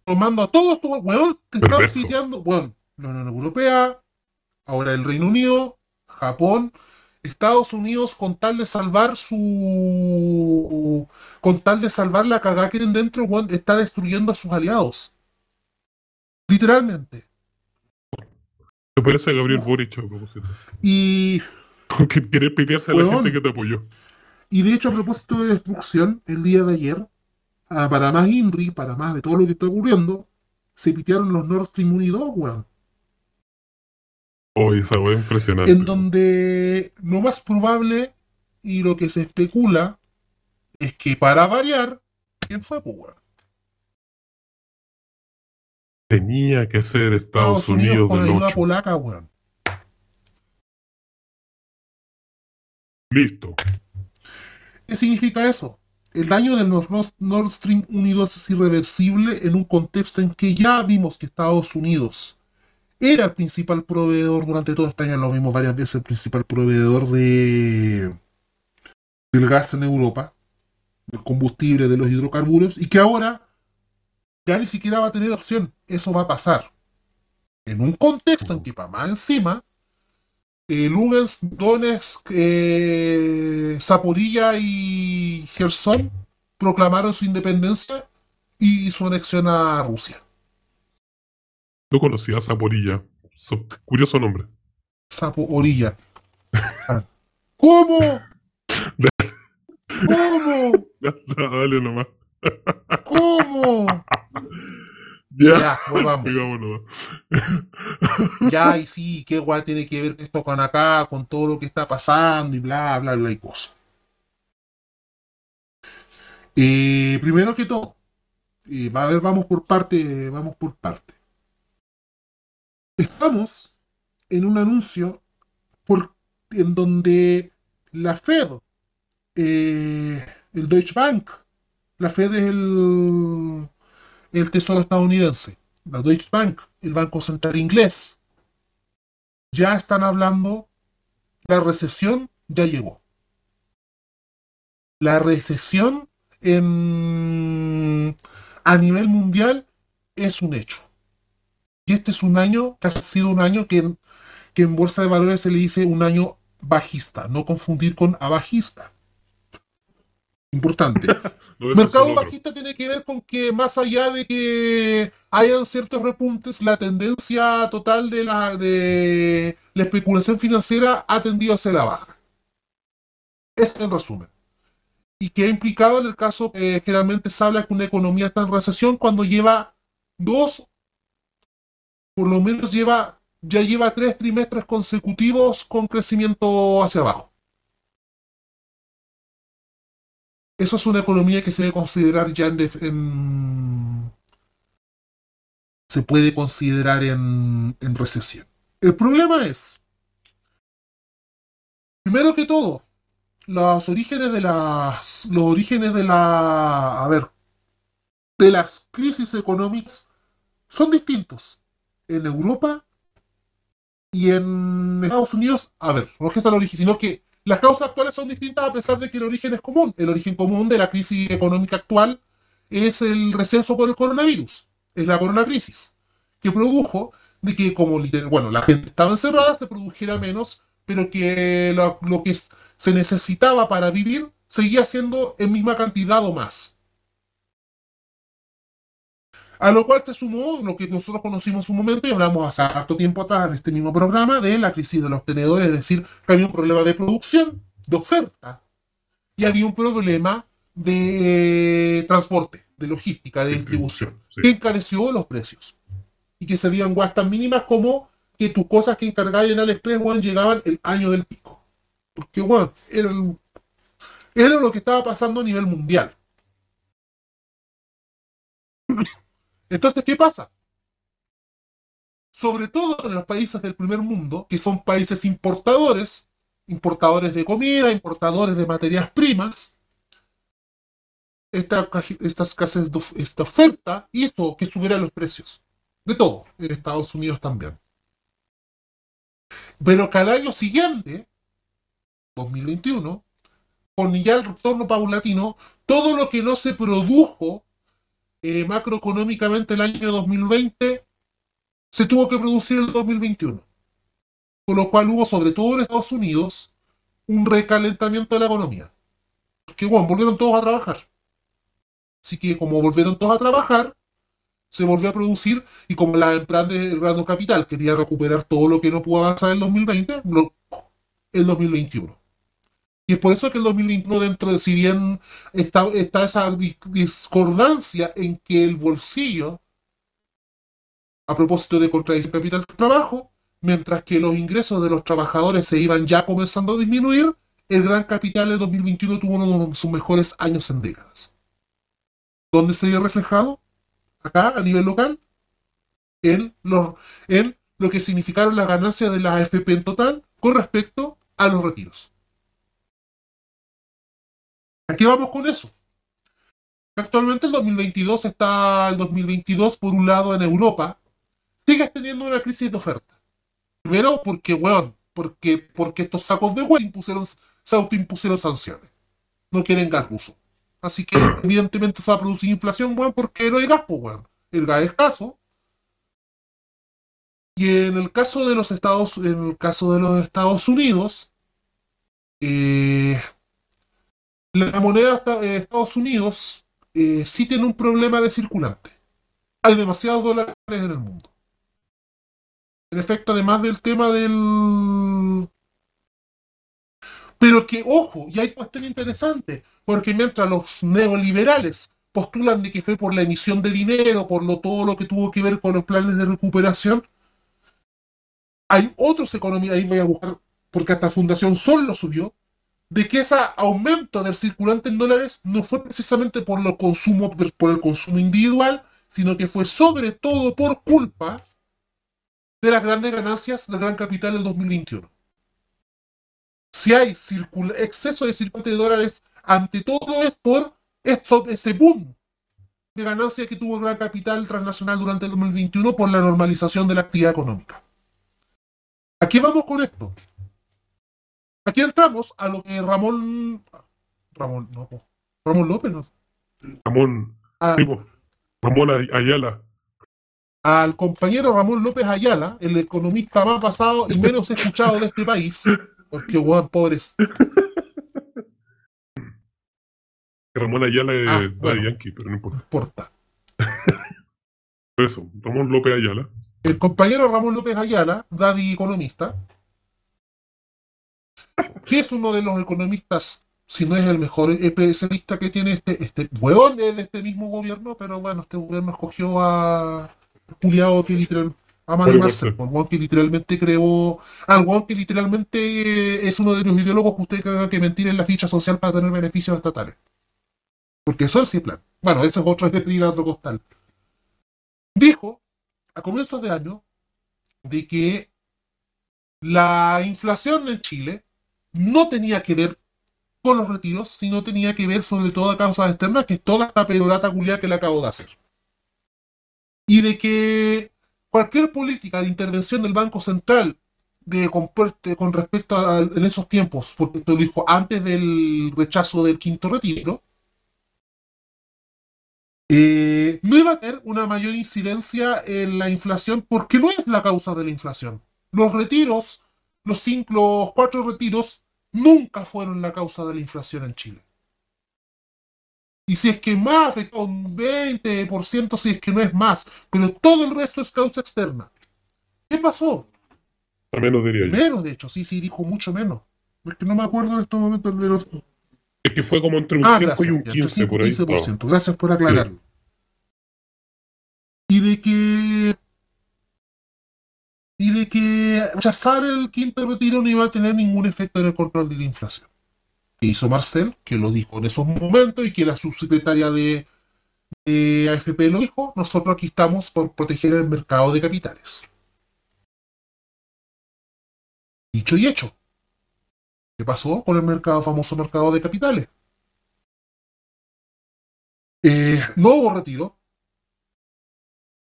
tomando a todos, weón, te están piteando, weón, la Unión Europea, ahora el Reino Unido, Japón, Estados Unidos con tal de salvar su con tal de salvar la cagada que tienen dentro, weón, está destruyendo a sus aliados. Literalmente. Te parece Gabriel Boric a propósito. Y, Que quiere pitearse a la Weón. gente que te apoyó. y de hecho, a propósito de destrucción, el día de ayer, para más INRI, para más de todo lo que está ocurriendo, se pitearon los Nord Stream 1 y 2, weón. Oh, esa wea impresionante. en donde lo más probable y lo que se especula es que para variar, ¿quién fue, pues, weón? Tenía que ser Estados, Unidos, con del ayuda 8. polaca, weón. Listo. ¿Qué significa eso? El daño del Nord, Stream 1 y 2 es irreversible en un contexto en que ya vimos que Estados Unidos era el principal proveedor durante todo este año, lo vimos varias veces, el principal proveedor de del gas en Europa, del combustible, de los hidrocarburos, y que ahora ya ni siquiera va a tener opción. Eso va a pasar. En un contexto en que para más encima, eh, Lugansk, Donetsk, eh, Zaporilla y Gerson proclamaron su independencia y su anexión a Rusia. No conocía a Zaporilla. So- curioso nombre. Sapo Orilla. Ah. ¿Cómo? ¿Cómo? Dale nomás. ¿Cómo? Ya. Sigamos nomás. Ya, y sí, qué guay tiene que ver esto con acá, con todo lo que está pasando y bla, bla, bla y cosas. Eh, primero que todo, eh, a ver, vamos por parte, vamos por parte. Estamos en un anuncio por, en donde la Fed, eh, el Deutsche Bank, la Fed es el, el tesoro estadounidense, la Deutsche Bank, el Banco Central inglés, ya están hablando, la recesión ya llegó. La recesión a nivel mundial es un hecho. Y este es un año que ha sido un año que, que en Bolsa de Valores se le dice un año bajista, no confundir con abajista. Importante. No, Mercado bajista tiene que ver con que más allá de que hayan ciertos repuntes, la tendencia total de la, de la especulación financiera ha tendido hacia la baja. Ese es el resumen. Y que ha implicado en el caso que generalmente se habla que una economía está en recesión cuando lleva dos, por lo menos lleva, ya lleva tres trimestres consecutivos con crecimiento hacia abajo. Eso es una economía que se debe considerar ya en, se puede considerar en, en recesión. El problema es, primero que todo, los orígenes de las, los orígenes de la, a ver, de las crisis económicas son distintos en Europa y en Estados Unidos. A ver, no es que está el origen, sino que las causas actuales son distintas a pesar de que el origen es común. El origen común de la crisis económica actual es el receso por el coronavirus, es la coronacrisis, que produjo de que como bueno, la gente estaba encerrada, se produjera menos, pero que lo, lo que se necesitaba para vivir seguía siendo en misma cantidad o más. A lo cual se sumó lo que nosotros conocimos en su momento y hablamos hace harto tiempo atrás en este mismo programa de la crisis de los tenedores, es decir, que había un problema de producción, de oferta, y había un problema de transporte, de logística, de distribución, Sí. que encareció los precios. Y que se veían guas tan mínimas como que tus cosas que encargáis en AliExpress, weón, llegaban el año del pico. Porque, era, el- era lo que estaba pasando a nivel mundial. Entonces, ¿qué pasa? Sobre todo en los países del primer mundo, que son países importadores, importadores de comida, importadores de materias primas, esta, esta escasez esta oferta hizo que subieran los precios. De todo, en Estados Unidos también. Pero que al año siguiente, 2021, con ya el retorno paulatino, todo lo que no se produjo eh, macroeconómicamente el año 2020 se tuvo que producir el 2021. Con lo cual hubo, sobre todo en Estados Unidos, un recalentamiento de la economía. Que bueno, volvieron todos a trabajar. Así que como volvieron todos a trabajar, se volvió a producir y como la plan de Grano Capital quería recuperar todo lo que no pudo avanzar en el 2020, lo- el 2021. Y es por eso que el 2021 dentro de, si bien está, está esa dis- discordancia en que el bolsillo, a propósito de contradicción capital trabajo, mientras que los ingresos de los trabajadores se iban ya comenzando a disminuir, el gran capital de 2021 tuvo uno de sus mejores años en décadas. ¿Dónde se vio reflejado? Acá, a nivel local, en, en lo que significaron las ganancias de las AFP en total con respecto a los retiros. ¿A qué vamos con eso? Actualmente el 2022 está, el 2022 por un lado en Europa, sigues teniendo una crisis de oferta. Primero porque, weón, porque, porque estos sacos de weón impusieron, se autoimpusieron sanciones. No quieren gas ruso. Así que evidentemente se va a producir inflación, weón, porque no hay gas, pues, weón. El gas es escaso. Y en el caso de los Estados, en el caso de los Estados Unidos, eh, la moneda de Estados Unidos eh, sí tiene un problema de circulante. Hay demasiados dólares en el mundo. En efecto, además del tema del... Pero que, ojo, y hay cuestión interesante, porque mientras los neoliberales postulan de que fue por la emisión de dinero, por lo, todo lo que tuvo que ver con los planes de recuperación, hay otros economistas, ahí voy a buscar, porque hasta Fundación Sol lo subió, de que ese aumento del circulante en dólares no fue precisamente por, lo consumo, por el consumo individual, sino que fue sobre todo por culpa de las grandes ganancias del gran capital del 2021. Si hay exceso de circulante de dólares, ante todo es por esto, ese boom de ganancias que tuvo el gran capital transnacional durante el 2021 por la normalización de la actividad económica. Aquí vamos con esto. Aquí entramos a lo que Ramón. Ramón, no, Ramón López, ¿no? Ramón. Ah. Ramón Ayala. Al compañero Ramón López Ayala, el economista más basado y menos escuchado de este país. Porque, weón, pobres. Ramón Ayala es ah, Yankee, pero no importa. No importa. Eso, Ramón López Ayala. El compañero Ramón López Ayala, Daddy economista, que es uno de los economistas, si no es el mejor especialista que tiene este, este hueón de este mismo gobierno, pero bueno, este gobierno escogió a Juliado que literal, a Manuel Marcel, que literalmente creó, algo que literalmente es uno de los ideólogos que usted tenga que mentir en la ficha social para tener beneficios estatales. Porque eso es el plan. Bueno, ese es otro de otro costal. Dijo a comienzos de año de que la inflación en Chile no tenía que ver con los retiros, sino tenía que ver sobre todo a causas externas, que es toda esta pedorata culiada que le acabo de hacer. Y de que cualquier política de intervención del Banco Central de, con, respecto a en esos tiempos, porque esto lo dijo antes del rechazo del quinto retiro, eh, no iba a tener una mayor incidencia en la inflación porque no es la causa de la inflación. Los retiros los, cinco, los cuatro retiros nunca fueron la causa de la inflación en Chile. Y si es que más afectó un 20%, si es que no es más, pero todo el resto es causa externa. ¿Qué pasó? A menos diría yo. Menos, de hecho, sí, sí, dijo mucho menos. Es que no me acuerdo en estos momentos. Pero... Es que fue como entre un 5 ah, y un 15 por ahí. 15%. Gracias por aclararlo. Y de que y de que rechazar el quinto retiro no iba a tener ningún efecto en el control de la inflación. ¿Qué hizo Marcel? Que lo dijo en esos momentos y que la subsecretaria de, AFP lo dijo. Nosotros aquí estamos por proteger el mercado de capitales. Dicho y hecho. ¿Qué pasó con el mercado, famoso mercado de capitales? Eh, no hubo retiro,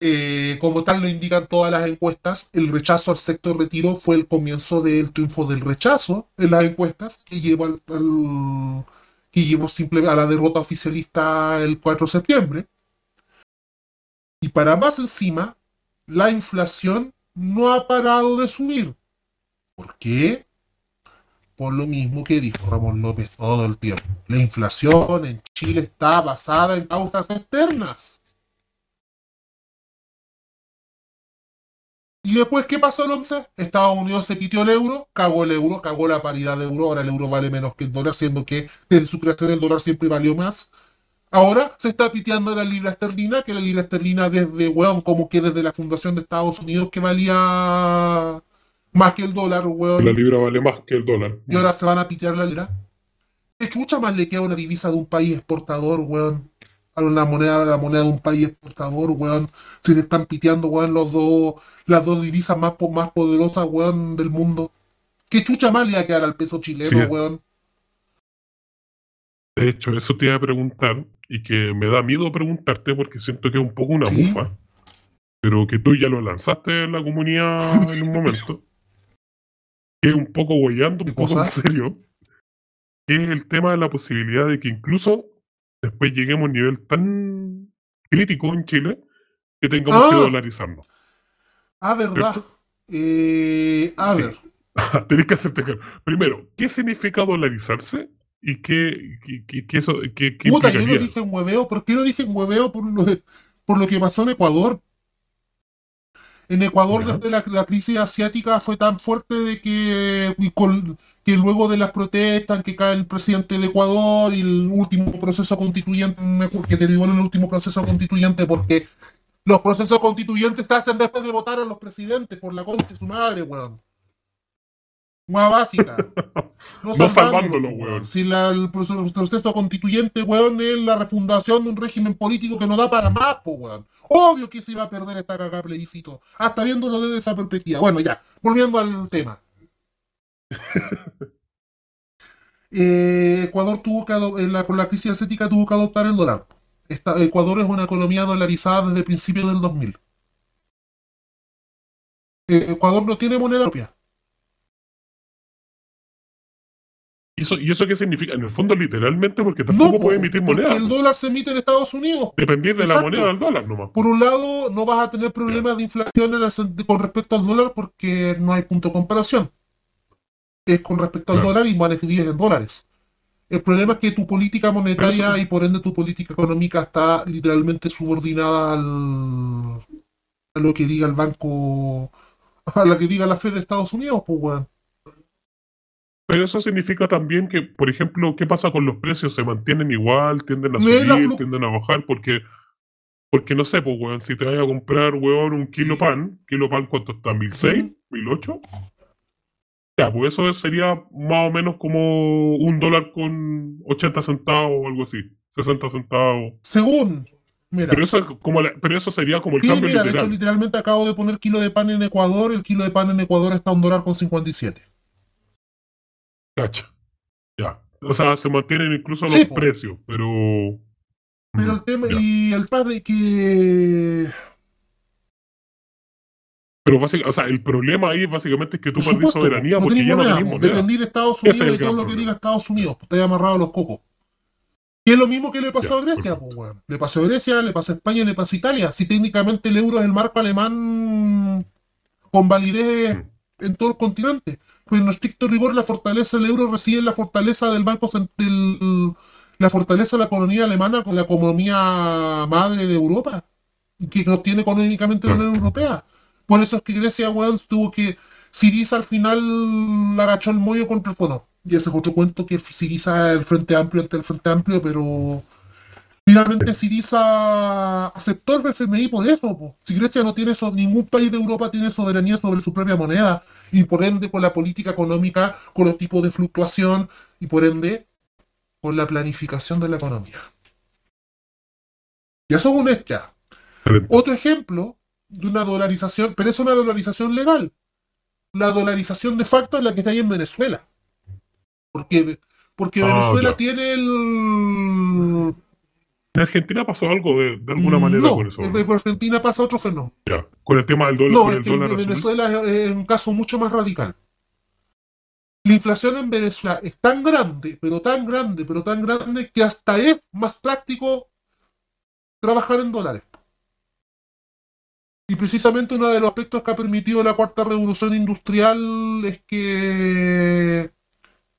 eh, como tal lo indican todas las encuestas, el rechazo al sector retiro fue el comienzo del triunfo del rechazo en las encuestas que llevó al, que llevó simplemente a la derrota oficialista el 4 de septiembre. Y para más encima, la inflación no ha parado de subir. ¿Por qué? Por lo mismo que dijo Ramón López todo el tiempo. La inflación en Chile está basada en causas externas. Y después, ¿qué pasó el 11? Estados Unidos se quitó el euro, cagó el euro, cagó la paridad de euro, ahora el euro vale menos que el dólar, siendo que desde su creación el dólar siempre valió más. Ahora se está piteando la libra esterlina, que la libra esterlina desde, weón, como que desde la fundación de Estados Unidos que valía más que el dólar, weón. La libra vale más que el dólar. Y ahora se van a pitear la libra. ¿Qué chucha más le queda una divisa de un país exportador, weón? A la moneda, la moneda de un país exportador, weón. Se le están piteando, weón, los dos las dos divisas más, más poderosas, weón, del mundo. ¿Qué chucha más le va a quedar al peso chileno, weón? De hecho, eso te iba a preguntar y que me da miedo preguntarte porque siento que es un poco una bufa. pero que tú ya lo lanzaste en la comunidad en un momento, que es un poco huellando, un ¿Qué poco en cosa? serio, que es el tema de la posibilidad de que incluso después lleguemos a un nivel tan crítico en Chile que tengamos que Ah. dolarizarnos. Ah, verdad. Eh, a Sí. ver, Tenés que hacerte. Primero, ¿qué significa dolarizarse? ¿Y qué, qué, qué- qué eso, qué, puta, yo lo implicaría? dije en hueveo. ¿Por qué lo dije en hueveo? Por lo, por lo que pasó en Ecuador. En Ecuador, desde la, la crisis asiática fue tan fuerte de que, y con- que luego de las protestas, que cae el presidente de Ecuador y el último proceso constituyente, que derivó en el último proceso constituyente, porque los procesos constituyentes se hacen después de votar a los presidentes por la concha de su madre, weón. Una básica. No, No salvándolo, weón. Si la- el proceso, el proceso constituyente, weón, es la refundación de un régimen político que no da para más, po, weón. Obvio que se iba a perder esta cagada plebiscito. Hasta viéndolo desde esa perspectiva. Bueno, ya, volviendo al tema. Eh, Ecuador tuvo que ado- en la, con la crisis asiática tuvo que adoptar el dólar. Esta- Ecuador es una economía dolarizada desde principios del 2000. Eh, Ecuador no tiene moneda propia. ¿Y eso, ¿Y eso qué significa? En el fondo, literalmente, porque tampoco No, puede emitir porque moneda. el dólar se emite en Estados Unidos. Depender de la moneda del dólar nomás. Por un lado, no vas a tener problemas de inflación en el sen- con respecto al dólar porque no hay punto de comparación. Es con respecto al Claro. dólar y manejas en dólares. El problema es que tu política monetaria y por ende tu política económica está literalmente subordinada al, a lo que diga el banco, a lo que diga la Fed de Estados Unidos, pues, weón. Pero eso significa también que, por ejemplo, ¿qué pasa con los precios? ¿Se mantienen igual? ¿Tienden a la subir? ¿Tienden a bajar? Porque, porque no sé, pues, weón, si te vas a comprar, weón, un kilo pan, kilo pan, ¿cuánto está? ¿Mil seis? ¿Mil ocho? Ya, pues eso sería más o menos como un dólar con 80 centavos o algo así, 60 centavos. Según, mira, Pero eso, es como la- pero eso sería como el sí, cambio mira, de hecho literal. literalmente acabo de poner kilo de pan en Ecuador, el kilo de pan en Ecuador está a un dólar con 57. Cacha. Ya. O sea, se mantienen incluso los Sí, precios, pero. Pero Mm, el tema, ya. y el de que. Pero básicamente, o sea, el problema ahí básicamente es que tú perdís soberanía no porque ya no tenés moneda. Dependí de Estados es Unidos y todo lo que diga Estados Unidos, pues, te hay amarrado a los cocos. Y es lo mismo que le pasó Ya, a Grecia, pues, weón. Le pasó a Grecia, le pasó a España, le pasó a Italia. Si técnicamente el euro es el marco alemán con validez Mm. en todo el continente. Pues en estricto rigor la fortaleza del euro reside en la fortaleza del banco cent- del, la fortaleza de la economía alemana con la economía madre de Europa, que nos tiene económicamente la. Unión Europea. Por eso es que Grecia, weón, tuvo que. Siriza al final agachó el mollo contra el fondo. Y ese es otro cuento que Siriza el Frente Amplio ante el Frente Amplio, pero. Finalmente Siriza aceptó el FMI por eso. po. Si Grecia no tiene eso, ningún país de Europa tiene soberanía sobre su propia moneda. Y por ende, con la política económica, con los tipos de fluctuación, y por ende, con la planificación de la economía. Y eso es un. Excelente. Otro ejemplo de una dolarización, pero es una dolarización legal. La dolarización de facto es la que está ahí en Venezuela. Porque, porque Ah, Venezuela tiene el. En Argentina pasó algo de, de alguna manera no, con eso. en en Argentina pasa otro fenómeno. Ya. Con el tema del dólar, No, con es el que dólar en. Venezuela es, es un caso mucho más radical. La inflación en Venezuela es tan grande, pero tan grande, pero tan grande, que hasta es más práctico trabajar en dólares. Y precisamente uno de los aspectos que ha permitido la cuarta revolución industrial es que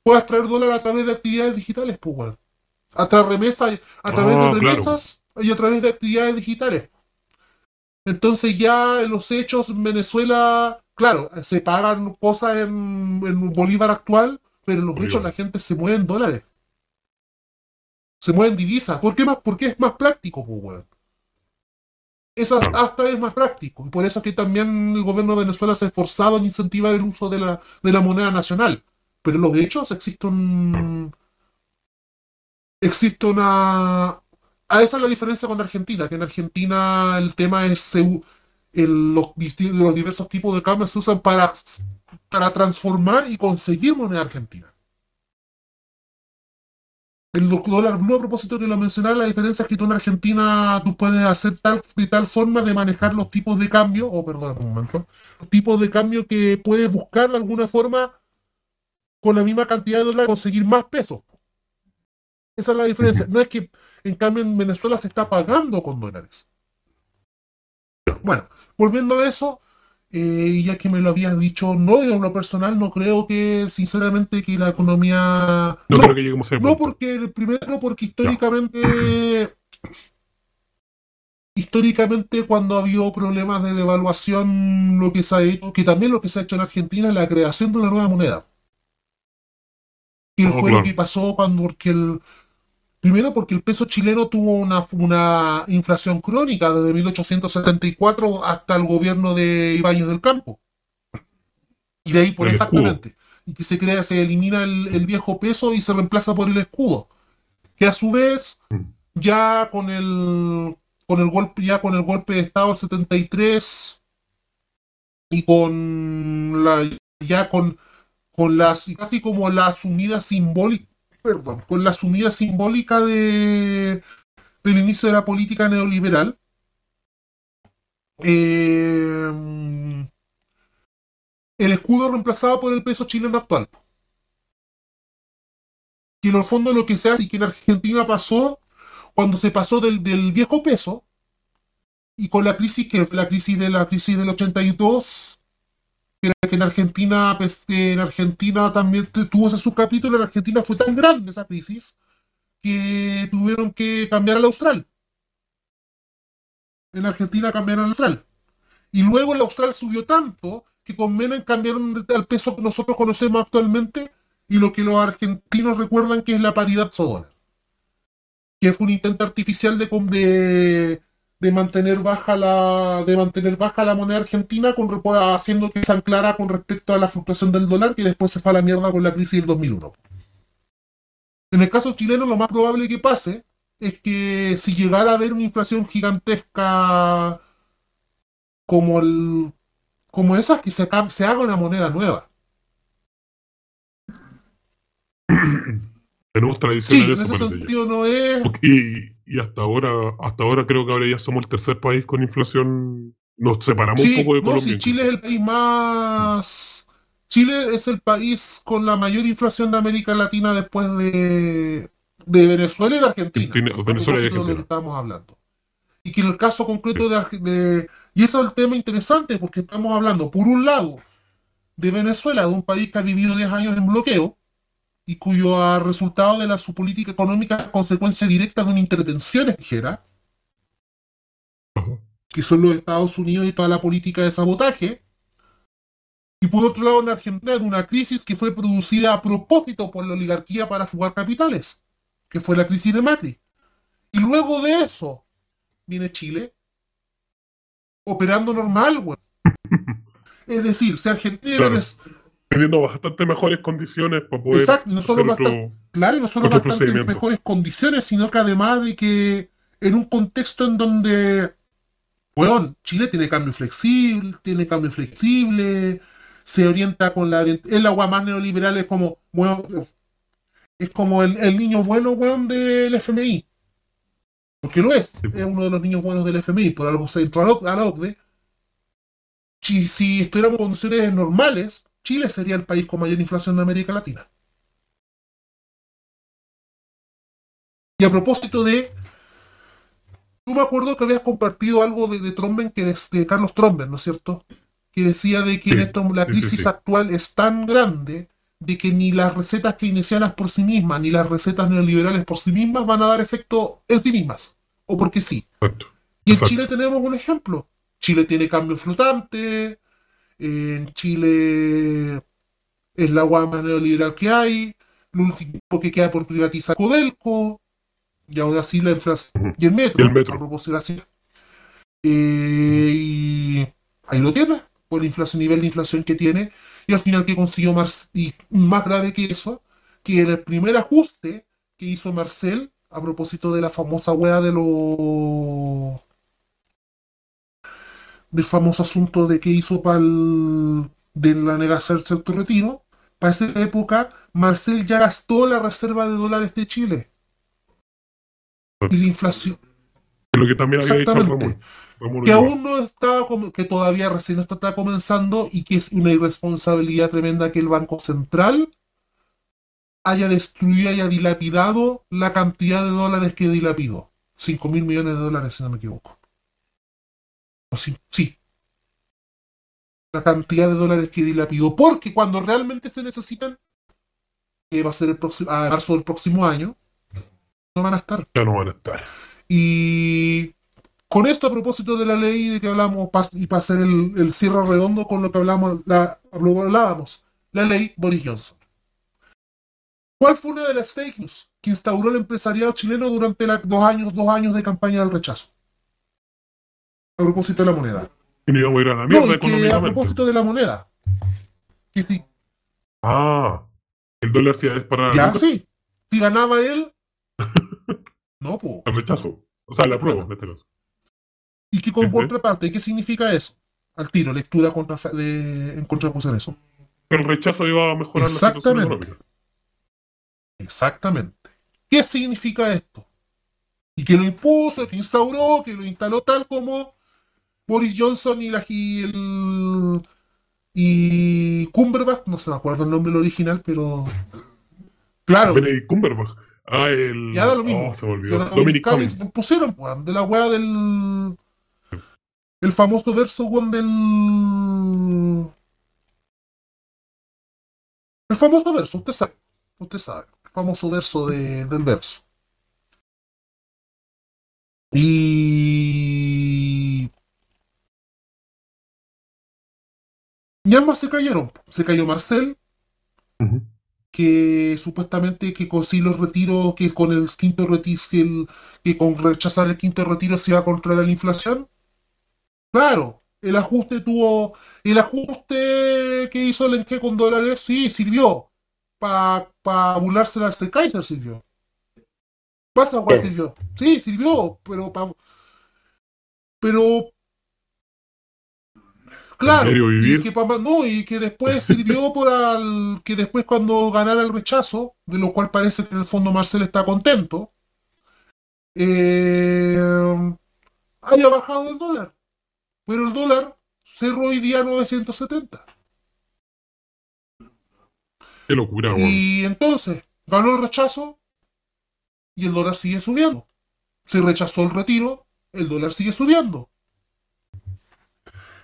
puedas traer dólar a través de actividades digitales, pues, weón. A través, remesa, a través de claro. remesas y a través de actividades digitales. Entonces ya en los hechos en Venezuela, claro, se pagan cosas en, en Bolívar actual, pero en los Bolívar. hechos la gente se mueve en dólares. Se mueve en divisas. ¿Por qué más? Porque es más práctico, pues, weón. Es hasta, Claro. hasta es más práctico. Y por eso es que también el gobierno de Venezuela se ha esforzado en incentivar el uso de la, de la moneda nacional. Pero en los hechos existe un. Existe una. A esa es la diferencia con Argentina, que en Argentina el tema es u- el- los, los diversos tipos de cambios se usan para, para transformar y conseguir moneda argentina. el dólar blue, a propósito que lo mencionaba, la diferencia es que tú en Argentina tú puedes hacer tal, de tal forma de manejar los tipos de cambio, o perdón, un momento, tipos de cambio que puedes buscar de alguna forma con la misma cantidad de dólares conseguir más pesos. Esa es la diferencia. No es que en cambio en Venezuela se está pagando con dólares. Bueno, volviendo a eso, eh, ya que me lo habías dicho, no en lo personal, no creo que, sinceramente, que la economía... No, creo que lleguemos a No, porque, primero, porque históricamente... Históricamente, cuando ha habido problemas de devaluación, lo que se ha hecho, que también lo que se ha hecho en Argentina es la creación de una nueva moneda. Que Oh, fue claro. lo que pasó cuando, porque el, primero porque el peso chileno tuvo una, una inflación crónica desde 1874 hasta el gobierno de Ibáñez del Campo. Y de ahí por El escudo. exactamente. Y que se crea, se elimina el, el viejo peso y se reemplaza por el escudo. Que a su vez, Mm. ya con el con el golpe, ya con el golpe de Estado del 73 y con la ya con, con las casi como la asumida simbólica perdón, con la asumida simbólica de del inicio de la política neoliberal eh, el escudo reemplazado por el peso chileno actual. Que en el fondo lo que se hace y que en Argentina pasó cuando se pasó del, del viejo peso y con la crisis que la crisis de la crisis del 82 que, en Argentina pues, en Argentina también tuvo ese subcapítulo en Argentina fue tan grande esa crisis que tuvieron que cambiar al austral. En Argentina cambiaron al austral. Y luego el austral subió tanto que con Menem cambiaron al peso que nosotros conocemos actualmente y lo que los argentinos recuerdan que es la paridad dólar que fue un intento artificial de, de, de mantener baja la de mantener baja la moneda argentina con, haciendo que se anclara con respecto a la fluctuación del dólar que después se fue a la mierda con la crisis del 2001. En el caso chileno lo más probable que pase es que si llegara a haber una inflación gigantesca como el como esas que se, se haga una moneda nueva. Tenemos tradición Sí, en ese ya. sentido no es Y, hasta ahora, hasta ahora creo que ahora ya somos el tercer país con inflación. Nos separamos Sí, un poco de no, Colombia. sí, Chile es el país más. Chile es el país con la mayor inflación de América Latina después de, de Venezuela y de Argentina. Argentina- Venezuela y propósito de lo que Argentina. estábamos hablando. Y que en el caso concreto de, Arge- de- Y eso es el tema interesante, porque estamos hablando, por un lado, de Venezuela, de un país que ha vivido 10 años en bloqueo y cuyo ah, resultado de la, su política económica consecuencia directa de una intervención extranjera que son los Estados Unidos y toda la política de sabotaje. Y por otro lado, en Argentina, de una crisis que fue producida a propósito por la oligarquía para fugar capitales, que fue la crisis de Macri. Y luego de eso, viene Chile, operando normal, güey. Es decir, si Argentina Claro. es Teniendo bastante mejores condiciones para poder Exacto, no solo hacer otro- bastante- claro, y no solo bastante mejores condiciones, sino que además de que en un contexto en donde, weón, Chile tiene cambio flexible, tiene cambio flexible, se orienta con la el agua más neoliberal es como, weón, es como el, el niño bueno, weón, del FMI. Porque lo es, es uno de los niños buenos del FMI, por algo se entró a la- a la OCDE. Si, si estuviéramos en condiciones normales, Chile sería el país con mayor inflación de América Latina. Y a propósito de. Tú me acuerdo que habías compartido algo de, de Tromben, que es de Carlos Tromben, ¿no es cierto? Que decía de que en Sí, esto, la sí, crisis sí. actual es tan grande de que ni las recetas keynesianas por sí mismas, ni las recetas neoliberales por sí mismas van a dar efecto en sí mismas. O porque sí. Exacto. Y en Exacto. Chile tenemos un ejemplo. Chile tiene cambio flotante. En Chile es la agua más neoliberal que hay. Lo último que queda por privatizar Codelco. Y aún así la inflación. Y el metro. Y el metro. A propósito así. Eh, y ahí lo tiene. Por el inflación, nivel de inflación que tiene. Y al final que consiguió Marcel. Y más grave que eso. Que en el primer ajuste que hizo Marcel. A propósito de la famosa wea de los del famoso asunto de que hizo para de la negación del retiro, para esa época Marcel ya gastó la reserva de dólares de Chile. Y la inflación. Lo que también había dicho. Ramón. Ramón que aún no com- que todavía recién está comenzando y que es una irresponsabilidad tremenda que el Banco Central haya destruido, haya dilapidado la cantidad de dólares que dilapidó. 5 mil millones de dólares, si no me equivoco. Sí. La cantidad de dólares que dilapidó. Porque cuando realmente se necesitan, que va a ser el próximo, a marzo del próximo año, no van a estar. Ya no van a estar. Y con esto, a propósito de la ley de que hablamos, y para hacer el, el cierre redondo con lo que hablamos, la, hablábamos, la ley Boris Johnson. ¿Cuál fue una de las fake news que instauró el empresariado chileno durante la- dos, años, dos años de campaña del rechazo? A propósito de la moneda. Y nos íbamos a ir a la No, mierda y que a propósito de la moneda. Que si, Ah, el dólar se iba a disparar ya sí, si ganaba él, no, pues. al rechazo. O sea, la prueba, en este caso. Y que con contraparte, ¿qué significa eso? Al tiro, lectura contra, de, en contraposición a eso. El rechazo iba a mejorar la situación Exactamente. económica. Exactamente. ¿Qué significa esto? Y que lo impuso, que instauró, que lo instaló tal como Boris Johnson y la y el y Cumberbatch, no se me acuerdo el nombre original, pero claro, Benedict Cumberbatch. Ah, el. Ya da lo mismo. Oh, se olvidó. la- Dominic Cummings Cummings. pusieron weón, de la weá del el famoso verso weón, del el famoso verso, usted sabe, usted sabe, el famoso verso de- del verso. Y y ambas se cayeron. Se cayó Marcel, que supuestamente que con sí los retiros, que con el quinto retiro, que, el- que con rechazar el quinto retiro se iba a controlar la inflación. Claro, el ajuste tuvo, el ajuste que hizo el Enque con dólares, sí, sirvió. Para pa burlarse de Kaiser sirvió. Pasa, Sí. sirvió. Sí, sirvió, pero pa- pero Claro, vivir. y que, pa- no, y que después sirvió para el- que después cuando ganara el rechazo, de lo cual parece que en el fondo Marcel está contento, eh, haya bajado el dólar. Pero el dólar cerró hoy día a 970. Qué locura, weón. Y entonces ganó el rechazo y el dólar sigue subiendo. Se rechazó el retiro, el dólar sigue subiendo.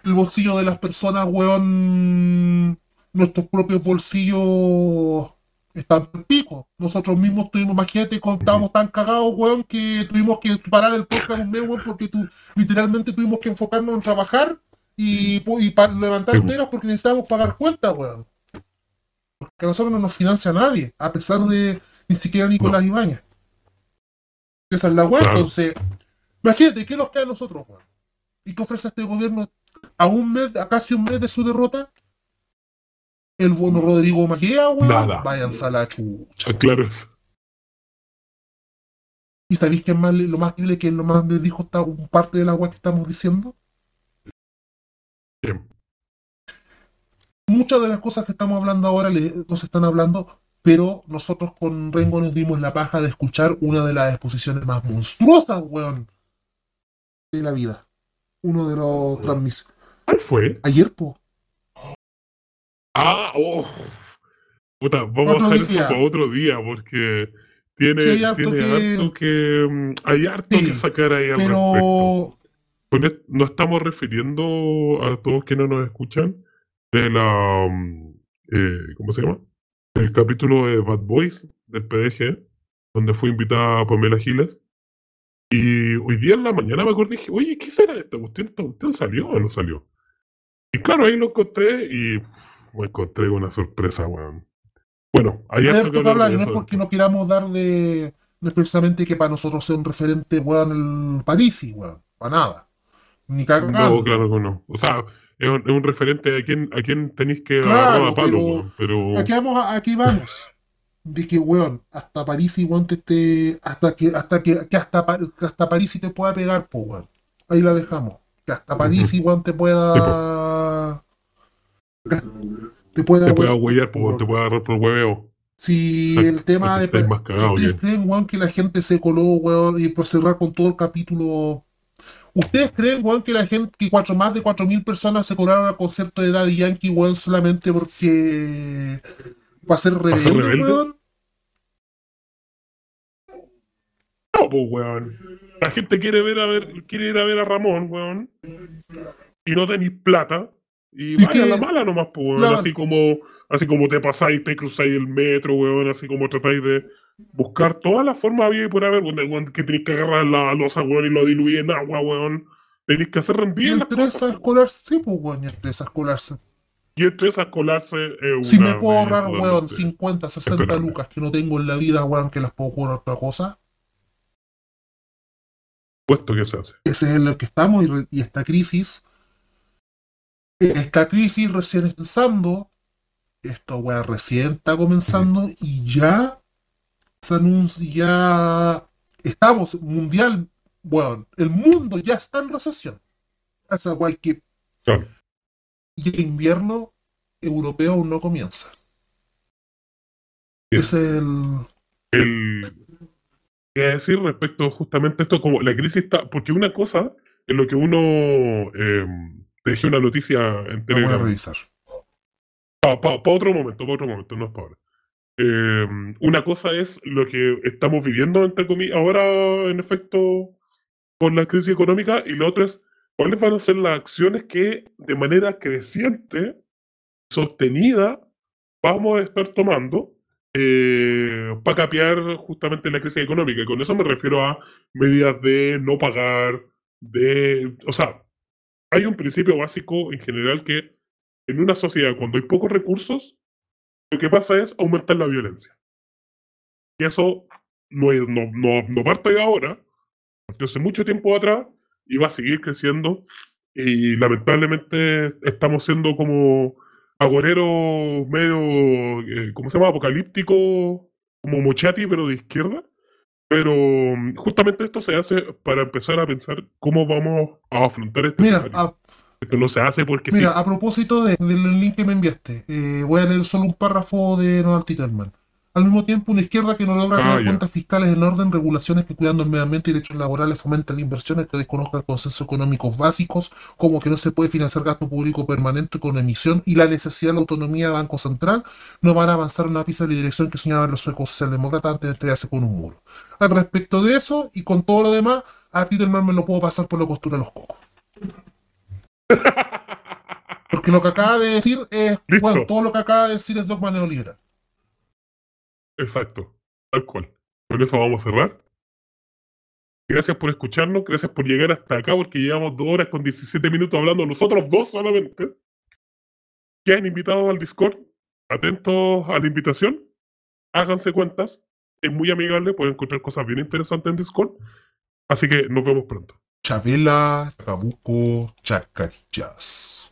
El bolsillo de las personas, weón, nuestros propios bolsillos están en pico. Nosotros mismos tuvimos, imagínate, estábamos tan cagados, weón, que tuvimos que parar el podcast un mes, weón, porque tu- literalmente tuvimos que enfocarnos en trabajar y, y para levantar pegas porque necesitábamos pagar cuentas, weón. Porque a nosotros no nos financia nadie, a pesar de ni siquiera Nicolás Ibañez. Esa es la Claro. entonces, imagínate, ¿qué nos queda a nosotros, weón? ¿Y qué ofrece este gobierno a un mes, a casi un mes de su derrota? El bono Rodrigo Maquia, weón. Nada. Váyanse a la chucha. Claro es. ¿Y sabéis qué es más, lo más terrible que lo más me dijo esta un parte de la weá que estamos diciendo? Bien. muchas de las cosas que estamos hablando ahora le- nos están hablando, pero nosotros con Rengo nos dimos la paja de escuchar una de las exposiciones más monstruosas, weón, de la vida. Uno de los transmisiones. ¿Cuál fue? Ayer, po. Ah, oh. Puta, vamos Otro a dejar día. eso para otro día porque tiene, Sí, hay harto tiene que- harto que. mm, Hay harto Sí, que sacar ahí al respecto. Pero esto nos estamos refiriendo a todos que no nos escuchan de la. mm, eh, ¿Cómo se llama? El capítulo de Bad Boys del PDG, donde fue invitada Pamela Giles. Y hoy día en la mañana me acordé y dije, oye, ¿qué será esta cuestión? ¿Esta cuestión salió o no salió? Y claro, ahí lo encontré y me encontré con una sorpresa, weón. Bueno, harto que que hablar no es porque no queramos dar de, no es precisamente que para nosotros sea un referente, weón, el Parisi, weón, para nada. Ni cagando. No, claro que no. O sea, es un, es un referente a quien, a quien tenéis que Claro, a palo, pero- weón, pero... Aquí vamos, aquí vamos. De que, weón, hasta París y te esté. Hasta que, hasta que, que hasta, hasta París y te pueda pegar, pues, weón. Ahí la dejamos. Que hasta París y te pueda. Te pueda, Te weón. huellar, te puede agarrar por hueveo. Si el tema de. ¿Ustedes creen, weón, que la gente se coló, weón, y por cerrar con todo el capítulo? ¿Ustedes creen, weón, que la gente, que cuatro, más de 4.000 personas se colaron al concierto de Daddy Yankee, weón, solamente porque. va a ser rebelde, ser rebelde? weón? No, pues, weón. La gente quiere ver a ver, quiere ir a ver a Ramón, weón. Y no tenéis plata. Y ¿Y vaya a la mala nomás, pues, weón. Claro. Así como, así como te pasáis, te cruzáis el metro, weón. Así como tratáis de buscar todas las formas había y por haber, weón, que tenéis que agarrar la losa, weón, y lo diluir en agua, weón. Tenéis que hacer Y rendir las entre esas colarse, sí, pues, weón, y entre esas colarse. Y entre esas colarse es Si me una puedo ahorrar, weón, totalmente 50, 60 esperable. lucas que no tengo en la vida, weón, que las puedo cobrar otra cosa. Puesto que se hace. ese es en el que estamos y, esta crisis, esta crisis recién empezando, esta weá recién está comenzando y ya se anuncia, ya estamos mundial, bueno, el mundo ya está en recesión. Esa weá que Claro. y el invierno europeo aún no comienza. Es es el el qué decir respecto justamente a esto como la crisis está porque una cosa en lo que uno eh, te dejé una noticia en lo voy a Telegram revisar. para otro momento para otro momento no es para ahora Eh, una cosa es lo que estamos viviendo entre comillas ahora en efecto con la crisis económica y lo otro es cuáles van a ser las acciones que de manera creciente sostenida vamos a estar tomando para capear justamente la crisis económica. Y con eso me refiero a medidas de no pagar, de... O sea, hay un principio básico en general que en una sociedad cuando hay pocos recursos, lo que pasa es aumentar la violencia. Y eso no, no, no, no parte de ahora, partió hace mucho tiempo atrás y va a seguir creciendo. Y lamentablemente estamos siendo como agoreros medio, eh, ¿cómo se llama? Apocalíptico, como Mochati, pero de izquierda. Pero mm, justamente esto se hace para empezar a pensar cómo vamos a afrontar este Mira, escenario. a, Esto no se hace porque Mira, sí. a propósito de- del link que me enviaste, eh, voy a leer solo un párrafo de Donald Titelman. Al mismo tiempo, una izquierda que no logra Ah, tener ya. cuentas fiscales en orden, regulaciones que cuidan el medio ambiente y derechos laborales fomentan inversiones que desconozcan consensos económicos básicos, como que no se puede financiar gasto público permanente con emisión y la necesidad de la autonomía de Banco Central, no van a avanzar una pista de dirección que soñaban los suecos socialdemócratas antes de estrellarse con un muro. Al respecto de eso y con todo lo demás, a Titelman me lo puedo pasar por la costura de los cocos. Porque lo que acaba de decir es, bueno, todo lo que acaba de decir es dogma neoliberal. Exacto, tal cual. Con eso vamos a cerrar. Gracias por escucharnos, gracias por llegar hasta acá, porque llevamos dos horas con 17 minutos hablando nosotros dos solamente. Quedan invitados al Discord, atentos a la invitación, háganse cuentas, es muy amigable, pueden encontrar cosas bien interesantes en Discord. Así que nos vemos pronto. Chabela, Trabuco, Chacarillas.